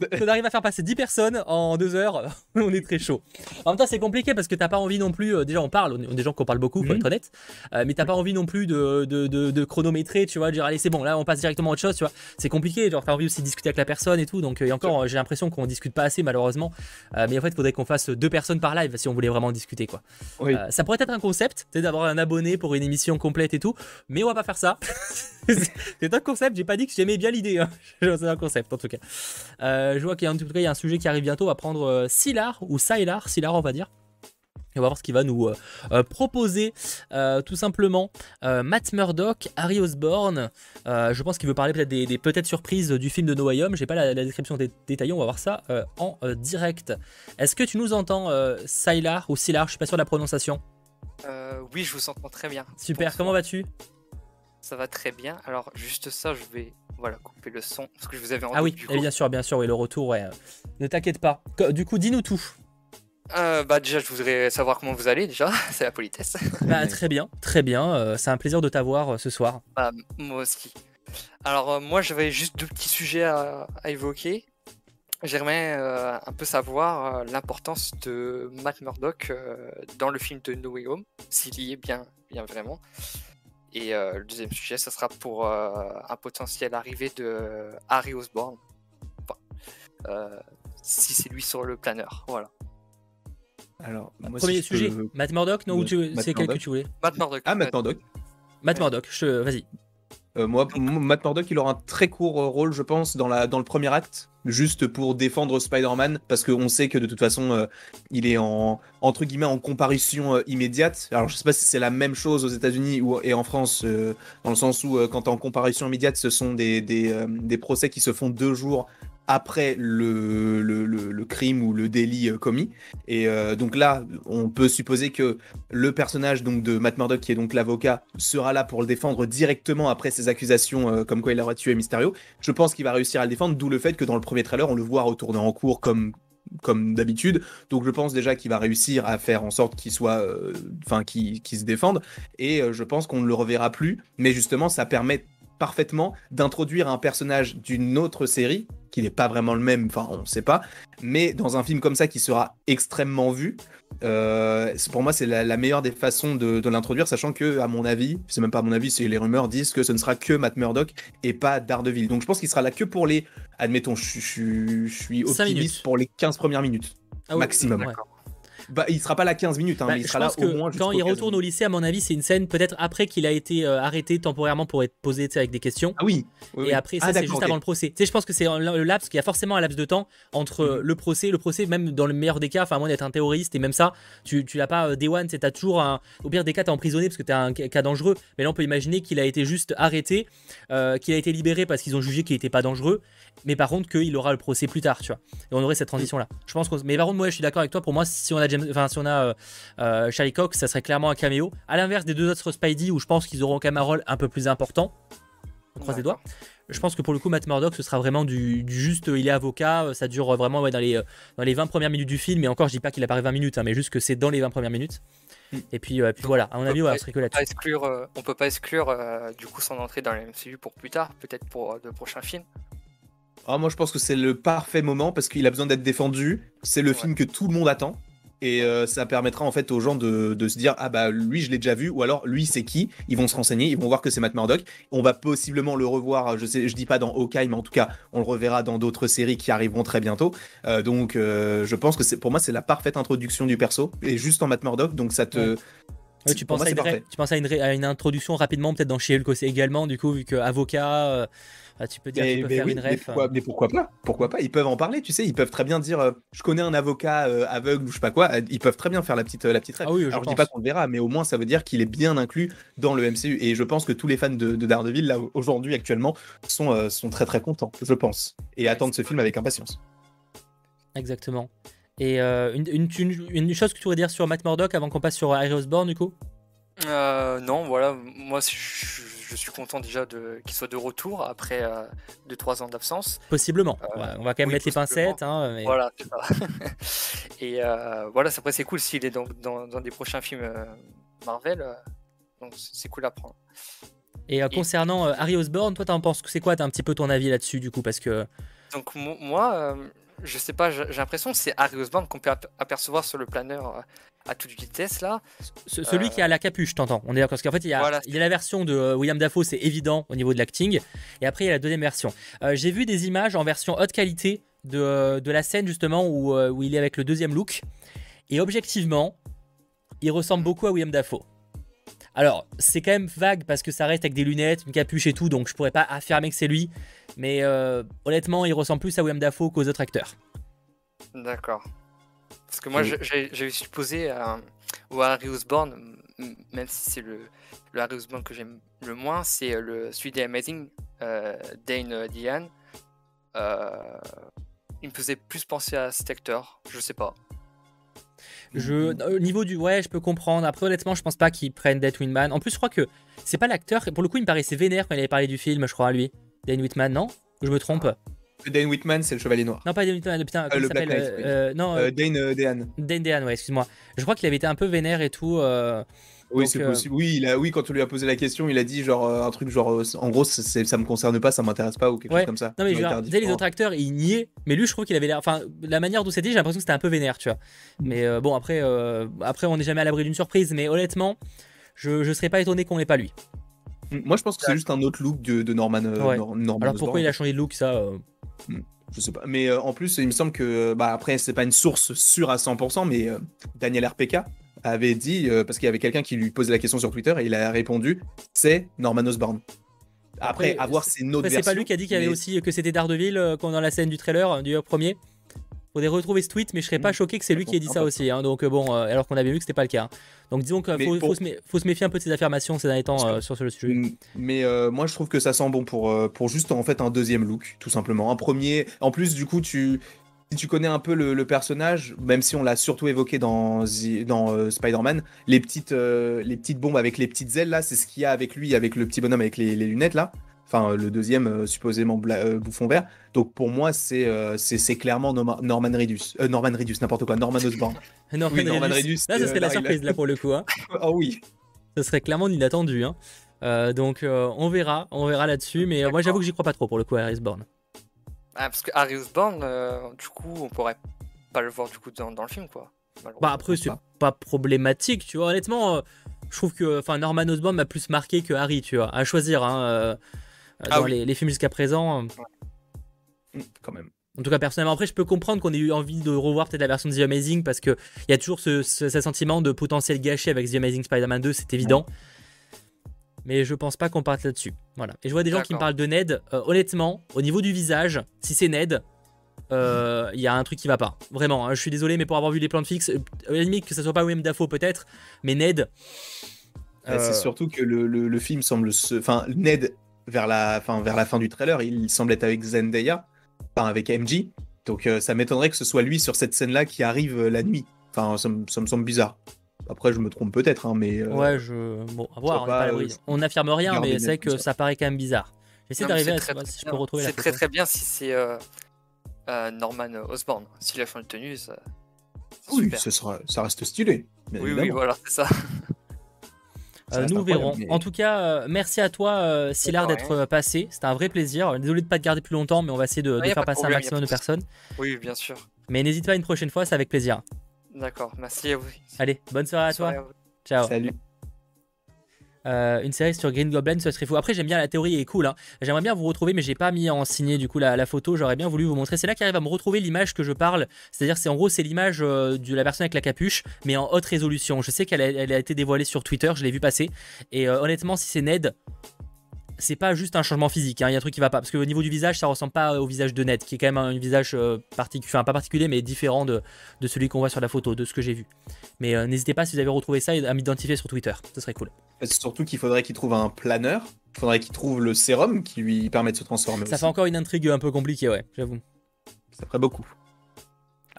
[LAUGHS] on arrive à faire passer 10 personnes en 2 heures, [LAUGHS] on est très chaud. En même temps, c'est compliqué parce que t'as pas envie non plus. euh, déjà, on parle, on est des gens qu'on parle beaucoup, faut Mhm. être honnête. Euh, mais t'as pas envie non plus de, de, de- de chronométrer, tu vois, de dire allez, c'est bon, là, on passe directement à autre chose, tu vois. C'est compliqué, genre, t'as envie aussi de discuter avec la personne et tout. Donc, euh, et encore, j'ai l'impression qu'on discute pas assez, malheureusement. Euh, mais en fait, il faudrait qu'on fasse deux personnes par live si on voulait vraiment discuter, quoi. Oui. Ça pourrait être un concept, c'est d'avoir un abonné pour une émission complète et tout, mais on va pas faire ça. [LAUGHS] c'est un concept, j'ai pas dit que j'aimais bien l'idée. hein. c'est un concept en tout cas. Euh, je vois qu'il y a en tout cas il y a un sujet qui arrive bientôt. On va prendre euh, Sylar ou Sylar, Sylar on va dire. Et on va voir ce qu'il va nous euh, proposer euh, tout simplement. Euh, Matt Murdock, Harry Osborn. Euh, je pense qu'il veut parler peut-être des, des peut-être surprises du film de No Way Home. J'ai pas la, la description dé- détaillée. On va voir ça en direct. Est-ce que tu nous entends, Sylar ou Sylar Je suis pas sûr de la prononciation. Oui, je vous entends très bien. Super. Bonsoir. Comment vas-tu? Ça va très bien. Alors, juste ça, je vais voilà, couper le son parce que je vous avais Ah oui, doute, du et bien sûr, bien sûr, oui, le retour, ouais. euh, Ne t'inquiète pas. Du coup, dis-nous tout. Euh, bah, déjà, je voudrais savoir comment vous allez, déjà. [LAUGHS] C'est la politesse. [LAUGHS] Bah, très bien, très bien. euh, c'est un plaisir de t'avoir euh, ce soir. Bah, moi aussi. Alors, moi, j'avais juste deux petits sujets à, à évoquer. J'aimerais un peu savoir l'importance de Matt Murdock dans le film de No Way Home, s'il y est bien, bien vraiment. Et euh, le deuxième sujet, ce sera pour euh, un potentiel arrivée de Harry Osborn. Enfin, euh, si c'est lui sur le planeur, voilà. Alors, moi, Premier si sujet, peux- Matt Murdock, non, ou tu- c'est quel que tu voulais Matt Murdock. Ah, Matt euh, Murdock. Matt Murdock, je... vas-y. Euh, moi, Matt Murdock, il aura un très court euh, rôle, je pense, dans, la, dans le premier acte, juste pour défendre Spider-Man, parce qu'on sait que de toute façon, euh, il est en entre guillemets en comparution euh, immédiate. Alors, je sais pas si c'est la même chose aux États-Unis ou et en France, dans le sens où quand t'es en comparution immédiate, ce sont des, des, des procès qui se font deux jours après le, crime ou le délit euh, commis. Et euh, donc là, on peut supposer que le personnage donc de Matt Murdock, qui est donc l'avocat, sera là pour le défendre directement après ces accusations euh, comme quoi il aurait tué Mysterio. Je pense qu'il va réussir à le défendre, d'où le fait que dans le premier trailer, on le voit retourner en cours comme comme d'habitude. Donc je pense déjà qu'il va réussir à faire en sorte qu'il soit, euh, enfin, qu'il qu'il se défende. Et euh, je pense qu'on ne le reverra plus. Mais justement, ça permet parfaitement d'introduire un personnage d'une autre série qui n'est pas vraiment le même, enfin on ne sait pas, mais dans un film comme ça qui sera extrêmement vu, euh, pour moi c'est la, la meilleure des façons de, de l'introduire, sachant que à mon avis, c'est même pas à mon avis, c'est les rumeurs disent que ce ne sera que Matt Murdock et pas Daredevil. Donc je pense qu'il sera là que pour les, admettons, je, je- je suis optimiste pour les 15 premières minutes. Ah oui, Maximum. ouais. Bah, il sera pas là 15 minutes, hein, Bah, mais il sera là au moins quand il 15 retourne au lycée, à mon avis, c'est une scène peut-être après qu'il a été euh, arrêté temporairement pour être posé avec des questions. Ah oui. oui, Et oui. après, ça, Ah, c'est juste avant le procès. Tu sais, je pense que c'est le laps, qu'il y a forcément un laps de temps entre euh, Mhm. le procès, le procès, même dans le meilleur des cas, enfin, à moins d'être un terroriste, et même ça, tu, tu l'as pas euh, day one, as toujours un. Au pire des cas, t'es emprisonné parce que t'es un ca- cas dangereux. Mais là, on peut imaginer qu'il a été juste arrêté, euh, qu'il a été libéré parce qu'ils ont jugé qu'il était pas dangereux, mais par contre, qu'il aura le procès plus tard, tu vois. Et on aurait cette transition-là. Je pense. Mais par contre, moi, je suis d'accord avec toi. Pour moi, si on a James, enfin, si on a euh, euh, Charlie Cox, ça serait clairement un caméo. À l'inverse des deux autres Spidey, où je pense qu'ils auront quand même un rôle un peu plus important. On croise les doigts. Je pense que pour le coup, Matt Murdock, ce sera vraiment du, du juste, euh, il est avocat, ça dure vraiment ouais, dans, les, dans les 20 premières minutes du film, et encore, je dis pas qu'il apparaît 20 minutes, hein, mais juste que c'est dans les 20 premières minutes. Mm. Et puis, euh, puis voilà, à mon avis, ouais, on On peut pas exclure, euh, on peut pas exclure du coup son entrée dans le MCU pour plus tard, peut-être pour euh, de prochains films. Ah, moi, je pense que c'est le parfait moment parce qu'il a besoin d'être défendu. C'est le Ouais. film que tout le monde attend. Et euh, ça permettra en fait aux gens de, de se dire ah bah lui je l'ai déjà vu ou alors lui c'est qui? Ils vont se renseigner ils vont voir que c'est Matt Murdock on va possiblement le revoir je sais je dis pas dans Hawkeye mais en tout cas on le reverra dans d'autres séries qui arriveront très bientôt Euh, donc euh, je pense que c'est pour moi c'est la parfaite introduction du perso et juste en Matt Murdock donc ça te Ouais. Ouais, tu, penses moi, à une, tu penses à une, ré- à une introduction rapidement, peut-être dans aussi également, du coup, vu que avocat, ah, tu peux dire Mais, peut mais faire oui, une mais ref. pourquoi, mais pourquoi pas Pourquoi pas Ils peuvent en parler, tu sais. Ils peuvent très bien dire, euh, je connais un avocat euh, aveugle ou je sais pas quoi. euh, Ils peuvent très bien faire la petite, euh, la petite ref. Ah oui, je Alors je dis pas qu'on le verra, mais au moins ça veut dire qu'il est bien inclus dans le MCU. Et je pense que tous les fans de, de Daredevil là aujourd'hui actuellement sont, euh, sont très très contents, je pense, et attendent ce film avec impatience. Exactement. Et euh, une, une, une- une chose que tu voudrais dire sur Matt Murdock avant qu'on passe sur Harry Osborn, du coup? Euh, non, voilà, moi je, je suis content déjà de qu'il soit de retour après 2-3 ans d'absence. Possiblement. Euh, Ouais, on va quand même oui, mettre les pincettes. Hein, mais- Voilà, c'est ça. [LAUGHS] Et euh, voilà, après c'est cool s'il est dans, dans, dans des prochains films euh, Marvel, euh, donc c'est cool à prendre. Et euh, concernant euh, Harry Osborn, toi, t'en penses que c'est quoi T'as un petit peu ton avis là-dessus, du coup, parce que Donc mo- moi, euh, je sais pas, j'ai l'impression que c'est Harry Osborn qu'on peut ap- apercevoir sur le planeur euh, à toute vitesse là. ce- celui Euh, qui a la capuche, t'entends On est d'accord parce qu'en fait, il y, a, Voilà. il y a la version de euh, William Dafoe, c'est évident au niveau de l'acting, et après il y a la deuxième version. Euh, J'ai vu des images en version haute qualité de, euh, de la scène justement où, où il est avec le deuxième look, et objectivement, il ressemble beaucoup à William Dafoe. Alors, c'est quand même vague parce que ça reste avec des lunettes, une capuche et tout, donc je pourrais pas affirmer que c'est lui. Mais euh, honnêtement, il ressemble plus à William Dafoe qu'aux autres acteurs. D'accord. Parce que moi, Oui. j'ai- supposé euh, au Harry Osborn, même si c'est le, le Harry Osborn que j'aime le moins, c'est euh, le celui des Amazing, euh, Dane euh, Diane. Euh, il me faisait plus penser à cet acteur, je sais pas. Je, au niveau du. Ouais, je peux comprendre. Après, honnêtement, je pense pas qu'ils prennent Death Man. En plus, je crois que c'est pas l'acteur. Pour le coup, il me paraissait vénère quand il avait parlé du film, je crois, à lui. Dane Whitman, non? Ou je me trompe? Dane Whitman, c'est le Chevalier Noir. Non, pas Dane Whitman, putain, comment il s'appelle euh, Knight, oui. euh, Non, Euh, euh, Dane euh, Dehan. Dane Dehan, ouais, excuse-moi. Je crois qu'il avait été un peu vénère et tout. euh, Oui, c'est euh, possible. Oui, il a, oui, quand on lui a posé la question, il a dit genre euh, un truc genre, euh, en gros, ça me concerne pas, ça m'intéresse pas ou quelque Ouais. chose comme ça. Non mais tu sais, les autres acteurs ils niaient, mais lui je trouve qu'il avait l'air, enfin la manière dont c'était, j'ai l'impression que c'était un peu vénère, tu vois. Mais euh, bon après, euh, après on n'est jamais à l'abri d'une surprise, mais honnêtement, je je serais pas étonné qu'on l'ait pas lui. Moi, je pense que c'est juste un autre look de, de Norman. euh, Ouais. Norman Alors pourquoi Osborn. il a changé de look ça euh, Je sais pas. Mais euh, en plus, il me semble que, bah, après, c'est pas une source sûre à 100%, mais euh, Daniel RPK avait dit, euh, parce qu'il y avait quelqu'un qui lui posait la question sur Twitter et il a répondu c'est Norman Osborn. Après, Après, à voir, c'est pas lui qui a dit qu'il y avait mais- aussi que c'était Daredevil euh, quand dans la scène du trailer euh, du premier. Faudrait retrouver ce tweet, mais je serais pas Mm. choqué que c'est lui qui ait dit ça aussi. hein. donc euh, bon, euh, alors qu'on avait vu que c'était pas le cas. hein. Donc disons qu'il faut, se mé- faut se méfier un peu de ses affirmations ces derniers temps euh, sur ce sujet. Mais euh, moi, je trouve que ça sent bon pour, pour juste en fait un deuxième look, tout simplement. Un premier. En plus, du coup, tu. Si tu connais un peu le, le personnage, même si on l'a surtout évoqué dans, dans euh, Spider-Man, les petites, euh, les petites bombes avec les petites ailes là, c'est ce qu'il y a avec lui, avec le petit bonhomme avec les, les lunettes là. Enfin, le deuxième euh, supposément bla- euh, bouffon vert. Donc pour moi, c'est euh, c'est clairement Norma- Norman Reedus. Euh, Norman Reedus, n'importe quoi. Norman Osborn. [LAUGHS] Norman oui, Norman Reedus. Là, ça euh, serait la surprise là pour le coup. hein. oh [LAUGHS] oui. Ça serait clairement inattendu. Hein. Euh, donc euh, on verra, on verra là-dessus. Mais euh, moi j'avoue que j'y crois pas trop pour le coup à Harris Bourne. Ah, parce que Harry Osborn, euh, du coup, on pourrait pas le voir du coup dans, dans le film, quoi. Bah après c'est pas. pas problématique, tu vois. Honnêtement, euh, je trouve que enfin Norman Osborn m'a plus marqué que Harry, tu vois. À choisir hein, euh, Ah dans oui. les, les films jusqu'à présent. euh, Mm, Quand même. En tout cas, personnellement, après, je peux comprendre qu'on ait eu envie de revoir peut-être la version de The Amazing parce qu'il y a toujours ce, ce- ce sentiment de potentiel gâché avec The Amazing Spider-Man 2, c'est évident. Mais je pense pas qu'on parte là-dessus. Voilà. Et je vois des gens qui me parlent de Ned. Euh, honnêtement, au niveau du visage, si c'est Ned, euh, il y a un truc qui va pas. Vraiment, hein, je suis désolé, mais pour avoir vu les plans de fixe, euh, à la limite que ça soit pas William Dafoe peut-être, mais Ned. Bah, euh, C'est surtout que le, le- le film semble se. Enfin, Ned, vers la, fin, vers la fin du trailer, il semble être avec Zendaya, enfin avec MJ. Donc euh, ça m'étonnerait que ce soit lui sur cette scène-là qui arrive euh, la nuit. Enfin, ça, me- ça me semble bizarre. Après, je me trompe peut-être, hein, mais. euh, Ouais, je. Bon, à voir, on, est pas, euh, on n'affirme rien, mais c'est comme que ça. ça paraît quand même bizarre. J'essaie d'arriver à c'est très, si je peux bien. retrouver la C'est très très bien si c'est euh, euh, Norman Osborn. S'il a changé de tenue, ça. Oui, super. ce sera, ça reste stylé. Oui, oui, voilà, c'est ça. Euh, nous verrons. mais- En tout cas, euh, merci à toi, euh, Sylar, d'être euh, passé. C'était un vrai plaisir. Désolé de pas te garder plus longtemps, mais on va essayer de, Ah, faire pas passer problème, un maximum de personnes. Oui, bien sûr. Mais n'hésite pas une prochaine fois, c'est avec plaisir. D'accord, merci à vous. Allez, bonne soirée à Bonne toi. soirée à vous. Ciao. Salut. Euh, une série sur Green Goblin, ce serait fou. Après, j'aime bien la théorie, elle est cool. hein. J'aimerais bien vous retrouver, mais j'ai pas mis en signé du coup la, photo. J'aurais bien voulu vous montrer. C'est là qu'arrive à me retrouver l'image que je parle. C'est-à-dire, c'est en gros, c'est l'image euh, de la personne avec la capuche, mais en haute résolution. Je sais qu'elle a, été dévoilée sur Twitter, je l'ai vu passer. Et euh, honnêtement, si c'est Ned, c'est pas juste un changement physique. hein. Il y a un truc qui va pas. Parce qu'au niveau du visage, ça ressemble pas au visage de Ned, qui est quand même un visage particulier, enfin pas particulier, mais différent de, celui qu'on voit sur la photo, de ce que j'ai vu. Mais n'hésitez pas si vous avez retrouvé ça à m'identifier sur Twitter. Ce serait cool. C'est Surtout qu'il faudrait qu'il trouve un planeur. Il faudrait qu'il trouve le sérum qui lui permet de se transformer. Ça aussi. fait encore une intrigue un peu compliquée, ouais, j'avoue. Ça ferait beaucoup.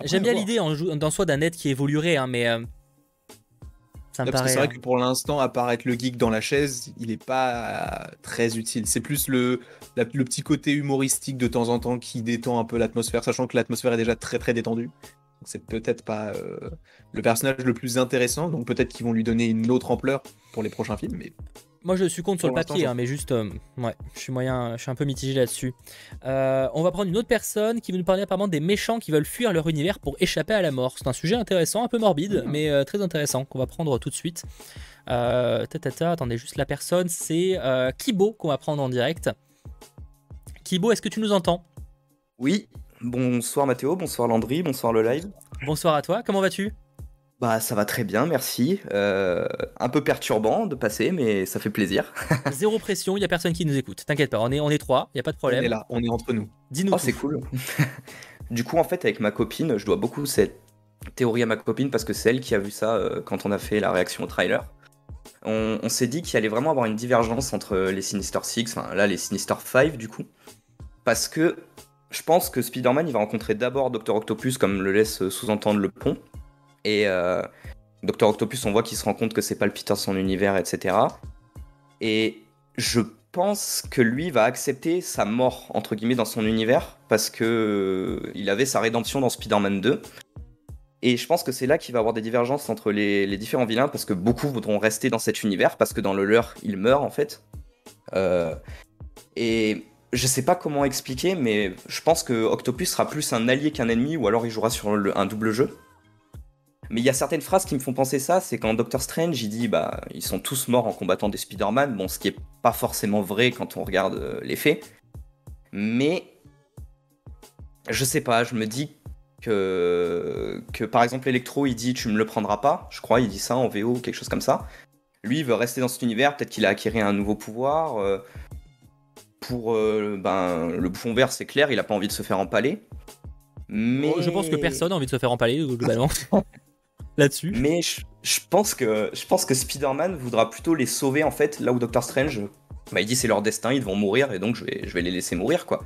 J'aime bien l'idée en soi d'un net qui évoluerait, hein, mais euh, ça me paraît. c'est vrai euh, que pour l'instant, apparaître le geek dans la chaise, il n'est pas très utile. C'est plus le, la- le petit côté humoristique de temps en temps qui détend un peu l'atmosphère, sachant que l'atmosphère est déjà très très détendue. Donc c'est peut-être pas euh, le personnage le plus intéressant, donc peut-être qu'ils vont lui donner une autre ampleur pour les prochains films. Mais Moi, je suis contre sur le papier, hein, mais juste, euh, ouais, je suis moyen, je suis un peu mitigé là-dessus. Euh, on va prendre une autre personne qui veut nous parler apparemment des méchants qui veulent fuir leur univers pour échapper à la mort. C'est un sujet intéressant, un peu morbide, Mhm. mais euh, très intéressant qu'on va prendre tout de suite. Euh, ta, ta, ta, attendez juste la personne, c'est euh, Kibo qu'on va prendre en direct. Kibo, est-ce que tu nous entends? Oui, bonsoir Mathéo, bonsoir Landry, bonsoir le live. Bonsoir à toi, comment vas-tu? Bah ça va très bien, merci. Euh, un peu perturbant de passer, mais ça fait plaisir. [LAUGHS] Zéro pression, il y a personne qui nous écoute. T'inquiète pas, on est, on est trois, il y a pas de on problème. est là, on est entre nous. Dis-nous Oh c'est cool. [LAUGHS] du coup en fait avec ma copine, je dois beaucoup cette théorie à ma copine parce que c'est elle qui a vu ça euh, quand on a fait la réaction au trailer. On, on s'est dit qu'il allait vraiment avoir une divergence entre les Sinister Six, enfin là les Sinister Five du coup. Parce que je pense que Spider-Man il va rencontrer d'abord Dr. Octopus comme le laisse sous-entendre le pont. Et euh, Dr. Octopus on voit qu'il se rend compte que c'est pas le Peter son univers, etc. Et je pense que lui va accepter sa mort entre guillemets dans son univers parce que euh, il avait sa rédemption dans Spider-Man 2. Et je pense que c'est là qu'il va avoir des divergences entre les, différents vilains, parce que beaucoup voudront rester dans cet univers, parce que dans le leur, il meurt en fait. Euh, et je sais pas comment expliquer, mais je pense que Octopus sera plus un allié qu'un ennemi, ou alors il jouera sur un double jeu. Mais il y a certaines phrases qui me font penser ça, c'est quand Doctor Strange il dit bah ils sont tous morts en combattant des Spider-Man, bon ce qui est pas forcément vrai quand on regarde euh, les faits. Mais je sais pas, je me dis que, par exemple Electro il dit tu me le prendras pas, je crois il dit ça en VO ou quelque chose comme ça. Lui il veut rester dans cet univers, peut-être qu'il a acquis un nouveau pouvoir. euh, pour euh, ben, le bouffon vert c'est clair, il a pas envie de se faire empaler. Mais Oh, Je pense que personne n'a envie de se faire empaler, globalement. [LAUGHS] Là-dessus. mais je, je pense que je pense que Spider-Man voudra plutôt les sauver en fait là où Doctor Strange bah, il dit c'est leur destin, ils vont mourir et donc je vais, je vais les laisser mourir quoi.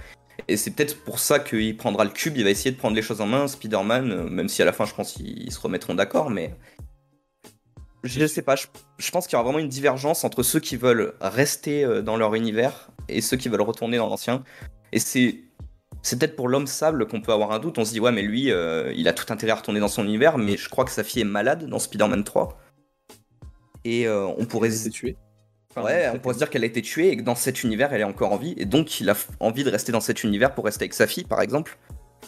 Et c'est peut-être pour ça qu'il prendra le cube, il va essayer de prendre les choses en main, Spider-Man, euh, même si à la fin je pense qu'ils ils se remettront d'accord, mais je sais pas, je, je pense qu'il y aura vraiment une divergence entre ceux qui veulent rester euh, dans leur univers et ceux qui veulent retourner dans l'ancien. Et c'est c'est peut-être pour l'homme sable qu'on peut avoir un doute. On se dit, ouais, mais lui, euh, il a tout intérêt à retourner dans son univers, mais je crois que sa fille est malade dans Spider-Man 3. Et euh, on pourrait. s'est tué. Enfin, Ouais, on pourrait se dire qu'elle a été tuée et que dans cet univers, elle est encore en vie. Et donc, il a f- envie de rester dans cet univers pour rester avec sa fille, par exemple.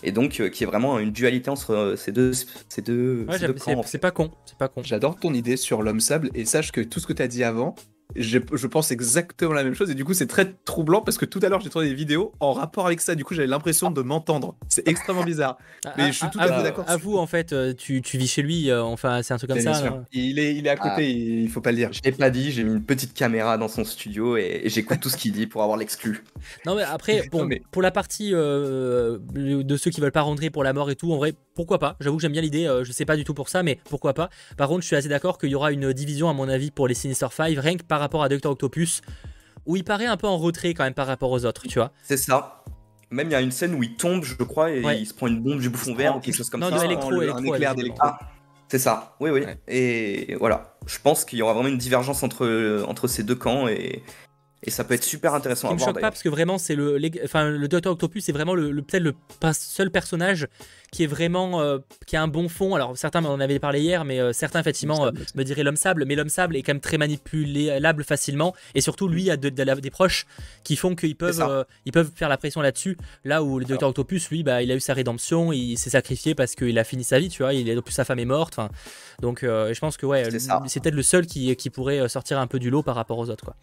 Et donc, euh, qui est vraiment une dualité entre euh, ces deux, ces deux, Ouais, ces deux j'aime- camps, c'est en c'est fait. pas con, c'est pas con. J'adore ton idée sur l'homme sable et sache que tout ce que tu as dit avant, je, je pense exactement la même chose et du coup c'est très troublant parce que tout à l'heure j'ai tourné des vidéos en rapport avec ça, du coup j'avais l'impression de m'entendre. C'est extrêmement bizarre. Mais je suis tout à fait d'accord. À vous, en fait, euh, tu, tu vis chez lui, euh, enfin, c'est un truc comme ça. sûr. là. Il est, il est à côté, Ah. il faut pas le dire. Je l'ai pas dit, j'ai mis une petite caméra dans son studio et, et j'écoute tout ce qu'il dit pour avoir l'exclu. Non, mais après, [LAUGHS] bon, Non, mais- pour la partie euh, de ceux qui veulent pas rentrer pour la mort et tout, en vrai, pourquoi pas? J'avoue que j'aime bien l'idée, euh, je sais pas du tout pour ça, mais pourquoi pas? Par contre, je suis assez d'accord qu'il y aura une division, à mon avis, pour les Sinister 5, rien que par rapport à Doctor Octopus, où il paraît un peu en retrait quand même par rapport aux autres, tu vois. C'est ça. Même il y a une scène où il tombe, je crois, et Ouais. il se prend une bombe du bouffon vert ou quelque chose comme Non, ça. électro, un électro, éclair d'électro. Ah, c'est ça, oui, oui. Ouais. Et voilà, je pense qu'il y aura vraiment une divergence entre, entre ces deux camps et, et ça peut être super intéressant à me voir. choque pas parce que vraiment c'est le les- enfin le Docteur Octopus c'est vraiment le, le- peut-être le seul personnage qui est vraiment euh, qui a un bon fond. Alors certains en avaient parlé hier mais euh, certains effectivement euh, me diraient l'homme sable. Mais l'homme sable est quand même très manipulable facilement. Et surtout lui a de- de la- des proches qui font qu'ils peuvent ça. euh, ils peuvent faire la pression là-dessus. Là où le Docteur Octopus lui bah il a eu sa rédemption il s'est sacrifié parce qu'il a fini sa vie tu vois. Il est plus sa femme est morte donc euh, je pense que ouais C'est ça. peut-être le seul qui, qui pourrait sortir un peu du lot par rapport aux autres quoi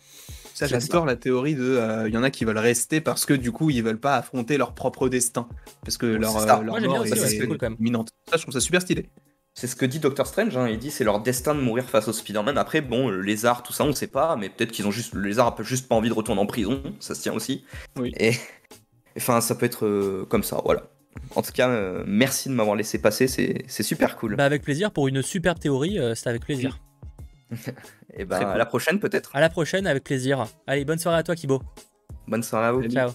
Ça, C'est j'adore la théorie de. euh, Il y en a qui veulent rester parce que du coup, ils veulent pas affronter leur propre destin. Parce que leur, c'est ça. euh, leur Moi, mort aussi, est, ouais, c'est cool, quand même. imminente. Ça, je trouve ça super stylé. C'est ce que dit Doctor Strange, hein, il dit c'est leur destin de mourir face au Spider-Man. Après, bon, le lézard, tout ça, on sait pas, mais peut-être qu'ils ont juste. Le lézard a juste pas envie de retourner en prison, ça se tient aussi. Oui. Et. Enfin, ça peut être euh, comme ça, voilà. En tout cas, euh, merci de m'avoir laissé passer, c'est c'est super cool. bah avec plaisir pour une superbe théorie euh, c'était avec plaisir [LAUGHS] Et ben, très à la prochaine peut-être. À la prochaine, avec plaisir. Allez, bonne soirée à toi, Kibo. Bonne soirée à vous. Ciao.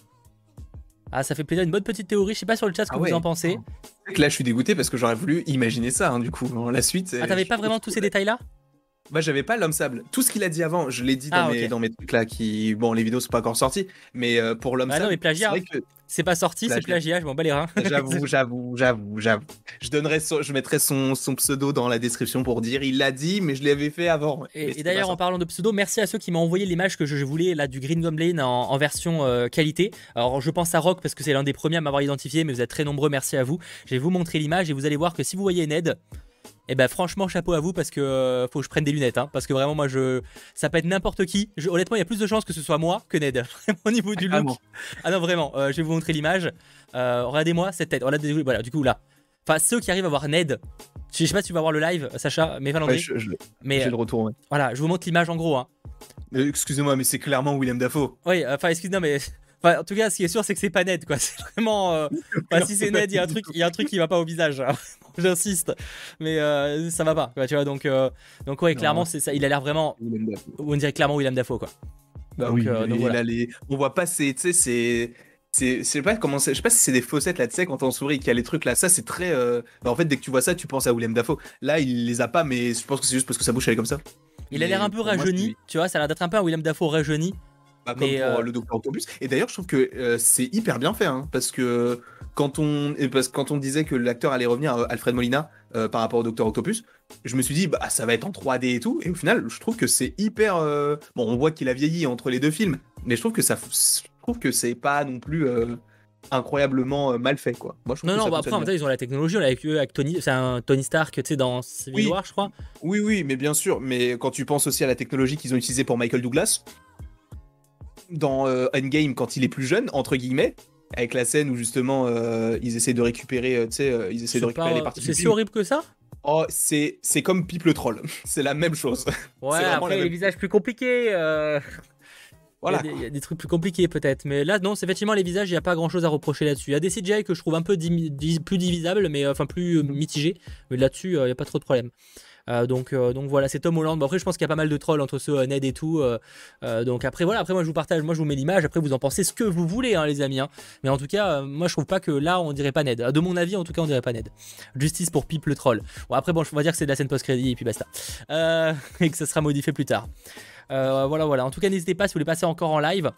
Ah, ça fait plaisir, une bonne petite théorie. Je sais pas sur le chat ce que Ah vous en pensez. Là, je suis dégoûté parce que j'aurais voulu imaginer ça, hein, du coup. La suite. Ah, t'avais pas vraiment tous ces détails-là? Moi, j'avais pas l'homme sable. Tout ce qu'il a dit avant, je l'ai dit dans, Ah, mes, dans mes trucs là qui. Bon, les vidéos sont pas encore sorties, mais euh, pour l'homme Ah non, sable. mais plagiat, c'est vrai que C'est pas sorti, c'est Plagiat. je m'en bats les reins. [LAUGHS] J'avoue, [LAUGHS] j'avoue, j'avoue, j'avoue. Je donnerai je mettrai son, son pseudo dans la description pour dire il l'a dit, mais je l'avais fait avant. Et, d'ailleurs, en parlant de pseudo, merci à ceux qui m'ont envoyé l'image que je, je voulais là du Green Goblin en, en version euh, qualité. Alors, je pense à Rock parce que c'est l'un des premiers à m'avoir identifié, mais vous êtes très nombreux, merci à vous. Je vais vous montrer l'image et vous allez voir que si vous voyez Ned, eh ben franchement chapeau à vous parce que euh, faut que je prenne des lunettes, hein, parce que vraiment moi je, ça peut être n'importe qui. Je- honnêtement, il y a plus de chances que ce soit moi que Ned. [LAUGHS] Vraiment au niveau du look. Ah non vraiment, euh, je vais vous montrer l'image. Euh, Regardez-moi cette tête. Regardez, voilà, du coup là. Enfin ceux qui arrivent à voir Ned. Je sais pas si tu vas voir le live, Sacha, mais Ouais, Valandry. je- je- mais J'ai le retour. ouais. voilà, je vous montre l'image en gros. Hein. Euh, Excusez-moi, mais c'est clairement William Dafoe. Oui, enfin, excuse-moi, mais. Enfin, en tout cas, ce qui est sûr, c'est que c'est pas Ned, quoi. [LAUGHS] C'est vraiment. euh, [LAUGHS] enfin, si c'est Ned, il y a un truc, il y a un truc qui va pas au visage. hein. [LAUGHS] J'insiste, mais euh, ça va pas, quoi, tu vois. Donc, euh, donc ouais, clairement, c'est ça. Il a l'air vraiment. On dirait clairement William Dafoe, quoi. Bah Donc, oui, donc il voilà. a les... on voit pas c'est tu sais c'est c'est je sais pas comment je sais pas si c'est des faussettes là tu sais quand on sourit qu'il y a les trucs là ça c'est très euh, bah, en fait dès que tu vois ça tu penses à William Dafoe là il les a pas mais je pense que c'est juste parce que sa bouche elle est comme ça Il a l'air un peu moi, rajeuni, tu vois. Ça a l'air d'être un peu un William Dafoe rajeuni. Bah, comme Mais, pour euh, le Docteur Octopus et d'ailleurs je trouve que euh, c'est hyper bien fait hein, parce que quand on, et parce que quand on disait que l'acteur allait revenir, euh, Alfred Molina, euh, par rapport au Docteur Octopus, je me suis dit, bah, ça va être en 3D et tout. Et au final, je trouve que c'est hyper. euh, Bon, on voit qu'il a vieilli entre les deux films, mais je trouve que ça, je trouve que c'est pas non plus euh, incroyablement euh, mal fait, quoi. Moi, je trouve Non, non, bah après, en même temps, ils ont la technologie, on l'a avec, eux, avec Tony, c'est un Tony Stark, tu sais, dans Civil Oui. War, je crois. Oui, oui, mais bien sûr. Mais quand tu penses aussi à la technologie qu'ils ont utilisée pour Michael Douglas, dans euh, Endgame, quand il est plus jeune, entre guillemets, avec la scène où justement euh, ils essaient de récupérer, euh, tu sais, euh, ils essaient de récupérer pas- les parties C'est si horrible que ça? Oh, c'est c'est comme Pipe le troll. [LAUGHS] c'est la même chose. [LAUGHS] Ouais, après, la les même- visages plus compliqués. [LAUGHS] Voilà. Il y, a des, il y a des trucs plus compliqués peut-être. Mais là, non, c'est effectivement les visages, il n'y a pas grand chose à reprocher là-dessus. Il y a des CGI que je trouve un peu di- plus divisables, mais enfin plus mitigés. Mais là-dessus, il n'y a pas trop de problème. Euh, donc, euh, donc voilà, c'est Tom Holland. Bon, après, je pense qu'il y a pas mal de trolls entre ceux euh, Ned et tout. donc après, voilà, après, moi je vous partage, moi je vous mets l'image. Après, vous en pensez ce que vous voulez, hein, les amis. hein. Mais en tout cas, moi je trouve pas que là, on dirait pas Ned. De mon avis, en tout cas, on dirait pas Ned. Justice pour Pipe le troll. Bon, après, bon, je vais dire que c'est de la scène post-crédit et puis basta. [LAUGHS] Et que ça sera modifié plus tard. Voilà, voilà. En tout cas, n'hésitez pas si vous voulez passer encore en live.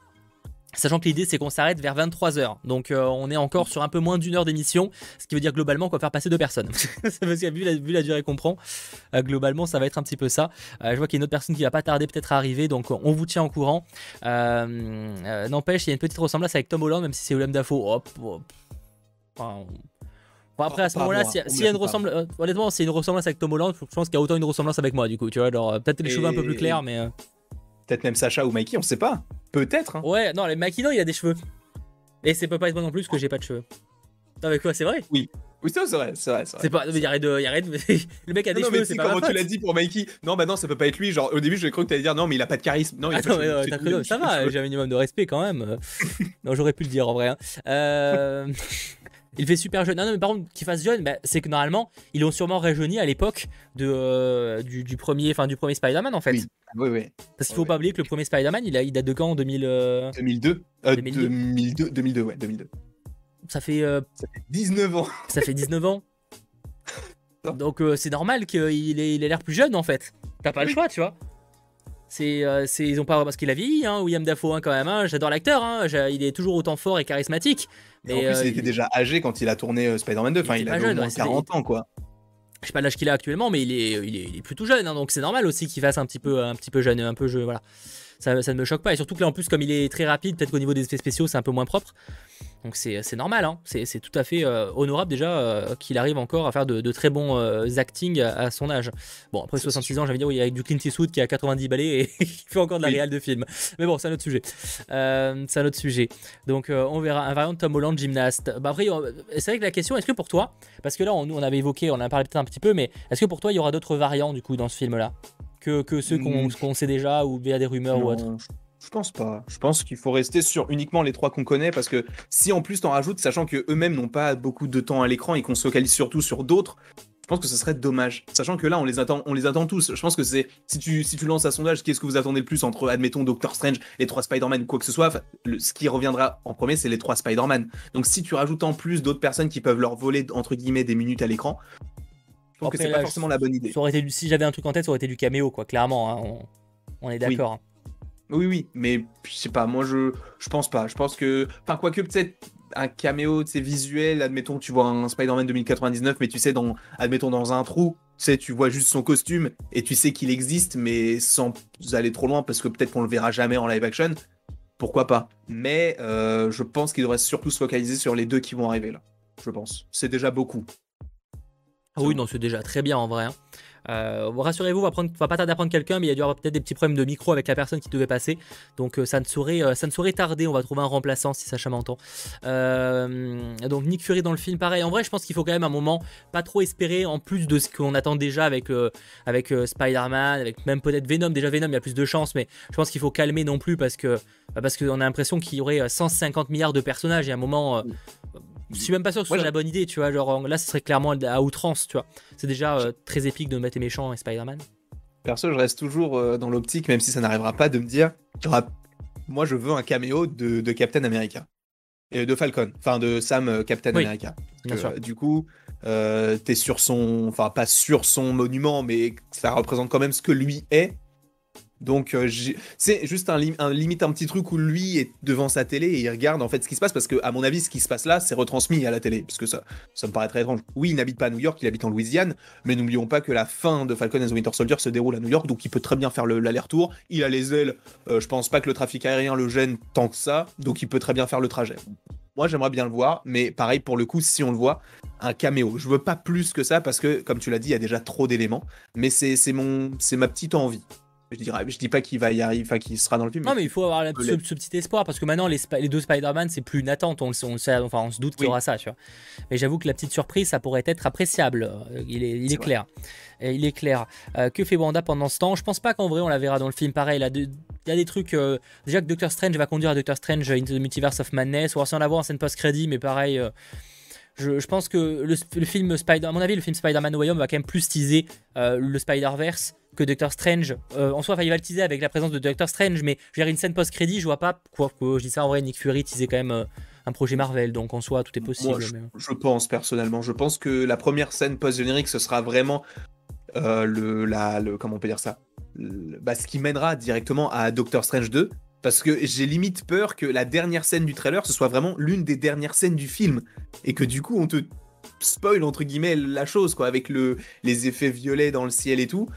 Sachant que l'idée c'est qu'on s'arrête vers 23h. Donc euh, on est encore sur un peu moins d'une heure d'émission. Ce qui veut dire globalement qu'on va faire passer deux personnes. C'est [LAUGHS] Parce que vu la, vu la durée qu'on prend, euh, globalement ça va être un petit peu ça. Euh, je vois qu'il y a une autre personne qui va pas tarder peut-être à arriver. Donc on vous tient au courant. N'empêche, il y a une petite ressemblance avec Tom Holland, même si c'est Willem Dafoe. Hop, hop. Enfin, on- Bon, après, à ce moment-là, s'il s'il y a une ressemblance, euh, honnêtement, a une ressemblance avec Tom Holland, je pense qu'il y a autant une ressemblance avec moi, du coup, tu vois, peut-être les Et- cheveux un peu plus clairs, mais. Peut-être même Sacha ou Mikey, on sait pas. Peut-être. hein. Ouais, non, les Makino, il a des cheveux. Et c'est pas moi non plus que j'ai pas de cheveux. Non, mais quoi, c'est vrai? Oui, ça, c'est vrai, c'est vrai. c'est vrai. C'est pas. mais arrête de. arrête [LAUGHS] Le mec a des Non, non, mais cheveux, c'est pas comment tu l'as dit pour Mikey Non, bah non, ça peut pas être lui. Genre, au début, j'ai cru que t'allais dire non, mais il a pas de charisme. Non, il a Attends, pas de ça va, j'ai un minimum de respect quand même. [LAUGHS] Non, j'aurais pu le dire en vrai. hein. Euh, [LAUGHS] Il fait super jeune. Non, non, mais par contre, qu'il fasse jeune, bah, c'est que normalement, ils l'ont sûrement rajeuni à l'époque de, euh, du, du premier, enfin, du premier Spider-Man en fait. Oui. Oui, oui. Parce qu'il faut pas oublier que le premier Spider-Man, il, a, il date de quand en 2000 euh, 2002. Euh, 2002. 2002. 2002, ouais, 2002. Ça fait, euh, Ça fait 19 ans. [LAUGHS] ça fait 19 ans. Donc euh, c'est normal qu'il ait, il ait l'air plus jeune en fait. T'as pas le choix, tu vois. C'est, euh, c'est, ils ont pas parce qu'il a vieilli, hein, William Dafoe hein, quand même. hein. J'adore l'acteur, il est toujours autant fort et charismatique. Et en Mais plus, euh, il était déjà âgé quand il a tourné euh, Spider-Man 2. Enfin, il il, avait au moins ouais, c'était- 40 ans, quoi. je sais pas l'âge qu'il a actuellement, mais il est, il est, il est plutôt jeune, hein, donc c'est normal aussi qu'il fasse un petit peu, un petit peu jeune, un peu jeu, voilà. Ça, ça ne me choque pas, et surtout que là en plus comme il est très rapide, peut-être qu'au niveau des effets spéciaux c'est un peu moins propre, donc c'est normal, hein. c'est tout à fait euh, honorable déjà euh, qu'il arrive encore à faire de, de très bons euh, acting à, à son âge. Bon après 66 ans, j'avais dire oui avec du Clint Eastwood qui a 90 balais et [LAUGHS] qui fait encore de la Oui. réal de film, mais bon c'est un autre sujet, Euh, c'est un autre sujet. Donc on verra un variant de Tom Holland gymnaste. Bah après c'est vrai que la question est-ce que pour toi parce que là, on, on avait évoqué, on en a parlé peut-être un petit peu, mais est-ce que pour toi, il y aura d'autres variants du coup dans ce film-là? Que, que ceux qu'on Mm. qu'on sait déjà ou via des rumeurs ou autre je- pense pas. Je pense qu'il faut rester sur uniquement les trois qu'on connaît parce que si en plus t'en rajoutes, sachant que eux-mêmes n'ont pas beaucoup de temps à l'écran et qu'on se focalise surtout sur d'autres, je pense que ce serait dommage. Sachant que là, on les attend, on les attend tous. Je pense que c'est si tu si tu lances un sondage, qu'est-ce que vous attendez le plus entre admettons Doctor Strange, les trois Spider-Man quoi que ce soit, le- ce qui reviendra en premier, c'est les trois Spider-Man. Donc si tu rajoutes en plus d'autres personnes qui peuvent leur voler entre guillemets des minutes à l'écran, je pense Après, que c'est pas forcément la bonne idée. Ça aurait été du- Si j'avais un truc en tête, ça aurait été du caméo, quoi, clairement. hein, on, on est d'accord. hein. Oui, oui, mais je sais pas, moi je, je pense pas. Je pense que. Enfin, quoique peut-être un caméo, tu sais, visuel, admettons, tu vois un Spider-Man 2099, mais tu sais, dans, admettons, dans un trou, tu sais, tu vois juste son costume et tu sais qu'il existe, mais sans aller trop loin, parce que peut-être qu'on le verra jamais en live action. Pourquoi pas Mais euh, je pense qu'il devrait surtout se focaliser sur les deux qui vont arriver là. Je pense. C'est déjà beaucoup. Ah oui, non, c'est déjà très bien en vrai. hein. Euh, Rassurez-vous, on va, prendre, on va pas tarder à prendre quelqu'un, mais il y a dû y avoir peut-être des petits problèmes de micro avec la personne qui devait passer. Donc euh, ça, ne saurait, euh, ça ne saurait tarder, on va trouver un remplaçant si Sacha m'entend. Donc Nick Fury dans le film, pareil. En vrai, je pense qu'il faut quand même un moment pas trop espérer, en plus de ce qu'on attend déjà avec, avec Spider-Man, avec même peut-être Venom. Déjà Venom, il y a plus de chance, mais je pense qu'il faut calmer non plus parce que bah, parce qu'on a l'impression qu'il y aurait euh, 150 milliards de personnages et à un moment... je suis même pas sûr que ce soit la bonne idée, tu vois. Genre là, ce serait clairement à outrance, tu vois. C'est déjà euh, très épique de mettre les méchants et Spider-Man. Perso, je reste toujours euh, dans l'optique, même si ça n'arrivera pas, de me dire, moi je veux un caméo de, de Captain America. Et de Falcon, enfin de Sam euh, Captain Oui, America. bien Que, sûr. du coup, euh, t'es sur son, enfin pas sur son monument, mais ça représente quand même ce que lui est. Donc euh, c'est juste un, lim- un limite un petit truc où lui est devant sa télé et il regarde en fait ce qui se passe parce que à mon avis ce qui se passe là c'est retransmis à la télé parce que ça ça me paraît très étrange. Oui il n'habite pas à New York, il habite en Louisiane, mais n'oublions pas que la fin de Falcon and the Winter Soldier se déroule à New York donc il peut très bien faire le- l'aller-retour. Il a les ailes, euh, je pense pas que le trafic aérien le gêne tant que ça, donc il peut très bien faire le trajet. Moi j'aimerais bien le voir, mais pareil pour le coup si on le voit un caméo. Je veux pas plus que ça parce que comme tu l'as dit il y a déjà trop d'éléments, mais c'est mon c'est ma petite envie. Je dirais, je dis pas qu'il va y arriver, enfin qu'il sera dans le film. Non, mais il faut avoir la- ce, petit espoir parce que maintenant, les, deux Spider-Man, c'est plus une attente. On, on enfin, on se doute qu'il y aura ça, tu vois. Mais j'avoue que la petite surprise, ça pourrait être appréciable. Euh, Il est, il est, C'est clair. Il est clair. Euh, que fait Wanda pendant ce temps? Je pense pas qu'en vrai, on la verra dans le film. Pareil, là, de- il y a des trucs. euh, déjà que Doctor Strange va conduire à Doctor Strange Into the Multiverse of Madness. On va s'en avoir en scène post-crédit, mais pareil. euh, je, je pense que le, le film Spider, à mon avis, le film Spider-Man No Way Home va quand même plus teaser euh, le Spider-Verse que Doctor Strange. Euh, en soi, il va le teaser avec la présence de Doctor Strange, mais je veux dire, une scène post-crédit, je vois pas quoi. je dis ça en vrai, Nick Fury teasait quand même euh, un projet Marvel, donc en soi, tout est possible. Moi, je, mais- je pense personnellement, je pense que la première scène post-générique, ce sera vraiment euh, le, la, le, comment on peut dire ça, Le- bah, ce qui mènera directement à Doctor Strange 2, parce que j'ai limite peur que la dernière scène du trailer, ce soit vraiment l'une des dernières scènes du film, et que du coup on te spoil entre guillemets la chose, quoi, avec le, les effets violets dans le ciel et tout.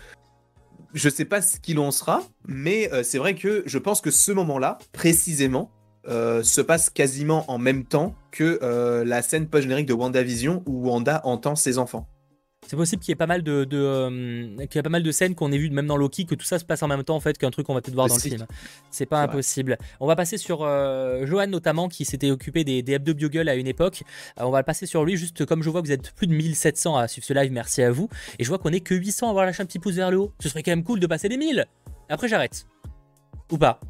Je sais pas ce qu'il en sera, mais euh, c'est vrai que je pense que ce moment-là, précisément, euh, se passe quasiment en même temps que euh, la scène post-générique de WandaVision où Wanda entend ses enfants. C'est possible qu'il y ait pas mal de, de, euh, qu'il y ait pas mal de scènes qu'on ait vues même dans Loki, que tout ça se passe en même temps en fait qu'un truc qu'on va peut-être voir dans le film. C'est pas vrai. impossible. On va passer sur euh, Johan notamment qui s'était occupé des, des hebdo Bugle à une époque. Euh, on va le passer sur lui juste comme je vois que vous êtes plus de 1700 à suivre ce live, merci à vous. Et je vois qu'on est que 800 à avoir lâché un petit pouce vers le haut. Ce serait quand même cool de passer les 1000. Après j'arrête. Ou pas.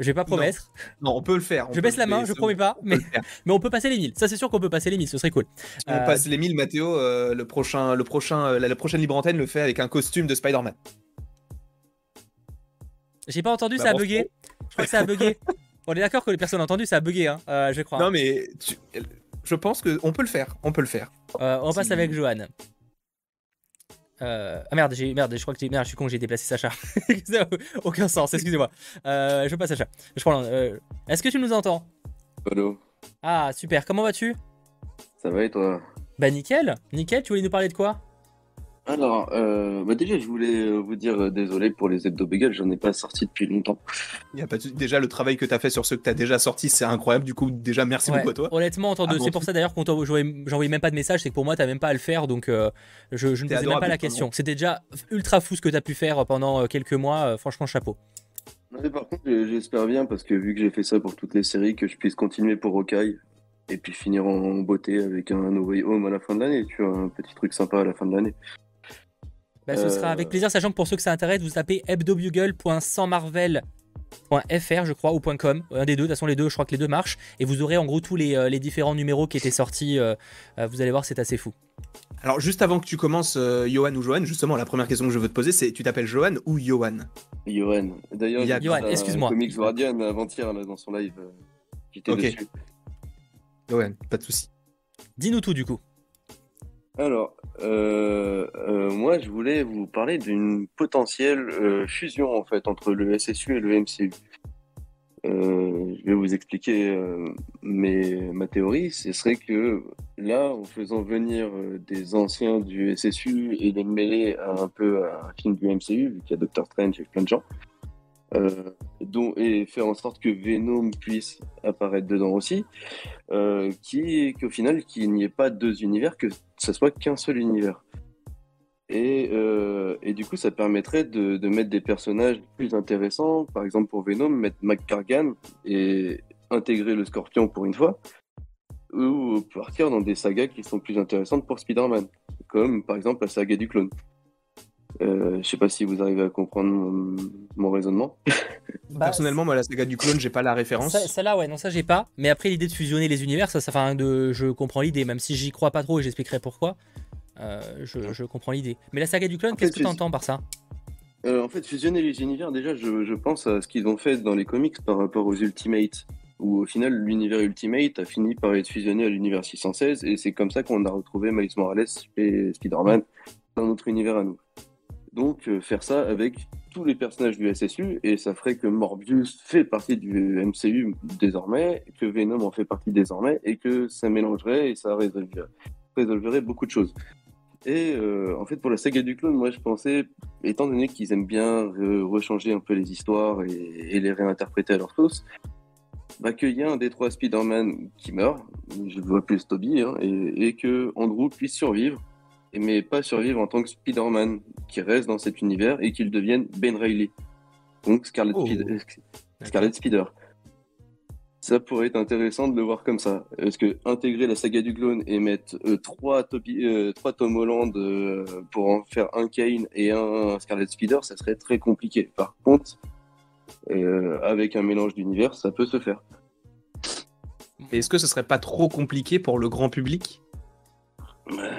Je vais pas promettre. Non, on peut le faire. on Je baisse la main, je promets pas, [LAUGHS] mais, on peut passer les 1000. Ça c'est sûr qu'on peut passer les 1000, ce serait cool. On Euh, passe les 1000, Mathéo, euh, le prochain, le prochain, euh, la, la prochaine libre antenne le fait avec un costume de Spider-Man. J'ai pas entendu, Bah, ça a bugué. Je crois que ça a bugué. [LAUGHS] On est d'accord que les personnes ont entendu, ça a bugué, hein, euh, je crois. Non, mais tu- je pense que on peut le faire. On peut le faire. Euh, on passe avec Johan. Euh, Ah merde, j'ai merde, je crois que j'ai merde, je suis con, j'ai déplacé Sacha. [LAUGHS] Aucun sens, excusez-moi. Euh, je passe Sacha. Je prends. euh, Est-ce que tu nous entends? Allô, Ah super. Comment vas-tu? Ça va et toi? Bah nickel, nickel. Tu voulais nous parler de quoi? Alors, euh, bah déjà, je voulais euh, vous dire euh, désolé pour les hebdo bagels, j'en ai pas sorti depuis longtemps. Il y a pas de- Déjà, le travail que tu as fait sur ceux que tu as déjà sortis, c'est incroyable. Du coup, déjà, merci Ouais, beaucoup à toi. Honnêtement, c'est pour tout. ça d'ailleurs qu'on j'envoyais j'envoyais même pas de message, c'est que pour moi t'as même pas à le faire, donc euh, je, je ne posais même pas la question. C'était déjà ultra fou ce que t'as pu faire pendant quelques mois. euh, franchement, chapeau. Non, mais par contre, j'espère bien, parce que vu que j'ai fait ça pour toutes les séries, que je puisse continuer pour Hawkeye, et puis finir en beauté avec un No Way Home à la fin de l'année, tu vois, un petit truc sympa à la fin de l'année. Bah, ce sera Euh, avec plaisir, sachant que pour ceux que ça intéresse, vous tapez hebdobugle.sansmarvel.fr, je crois, ou .com, un des deux, de toute façon les deux, je crois que les deux marchent, et vous aurez en gros tous les, euh, les différents numéros qui étaient sortis, euh, euh, vous allez voir, c'est assez fou. Alors, juste avant que tu commences, euh, Johan ou Johan, justement, la première question que je veux te poser, c'est tu t'appelles Johan ou Johan? Johan. D'ailleurs, Il y a- Johan, excuse-moi. Comics Guardian avant-hier, dans son live. euh, J'étais Ok. dessus. Johan, pas de souci. Dis-nous tout du coup. Alors, euh, euh, moi, je voulais vous parler d'une potentielle euh, fusion en fait entre le SSU et le MCU. Je vais vous expliquer mes- ma théorie. Ce serait que là, en faisant venir des anciens du SSU et les mêler un peu à un film du MCU, vu qu'il y a Doctor Strange et plein de gens, euh, et faire en sorte que Venom puisse apparaître dedans aussi, euh, qu'au final qu'il n'y ait pas deux univers, que ce soit qu'un seul univers. Et, euh, et du coup, ça permettrait de, mettre des personnages plus intéressants, par exemple pour Venom, mettre McCargan et intégrer le Scorpion pour une fois, ou partir dans des sagas qui sont plus intéressantes pour Spider-Man, comme par exemple la saga du clone. Euh, je sais pas si vous arrivez à comprendre mon, mon raisonnement. [LAUGHS] Personnellement, moi, la saga du clone, j'ai pas la référence. Ça, celle-là, ouais, non, ça j'ai pas. Mais après, l'idée de fusionner les univers, ça, ça, enfin, de, je comprends l'idée, même si j'y crois pas trop et j'expliquerai pourquoi. Euh, je, je comprends l'idée. Mais la saga du clone, qu'est-ce que je- t'entends par ça? Euh, en fait, fusionner les univers, déjà, je, je pense à ce qu'ils ont fait dans les comics par rapport aux Ultimates, où au final, l'univers Ultimate a fini par être fusionné à l'univers 616, et c'est comme ça qu'on a retrouvé Miles Morales et Spider-Man dans notre univers à nous. Donc euh, faire ça avec tous les personnages du SSU et ça ferait que Morbius fait partie du MCU désormais, que Venom en fait partie désormais et que ça mélangerait et ça résolverait, beaucoup de choses. Et euh, en fait, pour la saga du clone, moi je pensais, étant donné qu'ils aiment bien re- rechanger un peu les histoires et, les réinterpréter à leur sauce, bah, qu'il y a un des trois Spider-Man qui meurt, je vois plus Toby, hein, et, que Andrew puisse survivre, mais pas survivre en tant que Spider-Man, qui reste dans cet univers et qu'il devienne Ben Reilly. Donc Scarlet, Oh. Spider- Scarlet Spider. Ça pourrait être intéressant de le voir comme ça. Est-ce que intégrer la saga du clone et mettre euh, trois, euh, trois Tom Holland euh, pour en faire un Kane et un Scarlet Spider, ça serait très compliqué. Par contre, euh, avec un mélange d'univers, ça peut se faire. Mais est-ce que ce serait pas trop compliqué pour le grand public? Euh,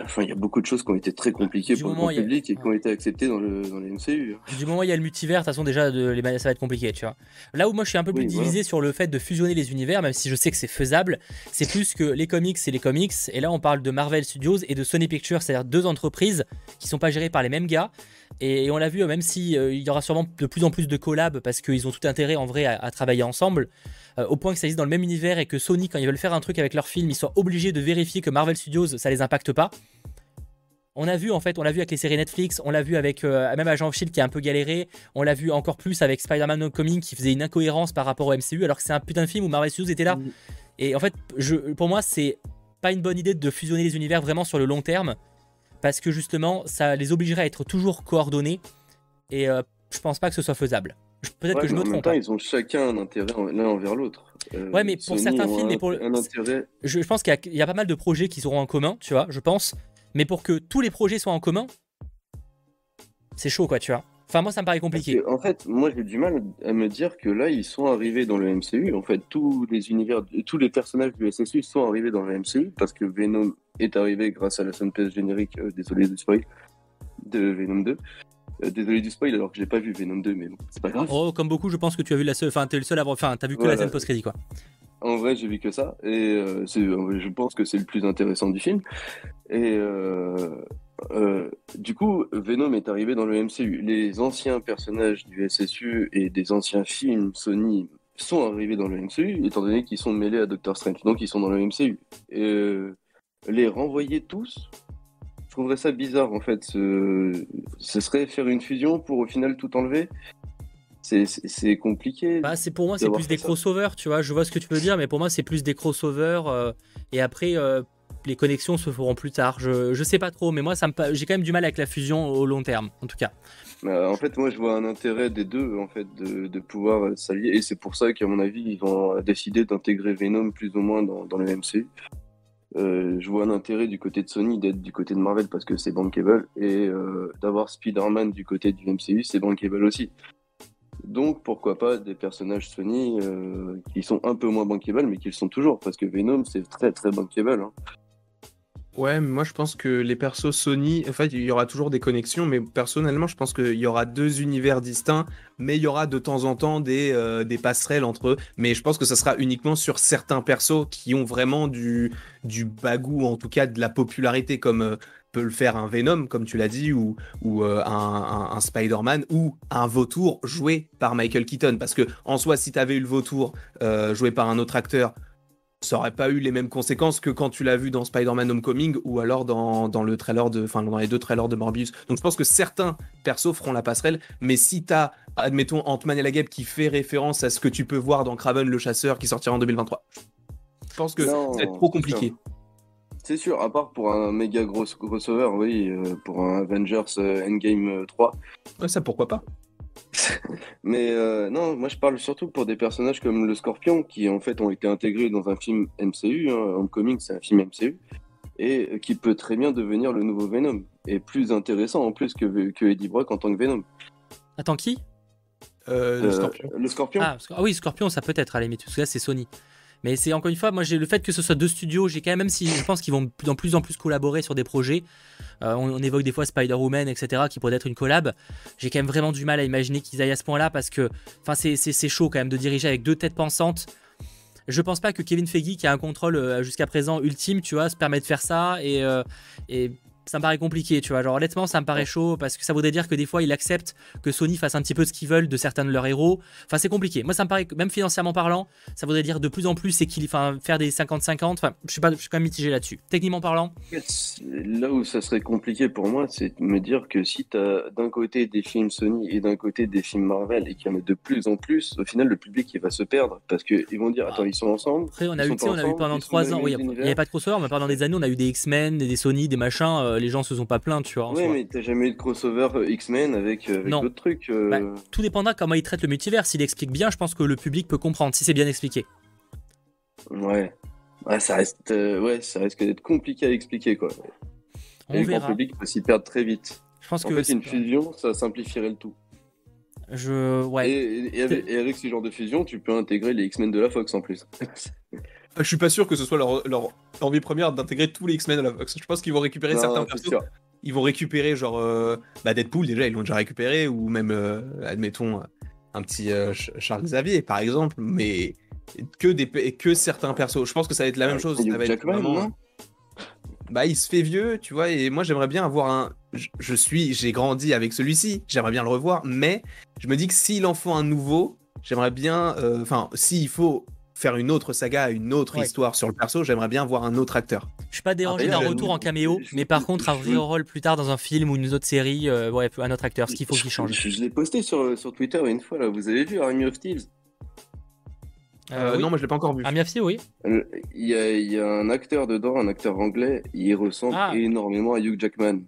Enfin, il y a beaucoup de choses qui ont été très compliquées Du pour le moment, grand a- public et qui ont été acceptées dans, le, dans les MCU. Du moment où il y a le multivers, de toute façon déjà de, les, ça va être compliqué, tu vois. Là où moi je suis un peu plus Oui, divisé voilà. sur le fait de fusionner les univers, même si je sais que c'est faisable, c'est plus que les comics c'est les comics, et là on parle de Marvel Studios et de Sony Pictures, c'est-à-dire deux entreprises qui sont pas gérées par les mêmes gars. Et, on l'a vu, même si euh, il y aura sûrement de plus en plus de collabs parce qu'ils ont tout intérêt en vrai à, à travailler ensemble, euh, au point que ça existe dans le même univers et que Sony, quand ils veulent faire un truc avec leur film, ils soient obligés de vérifier que Marvel Studios ça les impacte pas. On a vu en fait, on l'a vu avec les séries Netflix, on l'a vu avec euh, même Agent of Shield qui a un peu galéré, on l'a vu encore plus avec Spider-Man Homecoming qui faisait une incohérence par rapport au MCU alors que c'est un putain de film où Marvel Studios était là. Mm. Et en fait, je, pour moi, c'est pas une bonne idée de fusionner les univers vraiment sur le long terme parce que justement, ça les obligerait à être toujours coordonnés et euh, je pense pas que ce soit faisable. Peut-être Ouais, que je me trompe. temps, hein. ils ont chacun un intérêt l'un envers l'autre. Euh, Ouais, mais pour Sony certains films un, et pour le- un intérêt. Je, je pense qu'il y, a- il y a pas mal de projets qui seront en commun, tu vois, je pense. Mais pour que tous les projets soient en commun, c'est chaud, quoi, tu vois. Enfin, moi, ça me paraît compliqué. En fait, moi j'ai du mal à me dire que là ils sont arrivés dans le MCU. En fait, tous les univers, tous les personnages du SSU sont arrivés dans le MCU parce que Venom est arrivé grâce à la soundpiece générique. euh, désolé du spoil de Venom 2. Euh, désolé du spoil alors que j'ai pas vu Venom 2, mais bon, c'est pas grave. Oh, comme beaucoup, je pense que tu as vu la seule. Enfin, t'es le seul à avoir. Enfin, t'as vu que Voilà. la scène post-crédit, quoi. En vrai, j'ai vu que ça, et euh, je pense que c'est le plus intéressant du film. Et euh, euh, du coup, Venom est arrivé dans le MCU. Les anciens personnages du SSU et des anciens films Sony sont arrivés dans le MCU, étant donné qu'ils sont mêlés à Doctor Strange, donc ils sont dans le MCU. Et euh, les renvoyer tous, je trouverais ça bizarre en fait. Ce, ce serait faire une fusion pour au final tout enlever. C'est- compliqué. Bah, c'est pour moi, c'est plus des crossovers, tu vois. Je vois ce que tu veux dire, mais pour moi, c'est plus des crossovers. euh, et après, euh, les connexions se feront plus tard. Je, je sais pas trop, mais moi, j'ai quand même du mal avec la fusion au long terme, en tout cas. Euh, en fait, moi, je vois un intérêt des deux, en fait, de, de pouvoir s'allier. Et c'est pour ça qu'à mon avis, ils vont décider d'intégrer Venom plus ou moins dans, dans le MCU. Euh, je vois un intérêt du côté de Sony d'être du côté de Marvel parce que c'est bankable. Et euh, d'avoir Spider-Man du côté du MCU, c'est bankable aussi. Donc, pourquoi pas des personnages Sony euh, qui sont un peu moins bankable, mais qui le sont toujours. Parce que Venom, c'est très, très bankable. hein. Ouais, moi je pense que les persos Sony, en fait, il y aura toujours des connexions, mais personnellement, je pense qu'il y aura deux univers distincts, mais il y aura de temps en temps des, euh, des passerelles entre eux. Mais je pense que ça sera uniquement sur certains persos qui ont vraiment du, du bagou, en tout cas de la popularité, comme euh, peut le faire un Venom, comme tu l'as dit, ou, ou euh, un, un- Spider-Man, ou un vautour joué par Michael Keaton. Parce que en soi, si tu avais eu le vautour joué par un autre acteur, ça aurait pas eu les mêmes conséquences que quand tu l'as vu dans Spider-Man Homecoming ou alors dans, dans le trailer de, enfin dans les deux trailers de Morbius. Donc je pense que certains persos feront la passerelle, mais si t'as, admettons, Ant-Man et la Guêpe qui fait référence à ce que tu peux voir dans Craven le chasseur qui sortira en 2023, je pense que Non, ça va être trop c'est compliqué. C'est sûr, à part pour un méga gros crossover, oui, euh, pour un Avengers euh, Endgame euh, 3. Ouais, ça pourquoi pas. [LAUGHS] Mais euh, non, moi je parle surtout pour des personnages comme le Scorpion qui en fait ont été intégrés dans un film MCU. Hein, Homecoming, c'est un film MCU. Et euh, qui peut très bien devenir le nouveau Venom. Et plus intéressant en plus que, que Eddie Brock en tant que Venom. Attends, qui? Euh, le Scorpion. le Scorpion ah, parce que- ah oui, Scorpion, ça peut être à la limite, parce que là, c'est Sony. Mais c'est encore une fois, moi, j'ai le fait que ce soit deux studios, j'ai quand même, même si je pense qu'ils vont de plus en plus, collaborer sur des projets, euh, on, évoque des fois Spider-Woman, etc., qui pourrait être une collab, j'ai quand même vraiment du mal à imaginer qu'ils aillent à ce point-là, parce que, c'est- chaud quand même de diriger avec deux têtes pensantes. Je pense pas que Kevin Feige, qui a un contrôle euh, jusqu'à présent ultime, tu vois, se permet de faire ça, et, euh, et ça me paraît compliqué, tu vois. Genre, honnêtement, ça me paraît chaud parce que ça voudrait dire que des fois, ils acceptent que Sony fasse un petit peu ce qu'ils veulent de certains de leurs héros. Enfin, c'est compliqué. Moi, ça me paraît, même financièrement parlant, ça voudrait dire de plus en plus, c'est qu'il, enfin, faire des 50-50. Enfin, je suis pas, je suis quand même mitigé là-dessus. Techniquement parlant, Là où ça serait compliqué pour moi, c'est de me dire que si tu as d'un côté des films Sony et d'un côté des films Marvel et qu'il y en a de plus en plus, au final, le public il va se perdre parce qu'ils vont dire Attends, ils sont ensemble. après, on a eu, on a eu pendant ils sont 3 dans ans, les oui, il n'y avait pas de crossover, mais pendant des années, on a eu des X-Men, des Sony, des machins. euh, les gens se sont pas plaints, tu vois. en Ouais, soi. mais t'as jamais eu de crossover euh, X-Men avec, euh, avec Non. d'autres trucs. euh, Bah, tout dépendra comment il traite le multivers. S'il explique bien, je pense que le public peut comprendre si c'est bien expliqué. Ouais. Ouais, ça reste, euh, ouais, ça risque d'être compliqué à expliquer quoi. On et le grand verra. public peut s'y perdre très vite. Je pense en que fait, c'est une fusion, ça simplifierait le tout. Je, ouais. Et avec, et avec ce genre de fusion, tu peux intégrer les X-Men de la Fox en plus. [LAUGHS] Je suis pas sûr que ce soit leur, leur envie première d'intégrer tous les X-Men à la Fox. Je pense qu'ils vont récupérer Non, certains persos. sûr. Ils vont récupérer genre euh, bah Deadpool déjà, ils l'ont déjà récupéré ou même euh, admettons un petit euh, Ch- Charles Xavier par exemple, mais que des que certains persos. Je pense que ça va être la même chose. Hugh ça va être Jackman, vraiment- non bah il se fait vieux, tu vois, et moi j'aimerais bien avoir un. Je, suis, j'ai grandi avec celui-ci, j'aimerais bien le revoir, mais je me dis que s'il en faut un nouveau, j'aimerais bien, enfin, s'il faut faire une autre saga, une autre Ouais. histoire sur le perso, j'aimerais bien voir un autre acteur. Je suis pas dérangé d'un retour en caméo, mais par contre, un vrai rôle plus tard dans un film ou une autre série, euh, ouais, un autre acteur, ce qu'il faut qu'il change. Je, je l'ai posté sur, sur Twitter une fois là, vous avez vu Army of Thieves? Euh, oui. Non, moi je l'ai pas encore vu. Army of Thieves, oui. Euh, Il y, a, il y a un acteur dedans, un acteur anglais, il ressemble Ah. énormément à Hugh Jackman.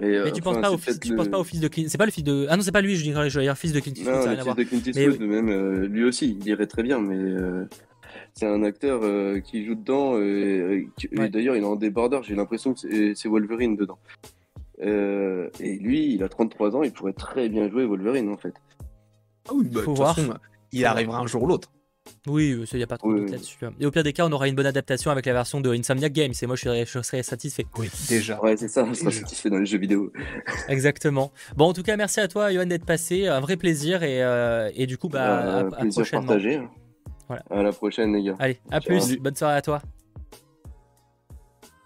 Et, euh, Mais tu enfin, penses pas au fils, tu le- penses pas au fils de Clint, c'est pas le fils de, ah non c'est pas lui, je dirais, je vais dire fils de Clint Eastwood, Non, ça le fils de Clint Mais Eastwood, même euh, lui aussi, il irait très bien, mais euh, c'est un acteur euh, qui joue dedans. euh, et qui- et Ouais. D'ailleurs, il est en débardeur, j'ai l'impression que c'est c'est Wolverine dedans. Euh, et lui, il a 33 ans, il pourrait très bien jouer Wolverine en fait. Ah oui, bah, Faut voir. façon, il arrivera un jour ou l'autre. Oui, il n'y a pas trop de doute oui. là-dessus. hein. Et au pire des cas, on aura une bonne adaptation avec la version de Insomniac Games, et moi je serais, je serais satisfait. Oui, déjà. Ouais, c'est ça, on sera satisfait dans les jeux vidéo. [LAUGHS] Exactement. Bon, en tout cas, merci à toi, Johan, d'être passé, un vrai plaisir, et, euh, et du coup, bah, à- Euh, à, plaisir prochainement. partagé. Voilà. À la prochaine, les gars. Allez, à Ciao. plus, bonne soirée à toi.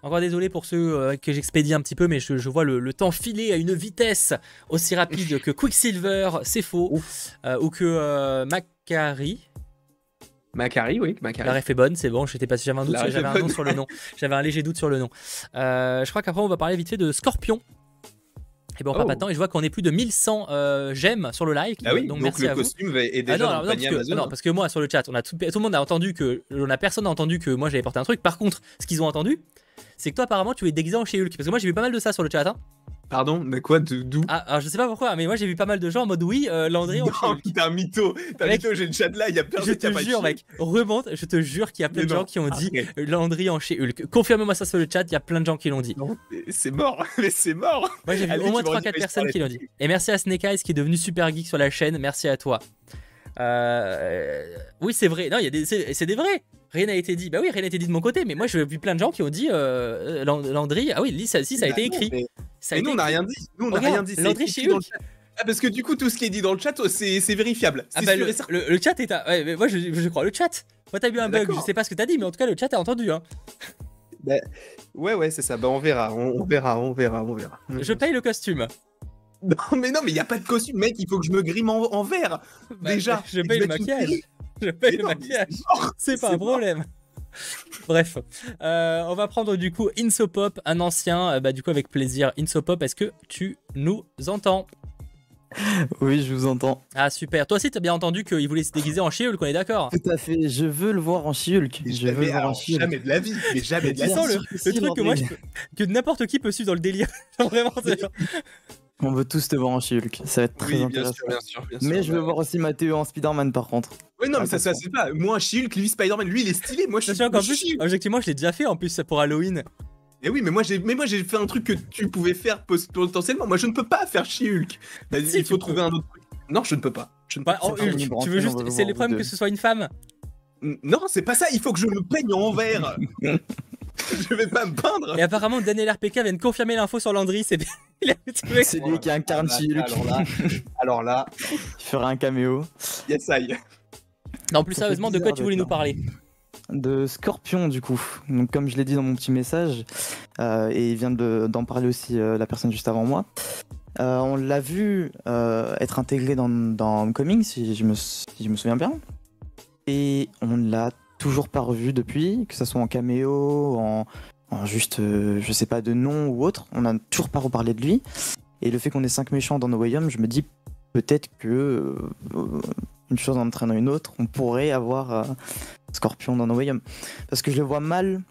Encore désolé pour ceux euh, que j'expédie un petit peu, mais je, je vois le, le temps filer à une vitesse aussi rapide que Quicksilver, c'est faux, euh, ou que euh, Macari. Macari, oui, Macari. La ref est bonne, c'est bon, j'étais pas j'avais un doute, j'avais un nom sur le nom, j'avais un léger doute sur le nom. Euh, je crois qu'après on va parler vite fait de Scorpion. Et bon, Oh. pas temps, et je vois qu'on est plus de 1100 euh, j'aime sur le like. Ah oui, donc, donc, merci le à vous. costume va- est déjà Ah non, dans le non, panier parce que, Amazon. non, hein. parce que moi sur le chat, on a tout, tout le monde a entendu que on a personne n'a entendu que moi j'avais porté un truc. Par contre, ce qu'ils ont entendu, c'est que toi apparemment tu es déguisé en chez Hulk. Parce que moi j'ai vu pas mal de ça sur le chat. hein. Pardon, mais quoi, de- d'où? Ah, alors je sais pas pourquoi, mais moi j'ai vu pas mal de gens en mode oui, euh, Landry en chez Non, t'es un mytho, t'es un mytho, j'ai le chat là, il y a Je personne qui a te pas de jure, mec, remonte, je te jure qu'il y a plein Mais de non, gens qui ont dit arrête. euh, Landry en chez Hulk. Confirme-moi ça sur le chat, il y a plein de gens qui l'ont dit. C'est mort, [LAUGHS] mais c'est mort. Moi j'ai vu Allez, au moins tu me 3-4 redis personnes qui l'ont dit. Et merci à Snake Eyes qui est devenu super geek sur la chaîne, merci à toi. Euh, Oui, c'est vrai, non, il y a des... c'est des vrais. Rien n'a été dit. Bah oui, rien n'a été dit de mon côté, mais moi j'ai vu plein de gens qui ont dit euh, Land- Landry. Ah oui, si, ça a été Bah écrit. Mais, Ça été nous, on n'a rien dit. Nous, on n'a rien dit. c'est dans le chat. Ah, parce que du coup, tout ce qui est dit dans le chat, oh, c'est vérifiable. Ah bah sûr le, et certain. le- le chat est à... ouais, mais moi je, je crois le chat. Moi t'as eu un bug, je sais pas ce que t'as dit, mais en tout cas le chat a entendu. Hein. Ouais, ouais, c'est ça. Bah, on verra, on, on verra, on verra, on verra. Je paye le costume. Non, mais non, mais il y a pas de costume, mec. Il faut que je me grime en, en vert. Bah, Déjà. je Et paye le maquillage. Je paye Mais le non, maquillage. c'est pas un mort. problème. [LAUGHS] Bref, Euh, on va prendre du coup Insopop, un ancien, euh, bah du coup avec plaisir. Insopop, est-ce que tu nous entends? Oui, je vous entends. Ah super, toi aussi t'as bien entendu qu'il voulait se déguiser en She-Hulk, on est d'accord? Tout à fait. Je veux le voir en She-Hulk. Mais Je veux le voir en She-Hulk. jamais de la vie, mais jamais de la vie. le, truc que moi je Landry. peux- que n'importe qui peut suivre dans le délire. [LAUGHS] Vraiment, c'est genre- On veut tous te voir en She-Hulk. Ça va être très Oui, bien intéressant. sûr, bien sûr, bien sûr. Mais je veux voir aussi Mathéo en Spider-Man par contre. Ouais, non, mais ça, ça, Attention. c'est pas. Moi, Shield, lui, Spider-Man, lui, il est stylé. Moi, je suis. Qu'en plus, objectivement, je l'ai déjà fait en plus pour Halloween. Et oui, mais moi, j'ai, mais moi, j'ai fait un truc que tu pouvais faire potentiellement. Moi, je ne peux pas faire She-Hulk. Vas-y, Si, il faut trouver un autre truc. Non, je ne peux pas. Je ne peux en C'est pas Hulk, libre, tu veux juste. C'est le problème que ce soit une femme Non, c'est pas ça. Il faut que je me peigne en vert. [LAUGHS] [LAUGHS] je vais pas me peindre. Et apparemment, Daniel RPK vient de confirmer l'info sur Landry, c'est [LAUGHS] C'est lui qui incarne Ah, She-Hulk. Alors là, alors là, Il fera un caméo. yes, I. Non, plus sérieusement, de quoi tu voulais nous parler de Scorpion du coup. Donc comme je l'ai dit dans mon petit message, euh, et il vient de- d'en parler aussi euh, la personne juste avant moi. Euh, on l'a vu euh, être intégré dans, dans Homecoming, si je, me, si je me souviens bien. Et on l'a toujours pas revu depuis, que ce soit en caméo, en, juste, euh, je sais pas, de nom ou autre. On n'a toujours pas reparlé de lui. Et le fait qu'on ait cinq méchants dans No Way Home, je me dis peut-être que, euh, une chose en entraînant une autre, on pourrait avoir euh, Scorpion dans No Way Home. Parce que je le vois mal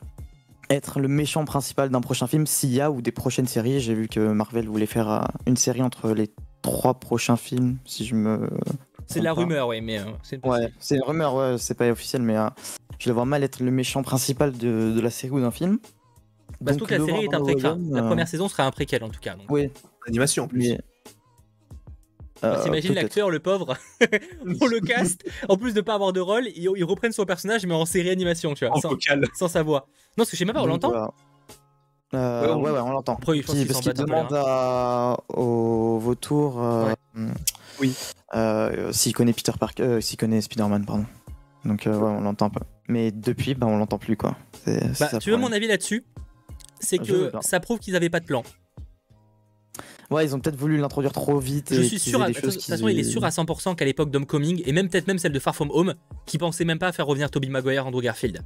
être le méchant principal d'un prochain film s'il y a ou des prochaines séries. J'ai vu que Marvel voulait faire euh, une série entre les trois prochains films, si je me. C'est de la pas. rumeur, oui, mais euh, c'est Ouais, c'est une rumeur, ouais, c'est pas officiel, mais euh, je le vois mal être le méchant principal de, de la série ou d'un film. Bah, surtout que la série est un préquel. La euh, première saison sera un préquel en tout cas. donc. Oui. Animation en plus. Mais... Euh, T'imagines peut-être. l'acteur, le pauvre, [LAUGHS] on le cast, en plus de pas avoir de rôle, ils, ils reprennent son personnage mais en série animation, tu vois, En sans, vocal. sans sa voix. Non, parce que je sais même pas, on l'entend voilà. Euh, Ouais, on- ouais, ouais, on l'entend. Parce qu'il demande à... au vautour euh, Oui. euh, s'il connaît Peter Parker, euh, s'il connaît Spider-Man, pardon. Donc euh, ouais, on l'entend un peu. Mais depuis, bah, on l'entend plus quoi. C'est- c'est Bah, tu veux mon avis là-dessus? C'est que ça prouve qu'ils avaient pas de plan. Ouais, ils ont peut-être voulu l'introduire trop vite. Je et suis sûr, à, des de toute façon, il est sûr à 100% qu'à l'époque d'Homecoming, et même peut-être même celle de Far From Home, qui pensait même pas faire revenir Tobey Maguire, Andrew Garfield.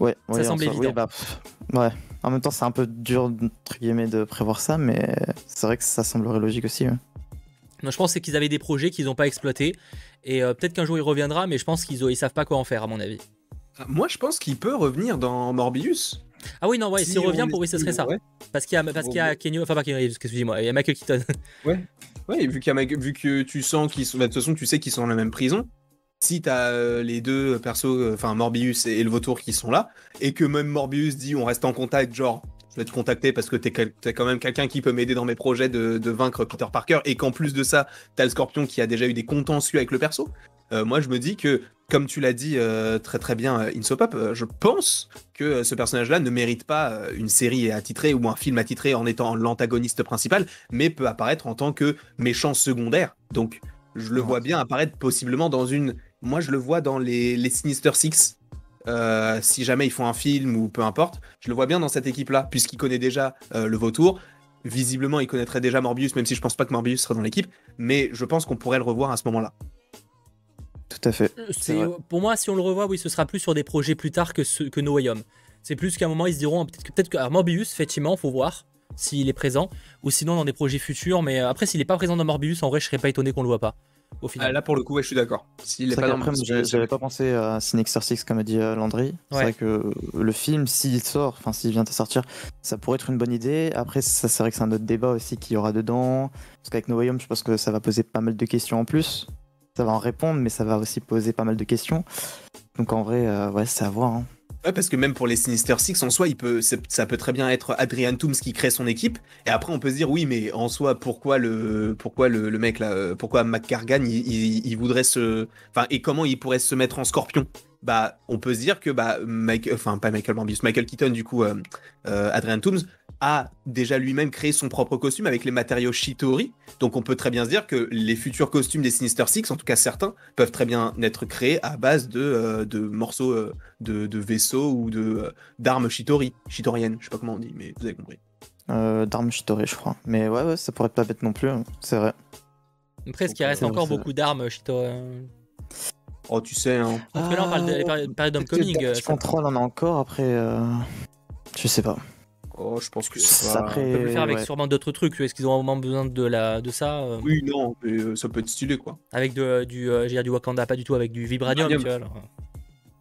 Ouais, Ça ouais, oui, évident. bah, pff, ouais. En même temps, c'est un peu dur entre guillemets de prévoir ça, mais c'est vrai que ça semblerait logique aussi. ouais. Je pense c'est qu'ils avaient des projets qu'ils n'ont pas exploités, et euh, peut-être qu'un jour il reviendra, mais je pense qu'ils ils savent pas quoi en faire, à mon avis. Moi, je pense qu'il peut revenir dans Morbius. Ah oui, non, ouais, Si s'il revient, pour oui, ce serait ça. Ouais. Parce qu'il y a, parce qu'il y a Kenny, enfin pas Reeves, excusez-moi, il y a Michael Keaton. Ouais, et vu, qu'il y a vu que tu sens qu'ils sont. bah, De toute façon, tu sais qu'ils sont dans la même prison. Si t'as euh, les deux persos, euh, enfin Morbius et, et le vautour qui sont là, et que même Morbius dit on reste en contact, genre je vais te contacter parce que t'es quel- t'es quand même quelqu'un qui peut m'aider dans mes projets de, de vaincre Peter Parker, et qu'en plus de ça, t'as le scorpion qui a déjà eu des contentieux avec le perso. Euh, moi, je me dis que, comme tu l'as dit euh, très très bien, euh, Insopop, euh, je pense que ce personnage-là ne mérite pas une série attitrée ou un film attitré en étant l'antagoniste principal, mais peut apparaître en tant que méchant secondaire. Donc, je le vois bien apparaître possiblement dans une. Moi, je le vois dans les, les Sinister Six. Euh, si jamais ils font un film ou peu importe, je le vois bien dans cette équipe-là, puisqu'il connaît déjà euh, le vautour. Visiblement, il connaîtrait déjà Morbius, même si je pense pas que Morbius sera dans l'équipe, mais je pense qu'on pourrait le revoir à ce moment-là. Tout à fait. C'est, vrai. pour moi, si on le revoit, oui, ce sera plus sur des projets plus tard que, ce, que No Way Home. C'est plus qu'à un moment, ils se diront peut-être que, peut-être que alors, Morbius, effectivement, faut voir s'il est présent, ou sinon dans des projets futurs. Mais euh, après, s'il est pas présent dans Morbius, en vrai, je serais pas étonné qu'on le voit pas. Au final. Ah, là, pour le coup, ouais, je suis d'accord. S'il est C'est pas dans j'avais- pas pensé à Sinister Six comme a dit euh, Landry. C'est vrai que le film, s'il sort, enfin s'il vient à sortir, ça pourrait être une bonne idée. Après, ça c'est vrai que c'est un autre débat aussi qu'il y aura dedans. Parce qu'avec No Way Home, je pense que ça va poser pas mal de questions en plus. Ça va en répondre, mais ça va aussi poser pas mal de questions. Donc en vrai, euh, ouais, c'est à voir. hein. Ouais, parce que même pour les Sinister Six, en soi, il peut, ça peut très bien être Adrian Toomes qui crée son équipe. Et après, on peut se dire, oui, mais en soi, pourquoi le, pourquoi le, le mec là, euh, pourquoi McCargan, il voudrait se, enfin, et comment il pourrait se mettre en Scorpion? Bah, on peut se dire que bah, Mike, enfin pas Michael Morbius, Michael Keaton, du coup, euh, euh, Adrian Toomes a déjà lui-même créé son propre costume avec les matériaux Shitori. Donc, on peut très bien se dire que les futurs costumes des Sinister Six, en tout cas certains, peuvent très bien être créés à base de, euh, de morceaux euh, de, de vaisseaux ou de euh, d'armes Shitori, Shitoriennes, je sais pas comment on dit, mais vous avez compris. Euh, D'armes Shitori, je crois. Mais ouais, ouais, ça pourrait être pas bête non plus. hein. C'est vrai. Après, est-ce qu'il reste encore beaucoup d'armes, Shito euh, Oh, tu sais, hein. Parce que là, on parle de la période- d'Homecoming. euh, ça- Control en a encore. Après, euh, je sais pas. Oh, je pense que Ça, ça. après, On peut le faire avec ouais. sûrement d'autres trucs. Est-ce qu'ils ont vraiment besoin de, la, de ça euh, Oui, non, mais, euh, ça peut être stylé, quoi. Avec de, du, euh, j'ai dit du Wakanda, pas du tout avec du vibranium. Vibranium. tu vois, alors.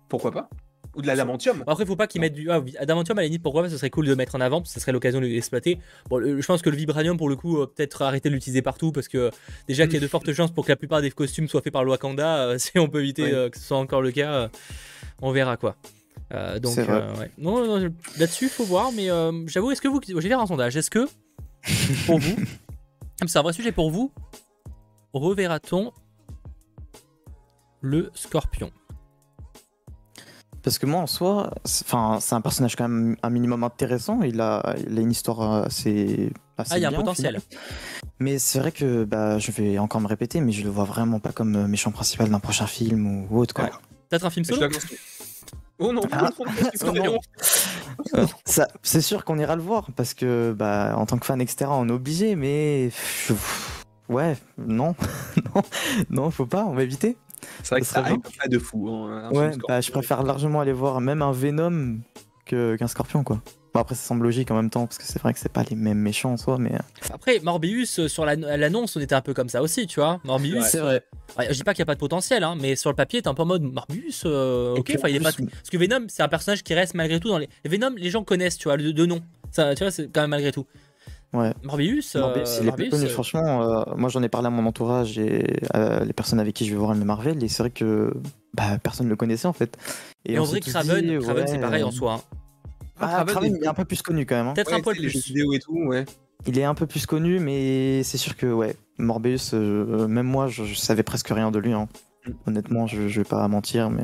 Pourquoi pas? Ou de l'adamantium. Bon, Après, faut pas qu'ils mettent du ah, oui, adamantium à la limite. Pourquoi pas Ce serait cool de le mettre en avant, parce que ce serait l'occasion de l'exploiter. Bon, le- je pense que le vibranium, pour le coup, euh, peut-être arrêter de l'utiliser partout, parce que déjà qu'il y a de fortes chances pour que la plupart des costumes soient faits par le Wakanda. euh, [LAUGHS] si on peut éviter euh, que ce soit encore le cas, euh, on verra quoi. Euh, donc, euh, ouais. non, non, non, là-dessus, faut voir, mais euh, j'avoue, est-ce que vous, je vais faire un sondage, est-ce que [LAUGHS] pour vous, c'est un vrai sujet pour vous, reverra-t-on le Scorpion? Parce que moi, en soi, c'est- enfin, c'est un personnage quand même un minimum intéressant. Il a, il a une histoire assez. assez Ah, il y a un bien, potentiel. Mais c'est vrai que bah, je vais encore me répéter, mais je le vois vraiment pas comme euh, méchant principal d'un prochain film ou autre. Quoi. Peut-être un film solo. Oh non, Ah. [LAUGHS] non, [LAUGHS] non, c'est sûr qu'on ira le voir parce que, bah, en tant que fan, etc., on est obligé, mais ouais, non, [LAUGHS] non, non, faut pas, on va éviter. C'est vrai que Ça hype pas de fou. hein, Ouais, bah, je préfère largement aller voir même un Venom que- qu'un Scorpion, quoi. Bon, après, ça semble logique en même temps parce que c'est vrai que c'est pas les mêmes méchants en soi, mais. euh, Après, Morbius, euh, sur la- l'annonce, on était un peu comme ça aussi, tu vois. Morbius. C'est vrai. Ouais, je dis pas qu'il n'y a pas de potentiel, hein, mais sur le papier, t'es un peu en mode Morbius, euh, ok, enfin, il est pas. Parce que Venom, c'est un personnage qui reste malgré tout dans les. Venom, les gens connaissent, tu vois, de, de nom. Ça, tu vois, c'est quand même malgré tout. Ouais. Morbius, euh, Morbius, il est plus Morbius, connu, franchement. euh, moi, j'en ai parlé à mon entourage et euh, les personnes avec qui je vais voir le Marvel, et c'est vrai que bah, personne ne le connaissait en fait. Et, on en vrai, Craven, dit, Craven, c'est pareil en soi. hein. Ah, Craven Craven, est- il est un peu plus connu quand même. hein. Peut-être Ouais, un les plus. et tout, ouais. Il est un peu plus connu, mais c'est sûr que ouais, Morbius, euh, même moi, je, je savais presque rien de lui. hein. Mm. Honnêtement, je, je vais pas mentir, mais.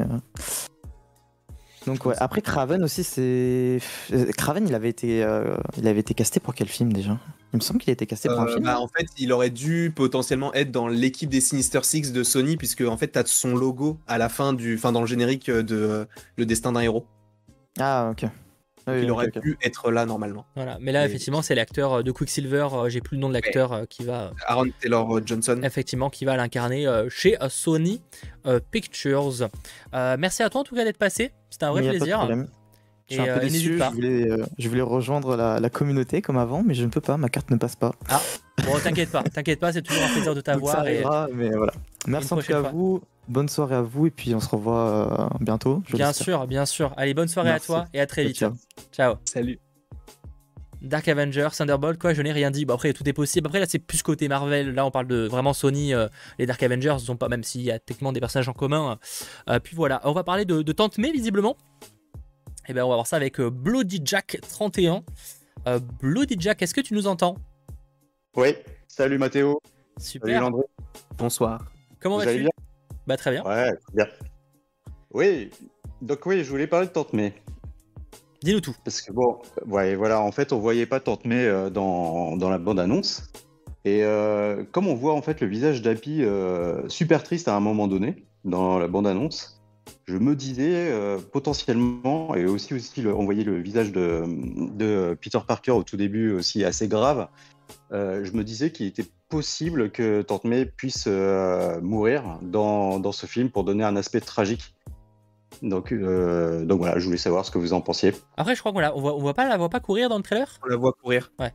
Euh. Donc ouais. Après Craven aussi, c'est euh, Craven, il avait été, euh, il avait été casté pour quel film déjà? Il me semble qu'il a été casté pour un Euh, film. bah, en fait, il aurait dû potentiellement être dans l'équipe des Sinister Six de Sony, puisque en fait, t'as son logo à la fin du, enfin dans le générique de euh, Le Destin d'un héros. Ah ok. Ah oui, il aurait pu être là normalement. Voilà. Mais là, Et- effectivement, c'est l'acteur euh, de Quicksilver, euh, j'ai plus le nom de l'acteur euh, qui va. Aaron Taylor Johnson. Effectivement, qui va l'incarner euh, chez euh, Sony euh, Pictures. Euh, merci à toi en tout cas d'être passé. C'était un vrai Mais y a pas de plaisir. problème. Je suis Et, un peu euh, déçu, n'hésite je pas. voulais, euh, je voulais rejoindre la, la communauté comme avant, mais je ne peux pas, ma carte ne passe pas. Ah, bon, t'inquiète pas, t'inquiète pas, c'est toujours un plaisir de [LAUGHS] t'avoir. Et... mais voilà. Merci en tout cas à vous, bonne soirée à vous, et puis on se revoit euh, bientôt. je Bien sûr, bien sûr. Allez, bonne soirée Merci. à toi et à très vite. Ciao. Ciao. Salut. Dark Avenger, Thunderbolt, quoi, je n'ai rien dit. Bon, après, tout est possible. Après, là, c'est plus côté Marvel. Là, on parle de vraiment Sony. euh, les Dark Avengers ne sont pas, même s'il y a techniquement des personnages en commun. Euh, puis voilà, on va parler de, de Tante May, visiblement. Et ben, on va voir ça avec euh, Bloody Jack 31. Euh, Bloody Jack, est-ce que tu nous entends? Oui, salut Mathéo. Super. Salut Landré. Bonsoir. Comment vas-tu Bah, très bien. Ouais, bien. Oui, donc oui, je voulais parler de Tante May. Dis-nous tout. Parce que bon, ouais, voilà, en fait, on voyait pas Tante May euh, dans, dans la bande-annonce. Et euh, comme on voit en fait le visage d'Happy euh, super triste à un moment donné dans la bande-annonce, je me disais potentiellement, et aussi, aussi le- on voyait le visage de, de Peter Parker au tout début aussi assez grave, euh, je me disais qu'il était possible que Tante May puisse euh, mourir dans, dans ce film pour donner un aspect tragique. Donc, euh, donc voilà, je voulais savoir ce que vous en pensiez. Après, je crois qu'on la, on voit, on voit pas, la voit pas courir dans le trailer? On la voit courir. Ouais.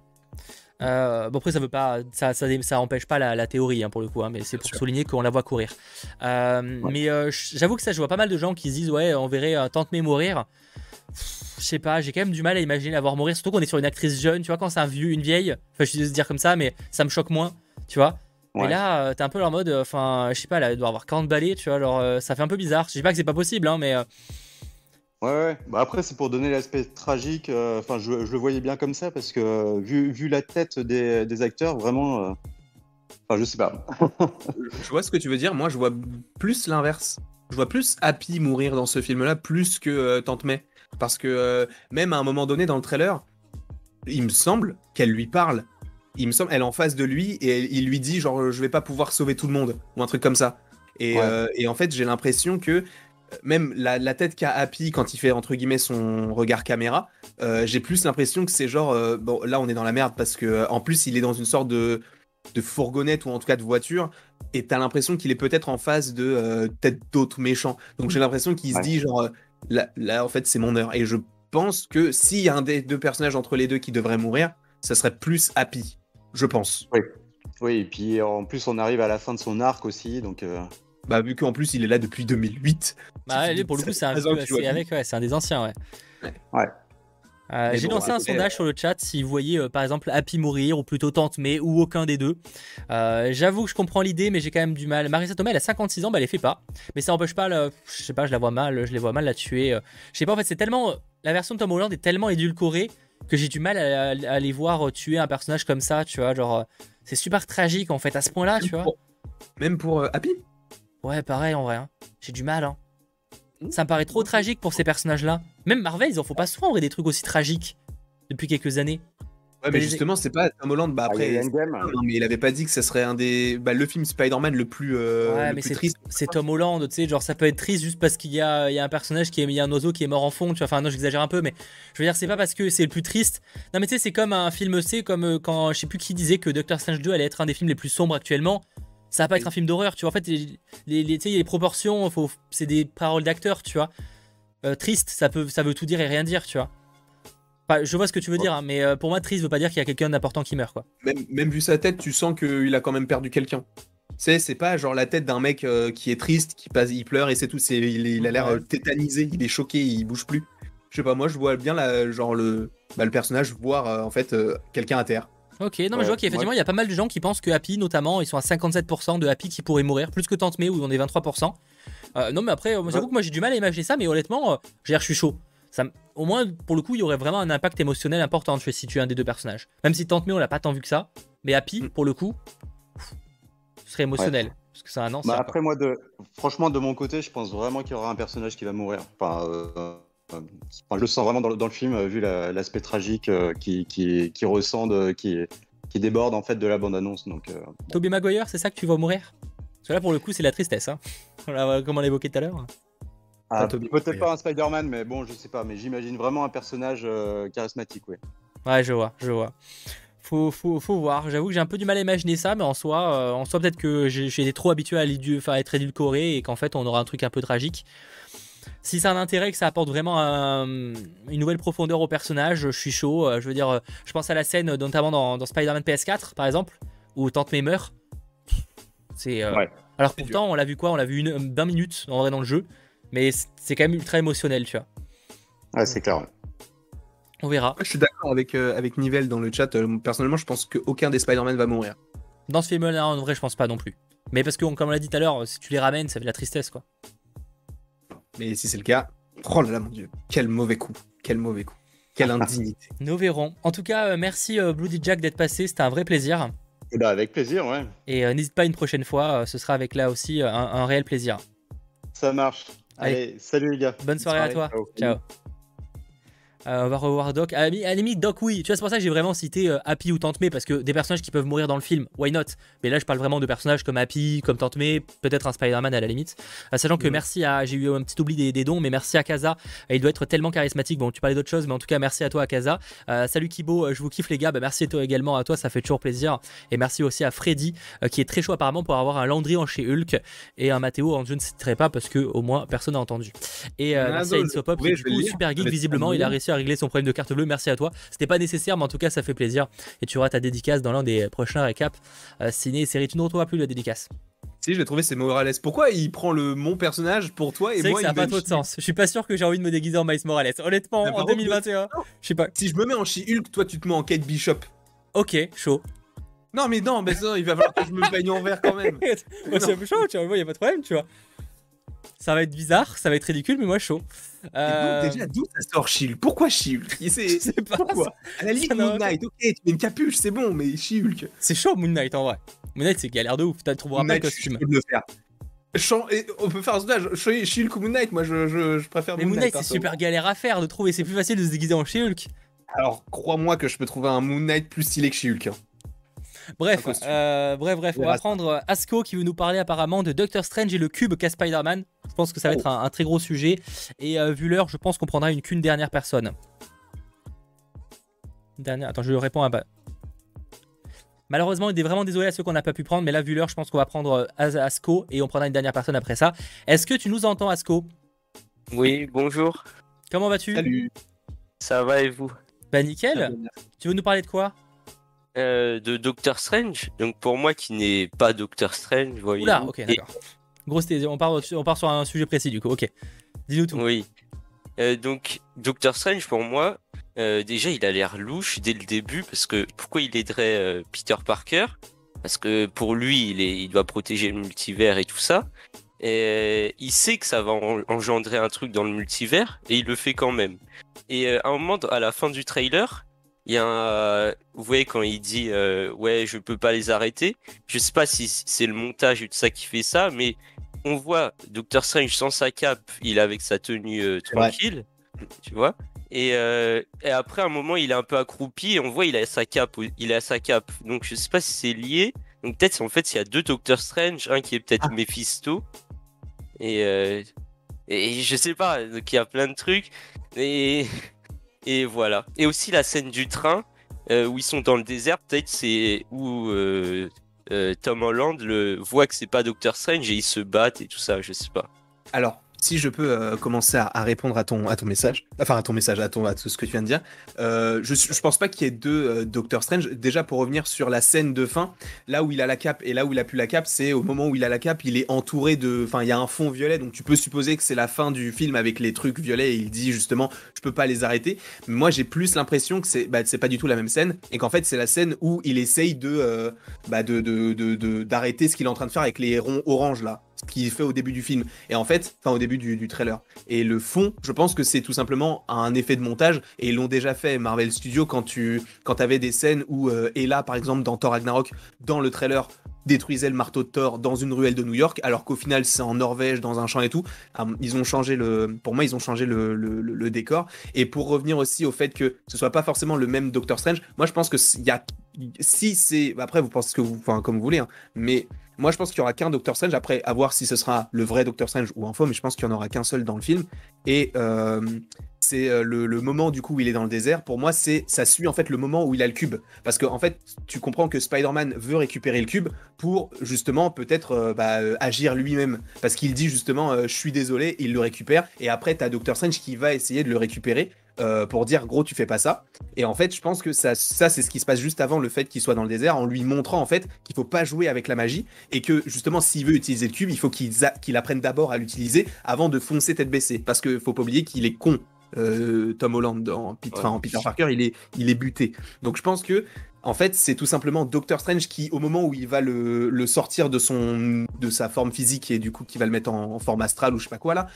Euh, bon après ça veut pas ça ça, ça empêche pas la, la théorie hein, pour le coup hein, mais c'est pour sûr. souligner qu'on la voit courir Euh, mais euh, j'avoue que ça je vois pas mal de gens qui se disent ouais on verrait euh, Tante May mourir je sais pas j'ai quand même du mal à imaginer la voir mourir surtout qu'on est sur une actrice jeune tu vois quand c'est un vieux une vieille enfin je suis désolé de dire comme ça mais ça me choque moins tu vois mais Ouais. là euh, t'es un peu en mode enfin je sais pas là elle doit avoir 40 balais tu vois alors euh, ça fait un peu bizarre je dis pas que c'est pas possible hein, mais euh, Ouais, ouais. Bah après, c'est pour donner l'aspect tragique. euh, Enfin, je, je le voyais bien comme ça parce que euh, vu, vu la tête des, des acteurs, vraiment. euh, Enfin, je sais pas. [LAUGHS] Je vois ce que tu veux dire. Moi, je vois plus l'inverse. Je vois plus Happy mourir dans ce film-là, plus que euh, Tante May. Parce que euh, même à un moment donné dans le trailer, il me semble qu'elle lui parle. Il me semble, elle est en face de lui et elle- il lui dit genre je vais pas pouvoir sauver tout le monde ou un truc comme ça. Et, Ouais. euh, et en fait, j'ai l'impression que euh, même la, la tête qu'a Happy quand il fait entre guillemets son regard caméra, euh, j'ai plus l'impression que c'est genre bon là on est dans la merde parce que en plus il est dans une sorte de de fourgonnette ou en tout cas de voiture et t'as l'impression qu'il est peut-être en face de euh, peut-être d'autres méchants. Donc j'ai l'impression qu'il se dit genre là, là en fait c'est mon heure et je pense que s'il y a un des deux personnages entre les deux qui devrait mourir, ça serait plus Happy, je pense. Oui, et puis en plus, on arrive à la fin de son arc aussi, donc. euh, Bah vu qu'en plus il est là depuis 2008. Bah, allez, pour le coup, c'est un, 13 ans que tu vois c'est avec, ouais, c'est un des anciens, ouais. Ouais. Euh, Mais J'ai bon, lancé un sondage sur le chat si vous voyez euh, par exemple Happy mourir ou plutôt Tante May ou aucun des deux. Euh, J'avoue que je comprends l'idée, mais j'ai quand même du mal. Marisa Tomei, elle a 56 ans, bah, elle les fait pas. Mais ça empêche pas, le- je sais pas, je la vois mal, je les vois mal la tuer. Je sais pas, en fait, c'est tellement. La version de Tom Holland est tellement édulcorée que j'ai du mal à, à- à les voir tuer un personnage comme ça, tu vois. Genre, c'est super tragique en fait à ce point-là, tu vois. Même pour Happy? Ouais, pareil en vrai. hein. J'ai du mal. Hein. Ça me paraît trop tragique pour ces personnages-là. Même Marvel, ils en font pas souvent en vrai des trucs aussi tragiques depuis quelques années. Ouais, mais justement, c'est pas Tom Holland. Bah Ah, après, non, mais il avait pas dit que ça serait un des. Bah, le film Spider-Man le plus, euh, Ouais, le mais plus triste. c'est Tom Holland, tu sais, genre ça peut être triste juste parce qu'il y a, il y a un personnage qui est, il y a un oiseau qui est mort en fond, tu vois. Enfin, non, j'exagère un peu, mais je veux dire, c'est pas parce que c'est le plus triste. Non, mais tu sais, c'est comme un film, c'est comme euh, quand je sais plus qui disait que Doctor Strange 2 allait être un des films les plus sombres actuellement. Ça va pas être un film d'horreur, tu vois. En fait, les, les, proportions, faut, c'est des paroles d'acteurs, tu vois. Euh, triste, ça, peut, ça veut tout dire et rien dire, tu vois. Enfin, je vois ce que tu veux dire, hein, mais euh, pour moi, triste veut pas dire qu'il y a quelqu'un d'important qui meurt, quoi. Même, même vu sa tête, tu sens qu'il a quand même perdu quelqu'un. Sais, c'est pas genre la tête d'un mec euh, qui est triste, qui passe, il pleure et c'est tout. C'est, il, a l'air tétanisé, il est choqué, il bouge plus. Je sais pas, moi je vois bien la, genre le, bah, le personnage voir en fait quelqu'un à terre. Ok, non mais je vois qu'effectivement il y a pas mal de gens qui pensent que Happy notamment ils sont à 57% de Happy qui pourrait mourir, plus que Tante May où on est 23%. Euh, non mais après, euh, j'avoue que moi j'ai du mal à imaginer ça, mais honnêtement, euh, je dire, je suis chaud. Ça, m- au moins pour le coup il y aurait vraiment un impact émotionnel important vois, si tu es un des deux personnages. Même si Tante May on l'a pas tant vu que ça, mais Happy Mm. pour le coup, pff, ce serait émotionnel. Parce que c'est un ancien. Bah, après, moi, de... franchement, de mon côté, je pense vraiment qu'il y aura un personnage qui va mourir. Enfin, euh, enfin, je le sens vraiment dans le, dans le film, euh, vu la- l'aspect tragique euh, qui, qui, qui ressent, de- qui, qui déborde en fait de la bande-annonce. Donc, euh, Tobey Maguire, c'est ça que tu vas mourir? Parce que là pour le coup c'est la tristesse, hein. [LAUGHS] Voilà, comme on l'a évoqué tout à l'heure. ah, Tobey peut-être pas un Spider-Man, mais bon, je sais pas. Mais j'imagine vraiment un personnage euh, charismatique, ouais. Ouais, je vois, je vois. Faut, faut, faut voir. J'avoue que j'ai un peu du mal à imaginer ça, mais en soi, euh, en soi peut-être que j'ai été trop habitué à, à être édulcoré et qu'en fait on aura un truc un peu tragique. Si c'est un intérêt que ça apporte vraiment un- une nouvelle profondeur au personnage, je suis chaud. Euh, Je veux dire, euh, je pense à la scène, euh, notamment dans, dans Spider-Man PS4 par exemple, où Tante May meurt. C'est. euh, Ouais. Alors pourtant, on l'a vu quoi On l'a vu une, 20 minutes en vrai dans le jeu, mais c'est quand même ultra émotionnel, tu vois. Ouais, c'est clair. On verra. Je suis d'accord avec, euh, avec Nivelle dans le chat. Personnellement, je pense qu'aucun des Spider-Man va mourir. Dans ce film-là, en vrai, je pense pas non plus. Mais parce que, comme on l'a dit tout à l'heure, si tu les ramènes, ça fait de la tristesse, quoi. Mais si c'est le cas, oh là là, mon dieu, quel mauvais coup, quel mauvais coup, quelle [LAUGHS] indignité. Nous verrons. En tout cas, euh, merci euh, Bloody Jack d'être passé, c'était un vrai plaisir. Eh ben, avec plaisir, ouais. Et euh, n'hésite pas une prochaine fois, euh, ce sera avec là aussi euh, un, un réel plaisir. Ça marche. Allez. Allez, salut les gars. Bonne soirée à toi. Ciao. Euh, on va revoir Doc. À la mi- à la limite, Doc, oui. Tu vois, c'est pour ça que j'ai vraiment cité euh, Happy ou Tante May, parce que des personnages qui peuvent mourir dans le film, why not? Mais là, je parle vraiment de personnages comme Happy, comme Tante May, peut-être un Spider-Man à la limite. Euh, sachant que merci à. J'ai eu un petit oubli des, des dons, mais merci à Kaza. Il doit être tellement charismatique. Bon, tu parlais d'autres choses, mais en tout cas, merci à toi, à Kaza. Salut Kibo, je vous kiffe, les gars. Bah, merci à toi également, à toi, ça fait toujours plaisir. Et merci aussi à Freddy, qui est très chaud apparemment pour avoir un Landry en chez Hulk et un Mathéo en je ne citerai pas parce que au moins personne n'a entendu. Et Ah, merci à je- Insopop qui est du coup super geek visiblement il a réussi à régler son problème de carte bleue merci à toi. C'était pas nécessaire mais en tout cas ça fait plaisir. Et tu auras ta dédicace dans l'un des prochains récaps euh, ciné et série tu ne retrouveras plus la dédicace. Si, je l'ai trouvé, c'est Morales. Pourquoi il prend le mon personnage pour toi et moi ça il n'a pas trop de sens. Je suis pas sûr que j'ai envie de me déguiser en Miles Morales. Honnêtement en par contre, 2021 je sais pas. Si je me mets en She-Hulk, toi tu te mets en Kate Bishop. ok chaud. Non mais non, mais ça, il va falloir que je me baigne en vert quand même. [LAUGHS] moi c'est un peu chaud tu vois moi y a pas de problème tu vois ça va être bizarre ça va être ridicule mais moi chaud Euh, donc, déjà, d'où ça sort She-Hulk Pourquoi [LAUGHS] je sais pas Pourquoi À la limite, Moon Knight, ok, tu mets une capuche, c'est bon, mais She-Hulk. c'est chaud Moon Knight en vrai Moon Knight c'est galère de ouf tu trouveras Moon pas Knight, je costume de le faire. Et on peut faire un sondage, She-Hulk ou Moon Knight, moi je, je, je préfère mais Moon Knight c'est perso. super galère à faire de trouver c'est plus facile de se déguiser en She-Hulk Alors, crois-moi que je peux trouver un Moon Knight plus stylé que She-Hulk. hein. Bref, euh, bref, bref, on On va prendre Asko qui veut nous parler apparemment de Doctor Strange et le cube qu'a Spider-Man. Je pense que ça va Oh. être un, un très gros sujet. Et euh, vu l'heure, je pense qu'on prendra une qu'une dernière personne. Une Dernière. Attends, je réponds à. Malheureusement, il est vraiment désolé à ceux qu'on n'a pas pu prendre, mais là, vu l'heure, je pense qu'on va prendre euh, As- Asko et on prendra une dernière personne après ça. Est-ce que tu nous entends, Asko? Oui, bonjour. Comment vas-tu? Salut. Ça va et vous? Bah, nickel. Tu veux nous parler de quoi? Euh, De Doctor Strange. Donc pour moi qui n'ai pas Doctor Strange, voyez. Oula, ok, d'accord. Grosse thèse, on part, on part sur un sujet précis du coup, ok. Dis-nous tout. Oui. Euh, donc Doctor Strange pour moi, euh, déjà il a l'air louche dès le début parce que pourquoi il aiderait Peter Parker? Parce que pour lui il, est, il doit protéger le multivers et tout ça. Et il sait que ça va en- engendrer un truc dans le multivers et il le fait quand même. Et à un moment, à la fin du trailer, il y a un, vous voyez quand il dit euh, ouais je peux pas les arrêter. Je sais pas si c'est le montage et tout ça qui fait ça, mais on voit Doctor Strange sans sa cape, il est avec sa tenue euh, tranquille, tu vois. Et, euh, et après, à un moment, il est un peu accroupi et on voit il a sa cape. Il a sa cape. Donc, je sais pas si c'est lié. Donc, peut-être, en fait, il y a deux Doctor Strange. Un qui est peut-être Mephisto. Et, euh, et je sais pas. Donc, il y a plein de trucs. Et, et voilà. Et aussi la scène du train euh, où ils sont dans le désert. Peut-être c'est où euh, euh, Tom Holland le, voit que c'est pas Doctor Strange et ils se battent et tout ça. Je sais pas. Alors, si je peux euh, commencer à, répondre à ton, à ton message, enfin à ton message, à, ton, à tout ce que tu viens de dire, euh, je, je pense pas qu'il y ait deux euh, Doctor Strange. Déjà, pour revenir sur la scène de fin, là où il a la cape et là où il a plus la cape, c'est au moment où il a la cape, il est entouré de. Enfin, il y a un fond violet, donc tu peux supposer que c'est la fin du film avec les trucs violets et il dit justement, je peux pas les arrêter. Mais moi, j'ai plus l'impression que c'est bah, pas du tout la même scène et qu'en fait, c'est la scène où il essaye de euh, bah, de- de- de- d'arrêter ce qu'il est en train de faire avec les ronds orange là ce qu'il fait au début du film. Et en fait enfin au début du, trailer. Et le fond je pense que c'est tout simplement un effet de montage. Et ils l'ont déjà fait Marvel Studios quand tu quand avais des scènes où euh, Ella par exemple dans Thor Ragnarok dans le trailer détruisait le marteau de Thor dans une ruelle de New York alors qu'au final c'est en Norvège dans un champ et tout. Hum, ils ont changé le pour moi ils ont changé le, le- décor. Et pour revenir aussi au fait que ce soit pas forcément le même Doctor Strange moi je pense que s'il y a si c'est après vous pensez que vous enfin comme vous voulez hein, mais moi, je pense qu'il y aura qu'un Doctor Strange. Après, à voir si ce sera le vrai Doctor Strange ou un faux, mais je pense qu'il y en aura qu'un seul dans le film. Et euh, c'est euh, le, moment du coup où il est dans le désert. Pour moi, c'est ça suit en fait le moment où il a le cube, parce que en fait, tu comprends que Spider-Man veut récupérer le cube pour justement peut-être euh, bah, agir lui-même, parce qu'il dit justement, je suis désolé, il le récupère. Et après, t'as Doctor Strange qui va essayer de le récupérer. Euh, pour dire gros tu fais pas ça. Et en fait je pense que ça, ça c'est ce qui se passe juste avant le fait qu'il soit dans le désert en lui montrant en fait qu'il faut pas jouer avec la magie et que justement s'il veut utiliser le cube il faut qu'il apprenne d'abord à l'utiliser avant de foncer tête baissée. Parce que faut pas oublier qu'il est con euh, Tom Holland dans Pete- en Peter Parker il est il est buté. Donc je pense que en fait, c'est tout simplement Doctor Strange qui, au moment où il va le, le sortir de son de sa forme physique et du coup qui va le mettre en, en forme astrale ou je sais pas quoi là,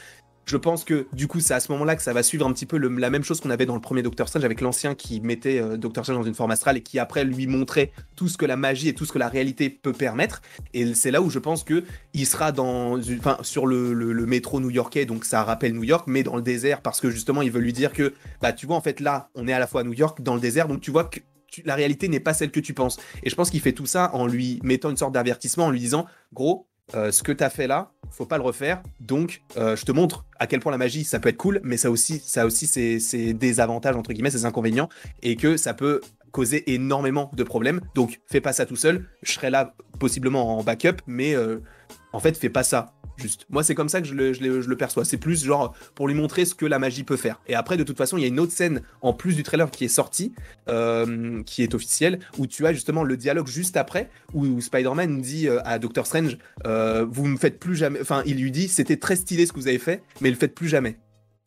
je pense que du coup c'est à ce moment-là que ça va suivre un petit peu la même chose qu'on avait dans le premier Doctor Strange avec l'ancien qui mettait euh, Doctor Strange dans une forme astrale et qui après lui montrait tout ce que la magie et tout ce que la réalité peut permettre. Et c'est là où je pense que il sera dans, sur le, métro new-yorkais, donc ça rappelle New York, mais dans le désert parce que justement il veut lui dire que bah tu vois en fait là on est à la fois à New York dans le désert, donc tu vois que la réalité n'est pas celle que tu penses. Et je pense qu'il fait tout ça en lui mettant une sorte d'avertissement, en lui disant, gros, euh, ce que t'as fait là, faut pas le refaire. Donc, euh, je te montre à quel point la magie, ça peut être cool, mais ça aussi, ça aussi, ses, ses désavantages entre guillemets, ses inconvénients, et que ça peut causer énormément de problèmes. Donc, fais pas ça tout seul. Je serai là possiblement en backup, mais euh, en fait, fais pas ça. Juste. Moi, c'est comme ça que je le, perçois. C'est plus genre pour lui montrer ce que la magie peut faire. Et après, de toute façon, il y a une autre scène en plus du trailer qui est sortie, euh, qui est officielle, où tu as justement le dialogue juste après, où Spider-Man dit euh, à Doctor Strange euh, Vous me faites plus jamais. Enfin, il lui dit C'était très stylé ce que vous avez fait, mais le faites plus jamais.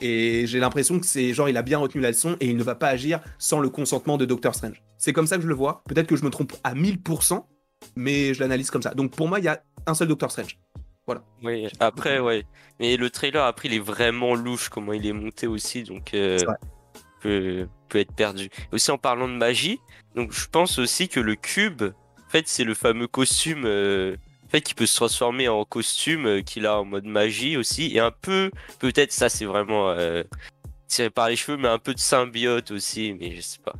Et j'ai l'impression que c'est genre, il a bien retenu la leçon et il ne va pas agir sans le consentement de Doctor Strange. C'est comme ça que je le vois. Peut-être que je me trompe à 1000%, mais je l'analyse comme ça. Donc pour moi, il y a un seul Doctor Strange. Voilà. Oui, après, ouais. Mais le trailer, après, il est vraiment louche, comment il est monté aussi, donc euh, peut, peut être perdu. Aussi, en parlant de magie, donc je pense aussi que le cube, en fait, c'est le fameux costume, euh, en fait, qui peut se transformer en costume euh, qu'il a en mode magie aussi, et un peu, peut-être ça, c'est vraiment euh, tiré par les cheveux, mais un peu de symbiote aussi, mais je sais pas.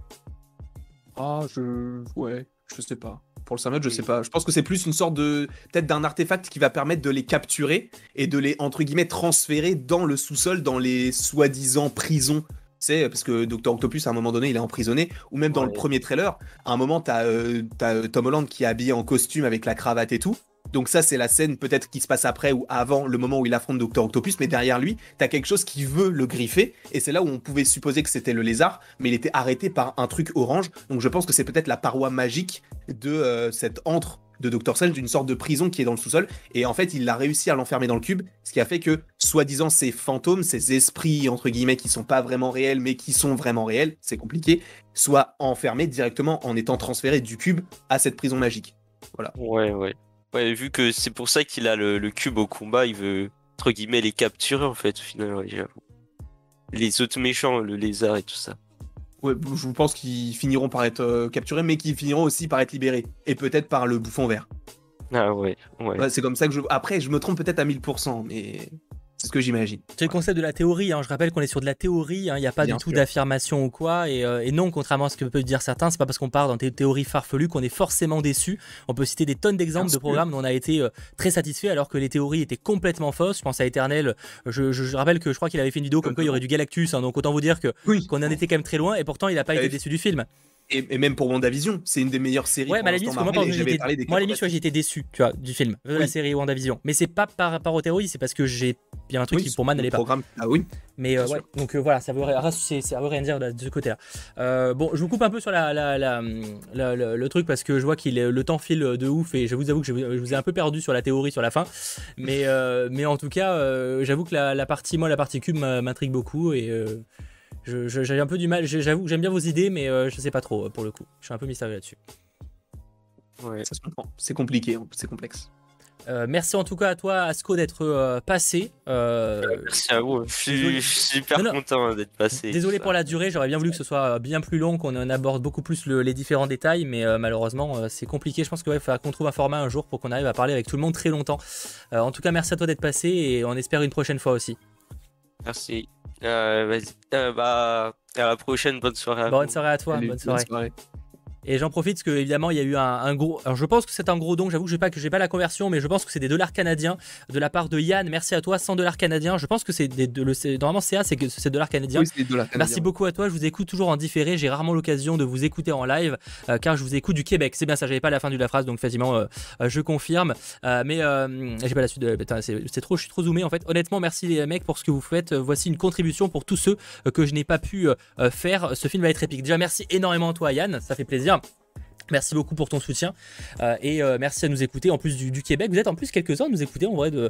Ah, je. Ouais, je sais pas. Pour le je sais pas. Je pense que c'est plus une sorte de. Peut-être d'un artefact qui va permettre de les capturer et de les, entre guillemets, transférer dans le sous-sol, dans les soi-disant prisons. C'est parce que Dr. Octopus, à un moment donné, il est emprisonné. Ou même dans le premier trailer, à un moment, t'as euh, t'as, euh, Tom Holland qui est habillé en costume avec la cravate et tout. Donc ça, c'est la scène peut-être qui se passe après ou avant le moment où il affronte Dr. Octopus, mais derrière lui, t'as quelque chose qui veut le griffer, et c'est là où on pouvait supposer que c'était le lézard, mais il était arrêté par un truc orange, donc je pense que c'est peut-être la paroi magique de euh, cette antre de Dr. Strange, d'une sorte de prison qui est dans le sous-sol, et en fait, il a réussi à l'enfermer dans le cube, ce qui a fait que, soi-disant, ces fantômes, ces esprits, entre guillemets, qui sont pas vraiment réels, mais qui sont vraiment réels, c'est compliqué, soient enfermés directement en étant transférés du cube à cette prison magique. Voilà. Ouais, ouais. Ouais, vu que c'est pour ça qu'il a le, le cube au combat, il veut, entre guillemets, les capturer, en fait, au final, ouais, j'avoue. Les autres méchants, le lézard et tout ça. Ouais, je pense qu'ils finiront par être euh, capturés, mais qu'ils finiront aussi par être libérés. Et peut-être par le bouffon vert. Ah ouais, ouais. Ouais, c'est comme ça que je. Après, je me trompe peut-être à 1000%, mais c'est ce que j'imagine. C'est le concept de la théorie, hein. je rappelle qu'on est sur de la théorie, hein. il n'y a pas Bien du tout d'affirmation ou quoi, et, euh, et non, contrairement à ce que peuvent dire certains, c'est pas parce qu'on part dans des théories farfelues qu'on est forcément déçu. On peut citer des tonnes d'exemples de programmes dont on a été euh, très satisfait alors que les théories étaient complètement fausses. Je pense à Eternel, je, je- je rappelle que je crois qu'il avait fait une vidéo comme quoi il y aurait du Galactus, hein. donc autant vous dire que qu'on en était quand même très loin, et pourtant il n'a pas été déçu du film. Et, et même pour WandaVision, c'est une des meilleures séries. Ouais, à la limite, moi, par j'étais- déçu, tu vois, du film, de la série WandaVision. Mais c'est pas par rapport aux théories, c'est parce que j'ai bien un truc Oui, qui pour moi n'allait pas. programme- Ah oui. Mais euh, ouais, donc euh, voilà, ça veut, ça veut rien dire de, de ce côté-là. Euh, bon, je vous coupe un peu sur la, la- la- la- la- le truc parce que je vois qu'il est- le temps file de ouf et je vous avoue que je, vous- je vous ai un peu perdu sur la théorie sur la fin. Mais, mais en tout cas, j'avoue que la, partie, moi, la partie cube m'intrigue beaucoup et euh, je- je- j'ai un peu du mal. j'ai- J'avoue que j'aime bien vos idées, mais euh, je sais pas trop euh, pour le coup. Je suis un peu mystérieux là-dessus. Ça se comprend. C'est compliqué, hein, c'est complexe. Euh, merci en tout cas à toi, Asko, d'être euh, passé. Euh, Merci à vous. Je suis, super Non, non. content d'être passé. Désolé pour la durée, j'aurais bien voulu que ce soit bien plus long, qu'on en aborde beaucoup plus le- les différents détails, mais euh, malheureusement euh, c'est compliqué. Je pense qu'il va qu'on trouve un format un jour pour qu'on arrive à parler avec tout le monde très longtemps. Euh, en tout cas, merci à toi d'être passé et on espère une prochaine fois aussi. Merci. Euh, vas-y. Euh, bah, à la prochaine. Bonne soirée. à Bonne vous. soirée à toi, Salut, bonne bonne soirée. Et j'en profite parce que évidemment il y a eu un, un gros. Alors je pense que c'est un gros don. J'avoue que j'ai pas que j'ai pas la conversion, mais je pense que c'est des dollars canadiens de la part de Yann. Merci à toi, 100 dollars canadiens. Je pense que c'est des de- le c'est- normalement CA c'est que c'est dollars canadiens. Oui, c'est des dollars Merci canadiens. beaucoup à toi. Je vous écoute toujours en différé. J'ai rarement l'occasion de vous écouter en live euh, car je vous écoute du Québec. C'est bien ça. J'avais pas la fin de la phrase donc effectivement euh, euh, je confirme. Euh, mais euh, j'ai pas la suite. De... C'est trop. Je suis trop zoomé en fait. Honnêtement, merci les mecs pour ce que vous faites. Voici une contribution pour tous ceux que je n'ai pas pu faire. Ce film va être épique. Déjà merci énormément à toi Yann. Ça fait plaisir. jump. Merci beaucoup pour ton soutien Euh, et euh, merci à nous écouter en plus du, du Québec. Vous êtes en plus quelques-uns à nous écouter en vrai de,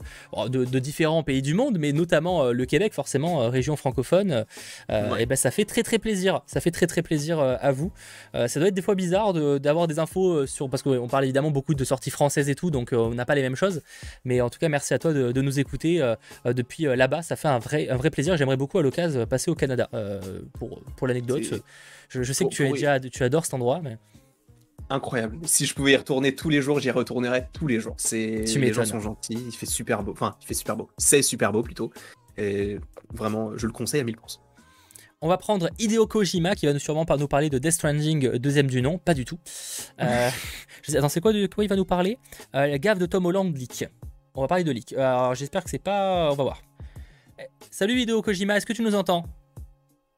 de, de différents pays du monde, mais notamment euh, le Québec, forcément, région francophone. Et ben ça fait très très plaisir. Ça fait très très plaisir à vous. Ça doit être des fois bizarre de- d'avoir des infos sur. Parce qu'on parle évidemment beaucoup de sorties françaises et tout, donc on n'a pas les mêmes choses. Mais en tout cas, merci à toi de, de nous écouter depuis là-bas. Ça fait un vrai, un vrai plaisir. J'aimerais beaucoup à l'occasion passer au Canada pour, pour l'anecdote. Je, je sais que tu, es déjà, tu adores cet endroit, mais. Incroyable. Si je pouvais y retourner tous les jours, j'y retournerais tous les jours. C'est les gens sont gentils, il fait super beau. Enfin, il fait super beau. C'est super beau plutôt. Et vraiment, je le conseille à 1000%. On va prendre Hideo Kojima qui va nous sûrement par- nous parler de Death Stranding, euh, deuxième du nom, pas du tout. Euh, [LAUGHS] je sais, attends, c'est quoi de quoi il va nous parler? Euh, La gaffe de Tom Holland leak. On va parler de leak. Alors j'espère que c'est pas. On va voir. Eh, Salut Hideo Kojima, est-ce que tu nous entends?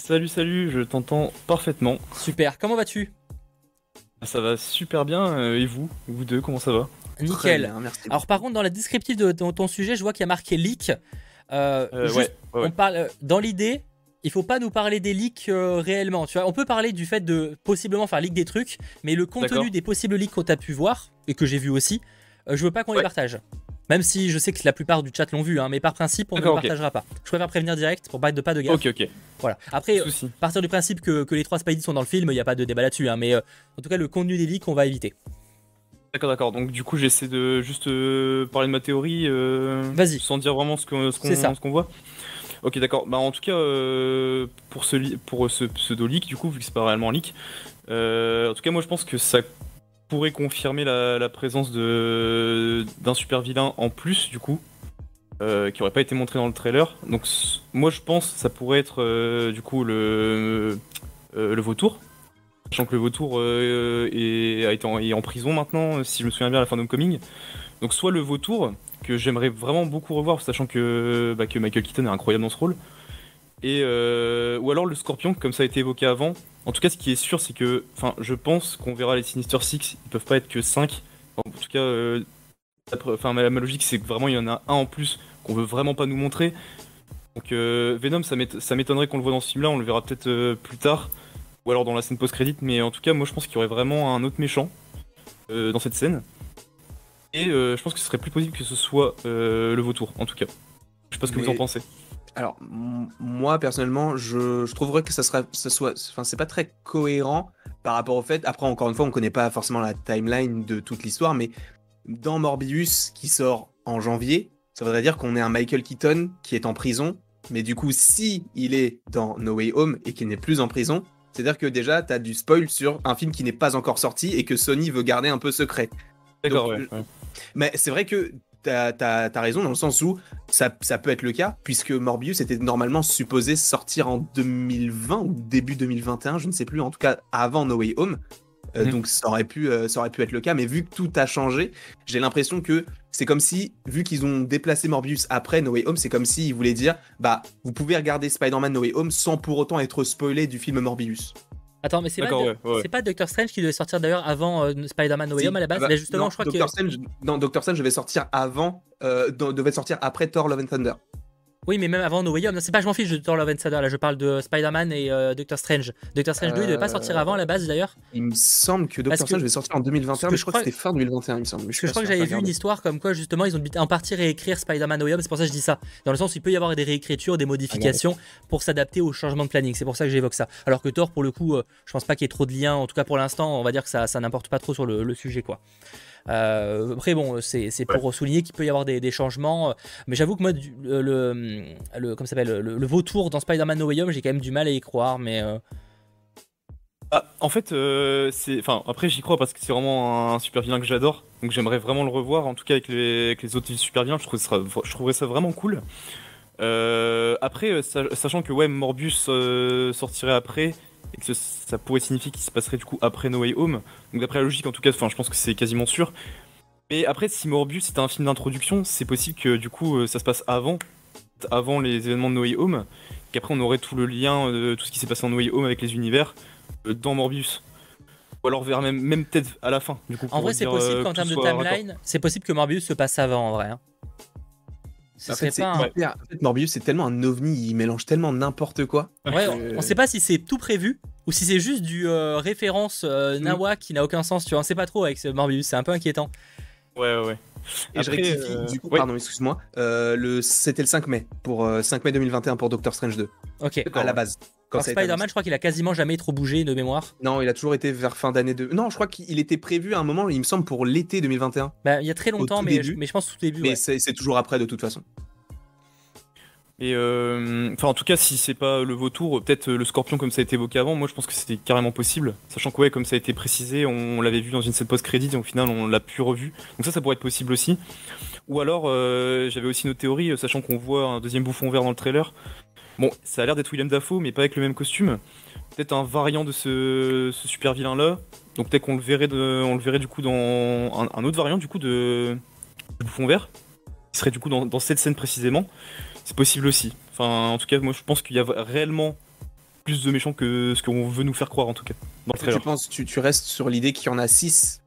Salut, salut, je t'entends parfaitement. Super, comment vas-tu? Ça va super bien, euh, et vous Vous deux, comment ça va? Nickel. bien, merci Alors par contre, dans la descriptive de ton, ton sujet, je vois qu'il y a marqué leak. Euh, Euh, juste, ouais, ouais, ouais. On parle dans l'idée. Il faut pas nous parler des leaks euh, réellement. Tu vois, on peut parler du fait de possiblement faire leak des trucs, mais le contenu des possibles leaks qu'on a pu voir et que j'ai vu aussi, euh, je veux pas qu'on les partage. Même si je sais que la plupart du chat l'ont vu, hein, mais par principe, on ne le partagera pas. Je préfère prévenir direct pour pas de pas de gaffe. Ok, ok. Voilà. Après, euh, partir du principe que, que les trois Spidey sont dans le film, il n'y a pas de débat là-dessus. hein, mais euh, en tout cas, le contenu des leaks, on va éviter. D'accord, d'accord. Donc du coup, j'essaie de juste euh, parler de ma théorie. Vas-y. Sans dire vraiment ce qu'on ce qu'on voit. Ok, d'accord. Bah en tout cas, euh, pour ce pour ce pseudo leak, du coup, vu que c'est pas réellement un leak, euh, en tout cas, moi je pense que ça pourrait confirmer la, présence d'un super vilain en plus, du coup, euh, qui aurait pas été montré dans le trailer. Donc moi je pense que ça pourrait être euh, du coup le euh, le vautour. Sachant que le vautour est, en, est en prison maintenant, si je me souviens bien, à la fin d'Homecoming. Donc soit le vautour, que j'aimerais vraiment beaucoup revoir, sachant que, bah, que Michael Keaton est incroyable dans ce rôle. Et, euh, ou alors le scorpion, comme ça a été évoqué avant. En tout cas, ce qui est sûr, c'est que enfin, je pense qu'on verra les Sinister Six, ils peuvent pas être que 5. En tout cas, euh, enfin, ma, ma logique, c'est que vraiment il y en a un en plus qu'on veut vraiment pas nous montrer. Donc euh, Venom, ça m'ét- ça m'étonnerait qu'on le voit dans ce film-là, on le verra peut-être plus tard, ou alors dans la scène post-crédit, mais en tout cas, moi je pense qu'il y aurait vraiment un autre méchant dans cette scène. Et je pense que ce serait plus possible que ce soit le vautour, en tout cas. Je sais pas ce que vous en pensez. Alors, moi, personnellement, je, je trouverais que ça sera, ça soit, enfin, c'est pas très cohérent par rapport au fait. Après, encore une fois, on connaît pas forcément la timeline de toute l'histoire, mais dans Morbius, qui sort en janvier, ça voudrait dire qu'on est un Michael Keaton qui est en prison. Mais du coup, si il est dans No Way Home et qu'il n'est plus en prison, c'est-à-dire que déjà, tu as du spoil sur un film qui n'est pas encore sorti et que Sony veut garder un peu secret. D'accord, Donc, ouais, ouais. Mais c'est vrai que t'as as, raison dans le sens où ça, ça peut être le cas, puisque Morbius était normalement supposé sortir en 2020 ou début 2021, je ne sais plus, en tout cas avant No Way Home. Euh, Mhm. Donc ça aurait, pu, euh, ça aurait pu être le cas, mais vu que tout a changé, j'ai l'impression que c'est comme si, vu qu'ils ont déplacé Morbius après No Way Home, c'est comme s'ils voulaient dire, bah, vous pouvez regarder Spider-Man No Way Home sans pour autant être spoilé du film Morbius. Attends, mais c'est pas, ouais, ouais. Doctor Strange qui devait sortir d'ailleurs avant euh, Spider-Man No Way Home à la base bah, Là, justement, non, je crois Doctor que. Strange, non, Doctor Strange devait sortir avant, euh, de- devait sortir après Thor Love and Thunder. Oui, mais même avant No Way Home. C'est pas, je m'en fiche de Thor Love and Thunder. Là, je parle de Spider-Man et euh, Doctor Strange. Doctor Strange 2, il devait pas Euh, sortir avant à la base d'ailleurs Il me semble que Doctor Strange devait sortir en 2021, que mais je crois que c'était fin 2021, il me semble. Parce que je crois que j'avais vu une histoire comme quoi justement ils ont en partie réécrire Spider-Man No Way Home, c'est pour ça que je dis ça. Dans le sens où il peut y avoir des réécritures, des modifications pour s'adapter au changement de planning. C'est pour ça que j'évoque ça. Alors que Thor, pour le coup, euh, je pense pas qu'il y ait trop de liens. En tout cas pour l'instant, on va dire que ça, ça n'importe pas trop sur le, le sujet quoi. Euh, après bon, c'est c'est pour souligner qu'il peut y avoir des, des changements, euh, mais j'avoue que moi du- le, le, le- comment ça s'appelle le, le vautour dans Spider-Man No Way Home, j'ai quand même du mal à y croire, mais euh, Ah, en fait, euh, c'est, enfin, après j'y crois parce que c'est vraiment un super vilain que j'adore, donc j'aimerais vraiment le revoir. En tout cas avec les, avec les autres super vilains, je, trouve ça je trouverais ça vraiment cool. Euh, après, euh, sa- sachant que ouais, Morbius euh, sortirait après et que ça pourrait signifier qu'il se passerait du coup après No Way Home. Donc d'après la logique, en tout cas, enfin, je pense que c'est quasiment sûr. Mais après, si Morbius c'était un film d'introduction, c'est possible que du coup euh, ça se passe avant, avant les événements de No Way Home, qu'après on aurait tout le lien de tout ce qui s'est passé en No Way Home avec les univers euh, dans Morbius. Ou alors vers même, même peut-être à la fin. Du coup, en vrai c'est possible euh, qu'en que termes de timeline, c'est possible que Morbius se passe avant en vrai. hein. Ce En fait, un- hyper- en fait, Morbius, c'est tellement un ovni, il mélange tellement n'importe quoi. Ouais, que- on, on sait pas si c'est tout prévu ou si c'est juste du euh, référence euh, Mm. Nawa qui n'a aucun sens, tu vois. On sait pas trop avec ce Morbius, c'est un peu inquiétant. Ouais, ouais, ouais. Et je Après, rectifie, euh, du coup, pardon, excuse-moi, euh, le, c'était le 5 mai, pour euh, 5 mai 2021 pour Doctor Strange 2. Ok. À la base. Quand Spider-Man, je crois qu'il a quasiment jamais trop bougé de mémoire. Non, il a toujours été vers fin d'année de. Non, je crois qu'il était prévu à un moment, il me semble, pour l'été 2021. Bah, il y a très longtemps, mais, début. je, mais je pense tout début. Mais ouais. c'est toujours après de toute façon. Et euh, enfin, en tout cas, si c'est pas le vautour, peut-être euh, le scorpion comme ça a été évoqué avant, moi je pense que c'était carrément possible. Sachant que, ouais, comme ça a été précisé, on, l'avait vu dans une scène post-crédit et au final on l'a plus revu. Donc ça, ça pourrait être possible aussi. Ou alors, euh, j'avais aussi une théorie, euh, sachant qu'on voit un deuxième bouffon vert dans le trailer. Bon, ça a l'air d'être William Dafoe, mais pas avec le même costume. Peut-être un variant de ce, super vilain là. Donc peut-être qu'on le verrait, on le verrait du coup dans un, autre variant du coup de, bouffon vert. Qui serait du coup dans cette scène précisément. C'est possible aussi. Enfin, en tout cas, moi je pense qu'il y a réellement plus de méchants que ce qu'on veut nous faire croire en tout cas dans le Tu penses, tu, tu restes sur l'idée qu'il y en a 6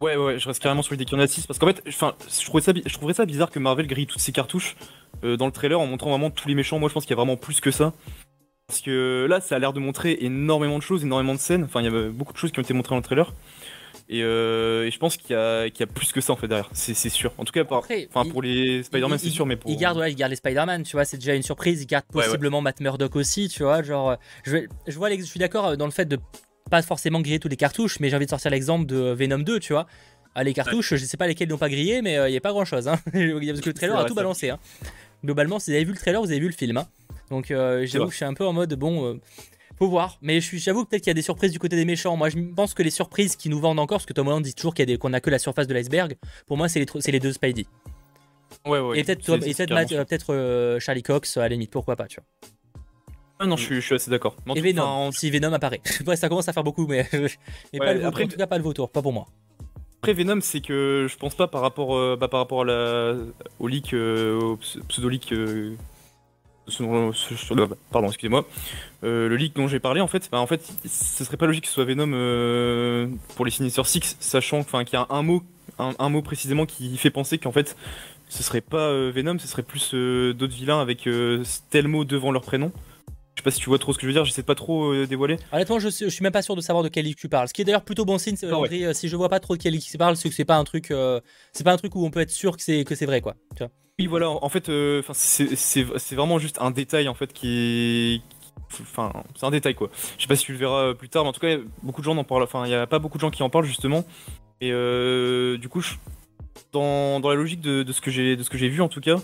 Ouais, ouais, je reste carrément sur l'idée qu'il y en a 6 parce qu'en fait, je trouverais ça, je trouverais ça bizarre que Marvel grille toutes ses cartouches euh, dans le trailer en montrant vraiment tous les méchants. Moi, je pense qu'il y a vraiment plus que ça. Parce que là, ça a l'air de montrer énormément de choses, énormément de scènes. Enfin, il y a beaucoup de choses qui ont été montrées dans le trailer. Et, euh, et je pense qu'il y, a- qu'il y a plus que ça en fait derrière, c'est c'est sûr. En tout cas, par- Après, il- pour les Spider-Man, Il- c'est sûr, mais pour. Il garde, ouais, il garde les Spider-Man, tu vois, c'est déjà une surprise. Il garde Ouais, ouais. possiblement Matt Murdock aussi, tu vois. Genre, euh, je, vois, je suis d'accord euh, dans le fait de pas forcément griller tous les cartouches, mais j'ai envie de sortir l'exemple de Venom 2, tu vois. Ah, les cartouches, je sais pas lesquelles n'ont pas grillé, mais il n'y a pas grand chose, hein. [LAUGHS] Parce que le trailer a tout balancé, hein. Globalement, si vous avez vu le trailer, vous avez vu le film, hein. Donc, euh, j'avoue que je suis un peu en mode, bon, euh, faut voir. Mais j'avoue que peut-être qu'il y a des surprises du côté des méchants. Moi, je pense que les surprises qui nous vendent encore, parce que Tom Holland dit toujours a qu'on a que la surface de l'iceberg, pour moi, c'est les, deux Spidey. Ouais, ouais. Et peut-être sûr. euh, euh, Charlie Cox à la limite, pourquoi pas, tu vois. Ah non, je suis, je suis assez d'accord. Et Venom, enfin, si Venom apparaît. [LAUGHS] ouais, ça commence à faire beaucoup, mais, mais pas le après- en tout cas pas le vautour, pas pour moi. Après Venom, c'est que je pense pas par rapport, euh, bah, par rapport à la, au leak, euh, au ps- pseudo-leak. Pardon, excusez-moi. Euh, le leak dont j'ai parlé, en fait, bah, en fait, ce serait pas logique que ce soit Venom euh, pour les Sinister Six, sachant qu'il y a un mot, un, un mot précisément qui fait penser qu'en fait, ce serait pas euh, Venom, ce serait plus d'autres vilains avec tel mot devant leur prénom. Je sais pas si tu vois trop ce que je veux dire, j'essaie de pas trop dévoiler. Honnêtement, je, je suis même pas sûr de savoir de quel livre tu parles. Ce qui est d'ailleurs plutôt bon signe, c'est, Ah ouais. Si je vois pas trop de quel livre tu parles, c'est que c'est pas un truc, c'est pas un truc où on peut être sûr que c'est que c'est vrai, quoi. Tu vois. Oui, voilà, en fait, euh, c'est vraiment juste un détail en fait qui est. Enfin, c'est un détail quoi. Je sais pas si tu le verras euh, plus tard, mais en tout cas, beaucoup de gens en parlent. Enfin, il y a pas beaucoup de gens qui en parlent justement. Et euh, du coup, je- dans, dans la logique de, de ce que j'ai vu en tout cas,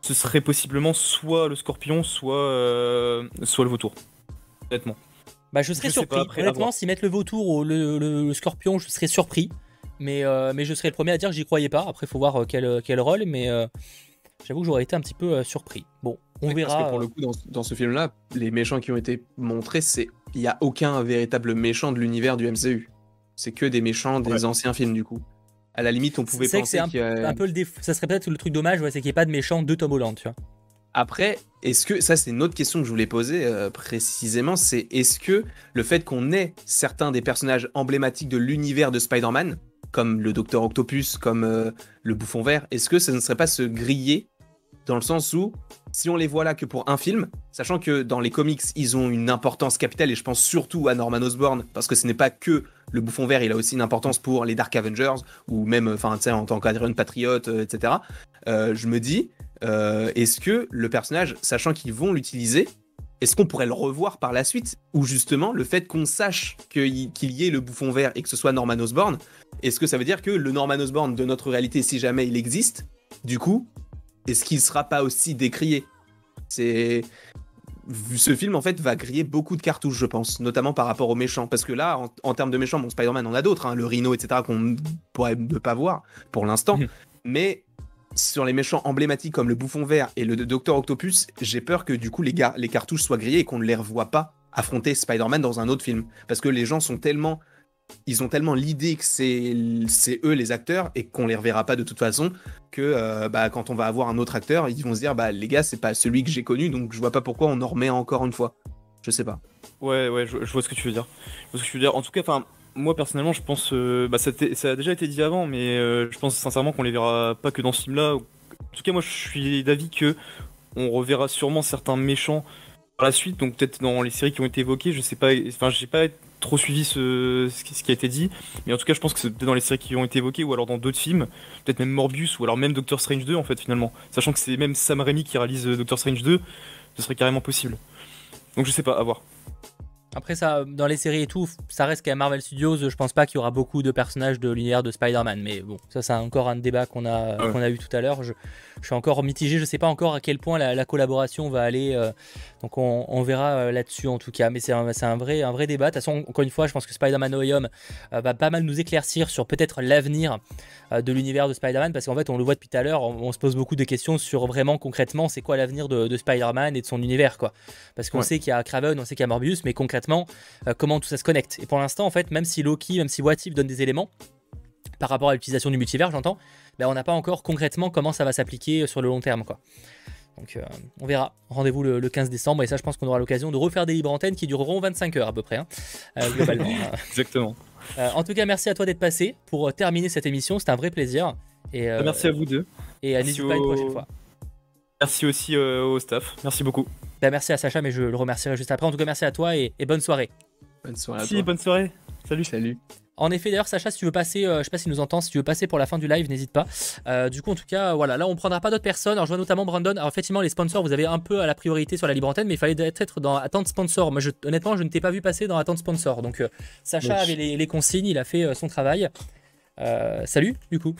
ce serait possiblement soit le scorpion, soit, euh, soit le vautour. Honnêtement. Bah, je serais Je surpris. pas, après, à Honnêtement, s'ils mettent le vautour ou le, le- le scorpion, je serais surpris. Mais, euh, mais je serais le premier à dire que j'y croyais pas. Après, il faut voir euh, quel, quel rôle, mais euh, j'avoue que j'aurais été un petit peu euh, surpris. Bon, on Ouais, verra. Parce que pour euh, le coup, dans, dans ce film-là, les méchants qui ont été montrés, c'est il y a aucun véritable méchant de l'univers du MCU. C'est que des méchants des anciens films du coup. À la limite, on pouvait c'est que penser c'est un, a- peu le défaut. Ça serait peut-être le truc dommage, ouais, c'est qu'il n'y ait pas de méchant de Tom Holland, tu vois. Après, est-ce que ça c'est une autre question que je voulais poser euh, précisément, c'est est-ce que le fait qu'on ait certains des personnages emblématiques de l'univers de Spider-Man, comme le Docteur Octopus, comme euh, le Bouffon Vert, est-ce que ça ne serait pas se griller dans le sens où si on les voit là que pour un film, sachant que dans les comics ils ont une importance capitale et je pense surtout à Norman Osborn parce que ce n'est pas que le Bouffon Vert, il a aussi une importance pour les Dark Avengers ou même en tant qu'Adrian Patriot, euh, etc. Euh, je me dis est-ce que le personnage, sachant qu'ils vont l'utiliser, est-ce qu'on pourrait le revoir par la suite Ou justement, le fait qu'on sache qu'il y, ait le bouffon vert et que ce soit Norman Osborn, est-ce que ça veut dire que le Norman Osborn de notre réalité, si jamais il existe, du coup, est-ce qu'il sera pas aussi décrié? C'est. Ce film, en fait, va griller beaucoup de cartouches, je pense, notamment par rapport aux méchants. Parce que là, en, en termes de méchants, bon, Spider-Man en a d'autres, hein, le Rhino, etc., qu'on pourrait ne pas voir pour l'instant. Mais sur les méchants emblématiques comme le Bouffon Vert et le Docteur Octopus, j'ai peur que du coup les, gar- les cartouches soient grillées et qu'on ne les revoie pas affronter Spider-Man dans un autre film. Parce que les gens sont tellement. Ils ont tellement l'idée que c'est c'est eux les acteurs et qu'on les reverra pas de toute façon que euh, bah, quand on va avoir un autre acteur, ils vont se dire bah les gars c'est pas celui que j'ai connu donc je vois pas pourquoi on en remet encore une fois. Je sais pas. Ouais, ouais, je, je vois ce que tu veux dire. Je vois ce que tu veux dire. En tout cas, enfin, moi personnellement, je pense, euh, bah, ça, a déjà été dit avant, mais euh, je pense sincèrement qu'on les verra pas que dans ce film-là. En tout cas, moi, je suis d'avis que on reverra sûrement certains méchants par la suite, donc peut-être dans les séries qui ont été évoquées. Je sais pas, enfin, j'ai pas trop suivi ce, ce qui ce qui a été dit, mais en tout cas, je pense que c'est peut-être dans les séries qui ont été évoquées ou alors dans d'autres films, peut-être même Morbius ou alors même Doctor Strange 2 en fait finalement, sachant que c'est même Sam Raimi qui réalise euh, Doctor Strange 2, ce serait carrément possible. Donc je sais pas, à voir. Après ça, dans les séries et tout, ça reste même Marvel Studios. Je pense pas qu'il y aura beaucoup de personnages de l'univers de Spider-Man. Mais bon, ça c'est encore un débat qu'on a, Ouais. qu'on a eu tout à l'heure. Je, je suis encore mitigé. Je sais pas encore à quel point la, la collaboration va aller. euh, donc on, on verra euh, là-dessus en tout cas. Mais c'est un, vrai, un vrai débat. De toute façon, encore une fois, je pense que Spider-Man Home euh, va pas mal nous éclaircir sur peut-être l'avenir euh, de l'univers de Spider-Man. Parce qu'en fait, on le voit depuis tout à l'heure, on, on se pose beaucoup de questions sur vraiment concrètement c'est quoi l'avenir de, de Spider-Man et de son univers. quoi. Parce qu'on Ouais. sait qu'il y a Craven, on sait qu'il y a Morbius, mais concrètement, comment tout ça se connecte. Et pour l'instant, en fait, même si Loki, même si What If donne des éléments par rapport à l'utilisation du multivers, j'entends, ben, on n'a pas encore concrètement comment ça va s'appliquer sur le long terme. quoi. Donc euh, on verra. Rendez-vous le, le 15 décembre et ça je pense qu'on aura l'occasion de refaire des libres antennes qui dureront 25 heures à peu près, hein, euh, globalement. [LAUGHS] Exactement. Euh, en tout cas, merci à toi d'être passé pour euh, terminer cette émission. C'était un vrai plaisir. Et, euh, Merci à vous deux. Et euh, n'hésite pas une au- prochaine fois. Merci aussi euh, au staff. Merci beaucoup. Ben, merci à Sacha, mais je le remercierai juste après. En tout cas, merci à toi et, et bonne soirée. Bonne soirée Si, bonne soirée. Salut. Salut. En effet, d'ailleurs, Sacha, si tu veux passer, euh, je sais pas s'il nous entend, si tu veux passer pour la fin du live, n'hésite pas. Euh, du coup, en tout cas, voilà, là, on prendra pas d'autres personnes. Alors, je vois notamment Brandon. Alors, effectivement, les sponsors, vous avez un peu à la priorité sur la libre antenne, mais il fallait être dans attente sponsor. Moi, je, honnêtement, je ne t'ai pas vu passer dans attente sponsor. Donc, euh, Sacha Oui. avait les, les consignes, il a fait euh, son travail. Euh, salut, du coup.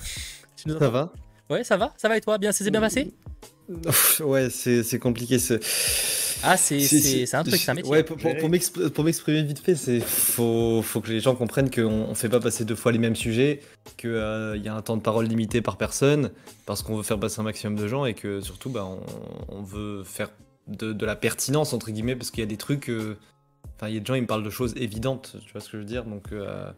Tu nous Ça va? Ouais, ça va Ça va et toi Bien, c'est bien passé? Ouais, c'est c'est compliqué. c'est- Ah, c'est- c'est- c'est un truc, c'est un métier. Ouais, pour, pour- pour m'exp- pour m'exprimer vite fait, c'est faut, faut que les gens comprennent qu'on on fait pas passer deux fois les mêmes sujets, qu'il y a un temps de parole limité par personne, parce qu'on veut faire passer un maximum de gens et que surtout, bah, on, on veut faire de, de la pertinence, entre guillemets, parce qu'il y a des trucs. euh, Enfin, il y a des gens, ils me parlent de choses évidentes, tu vois ce que je veux dire? Donc. euh,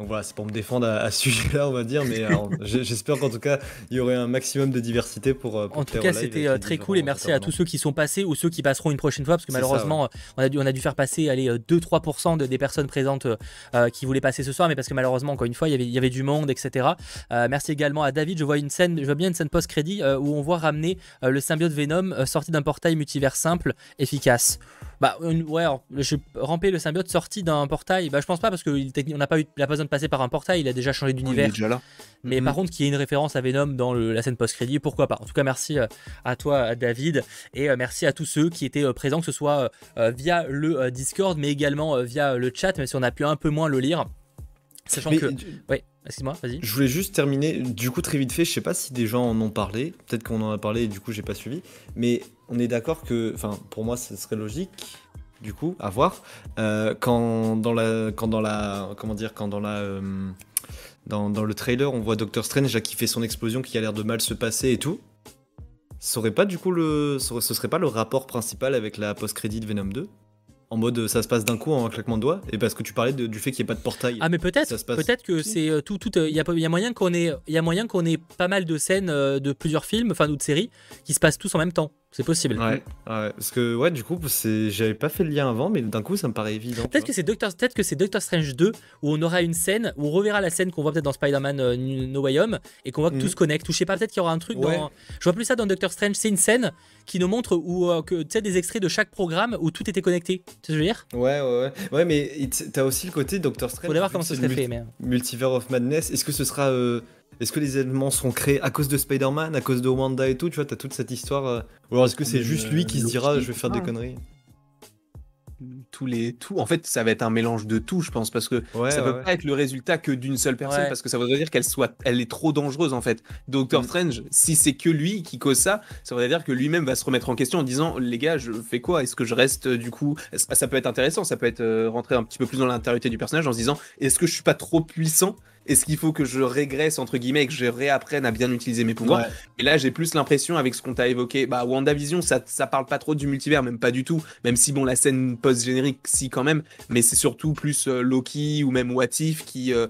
donc voilà, c'est pour me défendre à, à ce [LAUGHS] sujet-là, on va dire, mais j'- j'espère qu'en tout cas, il y aurait un maximum de diversité pour. euh, pour En tout cas, c'était euh, très cool et merci à tous ceux qui sont passés ou ceux qui passeront une prochaine fois parce que ça, malheureusement, euh, on, a dû, on a dû faire passer allez, euh, 2-3% de- des personnes présentes euh, euh, qui voulaient passer ce soir, mais parce que malheureusement, encore une fois, il y avait, il y avait du monde, etc. Euh, merci également à David. Je vois une scène, je vois bien une scène post-crédit euh, où on voit ramener euh, le symbiote Venom euh, sorti d'un portail multivers simple, efficace. Bah une- ouais, alors, je ramper le symbiote sorti d'un portail. Bah je pense pas parce qu'on n'a pas eu, il a pas besoin de passer par un portail. Il a déjà changé d'univers. il est déjà là. Mais par contre, qu'il y ait une référence à Venom dans le- la scène post-crédit, pourquoi pas. En tout cas, merci euh, à toi, à David, et euh, merci à tous ceux qui étaient euh, présents, que ce soit euh, euh, via le euh, Discord, mais également euh, via le chat, même si on a pu un peu moins le lire. Sachant Mais que. du- Oui, excuse-moi, vas-y. Je voulais juste terminer, du coup très vite fait, je sais pas si des gens en ont parlé, peut-être qu'on en a parlé et du coup j'ai pas suivi, mais on est d'accord que, enfin pour moi ce serait logique, du coup, à voir, euh, quand dans la, quand dans la, comment dire, quand dans la, euh, dans, dans le trailer, on voit Doctor Strange là, qui fait son explosion, qui a l'air de mal se passer et tout. Ce serait pas du coup le, ce serait pas le rapport principal avec la post-crédit de Venom 2 En mode euh, ça se passe d'un coup en un claquement de doigts Et parce que tu parlais de- du fait qu'il n'y ait pas de portail. Ah mais peut-être, Ça peut-être que c'est tout, tout. Il y a, y a moyen qu'on ait, il y a moyen qu'on ait pas mal de scènes de plusieurs films, enfin ou de séries, qui se passent tous en même temps. C'est possible. Ouais, ouais, parce que ouais, du coup, c'est- j'avais pas fait le lien avant, mais d'un coup, ça me paraît évident. Peut-être que c'est Doctor, peut-être que c'est Doctor Strange 2 où on aura une scène où on reverra la scène qu'on voit peut-être dans Spider-Man euh, No Way Home et qu'on voit que tout Mhm. se connecte. Ou je sais pas, peut-être qu'il y aura un truc Ouais. dans. Je vois plus ça dans Doctor Strange. C'est une scène qui nous montre où euh, que des extraits de chaque programme où tout était connecté. Tu sais ce que je veux dire? Ouais, ouais, ouais. Ouais, mais t'as aussi le côté Doctor Strange. Faudrait voir comment ça serait fait, mais- Multiverse of Madness, est-ce que ce sera. euh, Est-ce que les éléments seront créés à cause de Spider-Man, à cause de Wanda et tout Tu vois, t'as toute cette histoire. euh, Ou alors est-ce que c'est Mais, juste lui qui se dira je vais faire des ah. conneries tous les tout en fait ça va être un mélange de tout je pense parce que Ouais, ça ouais, peut ouais. pas être le résultat que d'une seule personne Ouais. parce que ça voudrait dire qu'elle soit elle est trop dangereuse en fait Doctor Mm. Strange si c'est que lui qui cause ça ça voudrait dire que lui-même va se remettre en question en disant les gars je fais quoi? Est-ce que je reste euh, du coup? Ça ça peut être intéressant ça peut être euh, rentrer un petit peu plus dans l'intériorité du personnage en se disant est-ce que je suis pas trop puissant? Est-ce qu'il faut que je régresse entre guillemets et que je réapprenne à bien utiliser mes pouvoirs Ouais. et là, j'ai plus l'impression, avec ce qu'on t'a évoqué, bah, WandaVision, ça, ça parle pas trop du multivers, même pas du tout. Même si, bon, la scène post-générique, si, quand même. Mais c'est surtout plus euh, Loki ou même What If qui euh,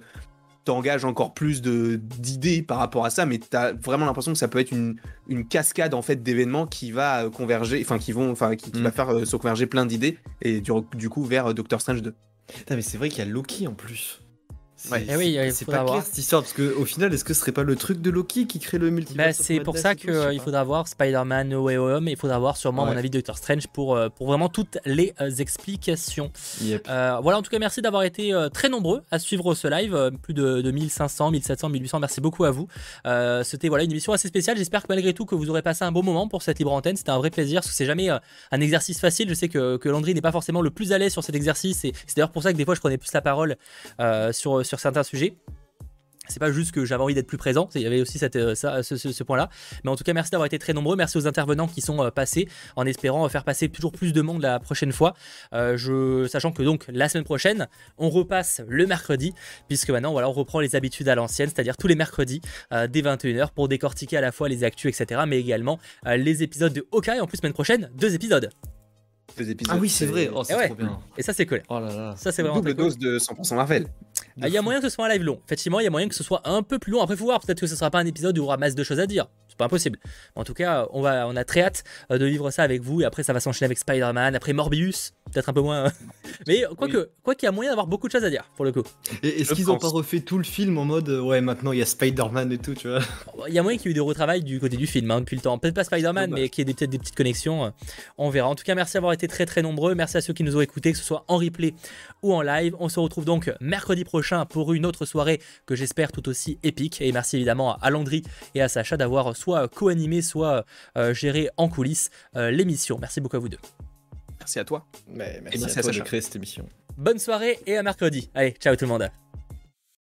t'engage encore plus de- d'idées par rapport à ça. Mais t'as vraiment l'impression que ça peut être une, une cascade, en fait, d'événements qui va euh, converger, enfin, qui vont, enfin, qui, qui Mm. va faire euh, se converger plein d'idées. Et du, du coup, vers Doctor Strange 2. Putain, mais c'est vrai qu'il y a Loki en plus. Ouais. Eh oui, c'est pas voir. clair cette histoire parce que au final, est-ce que ce serait pas le truc de Loki qui crée le multivers Bah, c'est pour ça qu'il faudra voir Spider-Man No Way Home et il faudra voir sûrement, à Ouais. mon avis, Doctor Strange pour, euh, pour vraiment toutes les euh, explications. Yep. Euh, voilà, en tout cas, merci d'avoir été euh, très nombreux à suivre ce live. euh, plus de, de 1500, 1700, 1800. Merci beaucoup à vous. Euh, C'était voilà, une émission assez spéciale. J'espère que malgré tout, que vous aurez passé un bon moment pour cette libre antenne. C'était un vrai plaisir parce que c'est jamais euh, un exercice facile. Je sais que, que Landry n'est pas forcément le plus à l'aise sur cet exercice et c'est d'ailleurs pour ça que des fois je prenais plus la parole euh, sur, sur certains sujets. C'est pas juste que j'avais envie d'être plus présent, il y avait aussi cette, euh, ça, ce, ce- ce point-là. Mais en tout cas, merci d'avoir été très nombreux. Merci aux intervenants qui sont euh, passés, en espérant euh, faire passer toujours plus de monde la prochaine fois. Euh, je, sachant que donc la semaine prochaine, on repasse le mercredi, puisque maintenant, voilà, on reprend les habitudes à l'ancienne, c'est-à-dire tous les mercredis euh, dès 21h pour décortiquer à la fois les actus, etc., mais également euh, les épisodes de Hawkeye. En plus, semaine prochaine, deux épisodes. Deux épisodes. Ah oui, c'est vrai. Oh, Et c'est ouais. trop bien. Et ça, c'est cool. Oh là là. Ça, c'est vraiment Double cool. dose de 100% Marvel. Ah, Il y a moyen que ce soit un live long. Effectivement, il y a moyen que ce soit un peu plus long. Après, faut voir. Peut-être que ce sera pas un épisode où il y aura masse de choses à dire. C'est pas impossible. En tout cas, on, va, on a très hâte euh, de vivre ça avec vous. Et après, ça va s'enchaîner avec Spider-Man. Après, Morbius. Peut-être un peu moins. euh. [LAUGHS] Mais quoi qu'il y a moyen d'avoir beaucoup de choses à dire, pour le coup. Et est-ce qu'ils ont pas refait tout le film en mode euh, ouais maintenant il y a Spider-Man et tout tu vois? Il y a moyen qu'il y ait eu des retravails du côté du film hein, depuis le temps. Peut-être pas Spider-Man, mais qu'il y ait des- peut-être des petites connexions. euh, On verra. En tout cas, merci d'avoir été très très nombreux. Merci à ceux qui nous ont écoutés, que ce soit en replay ou en live. On se retrouve donc mercredi prochain pour une autre soirée que j'espère tout aussi épique. Et merci évidemment à Landry et à Sacha d'avoir soit co-animé, soit euh, géré en coulisses euh, l'émission. Merci beaucoup à vous deux. Merci à toi. Mais merci merci à à toi de créer cette émission Bonne soirée et à mercredi. Allez, ciao tout le monde.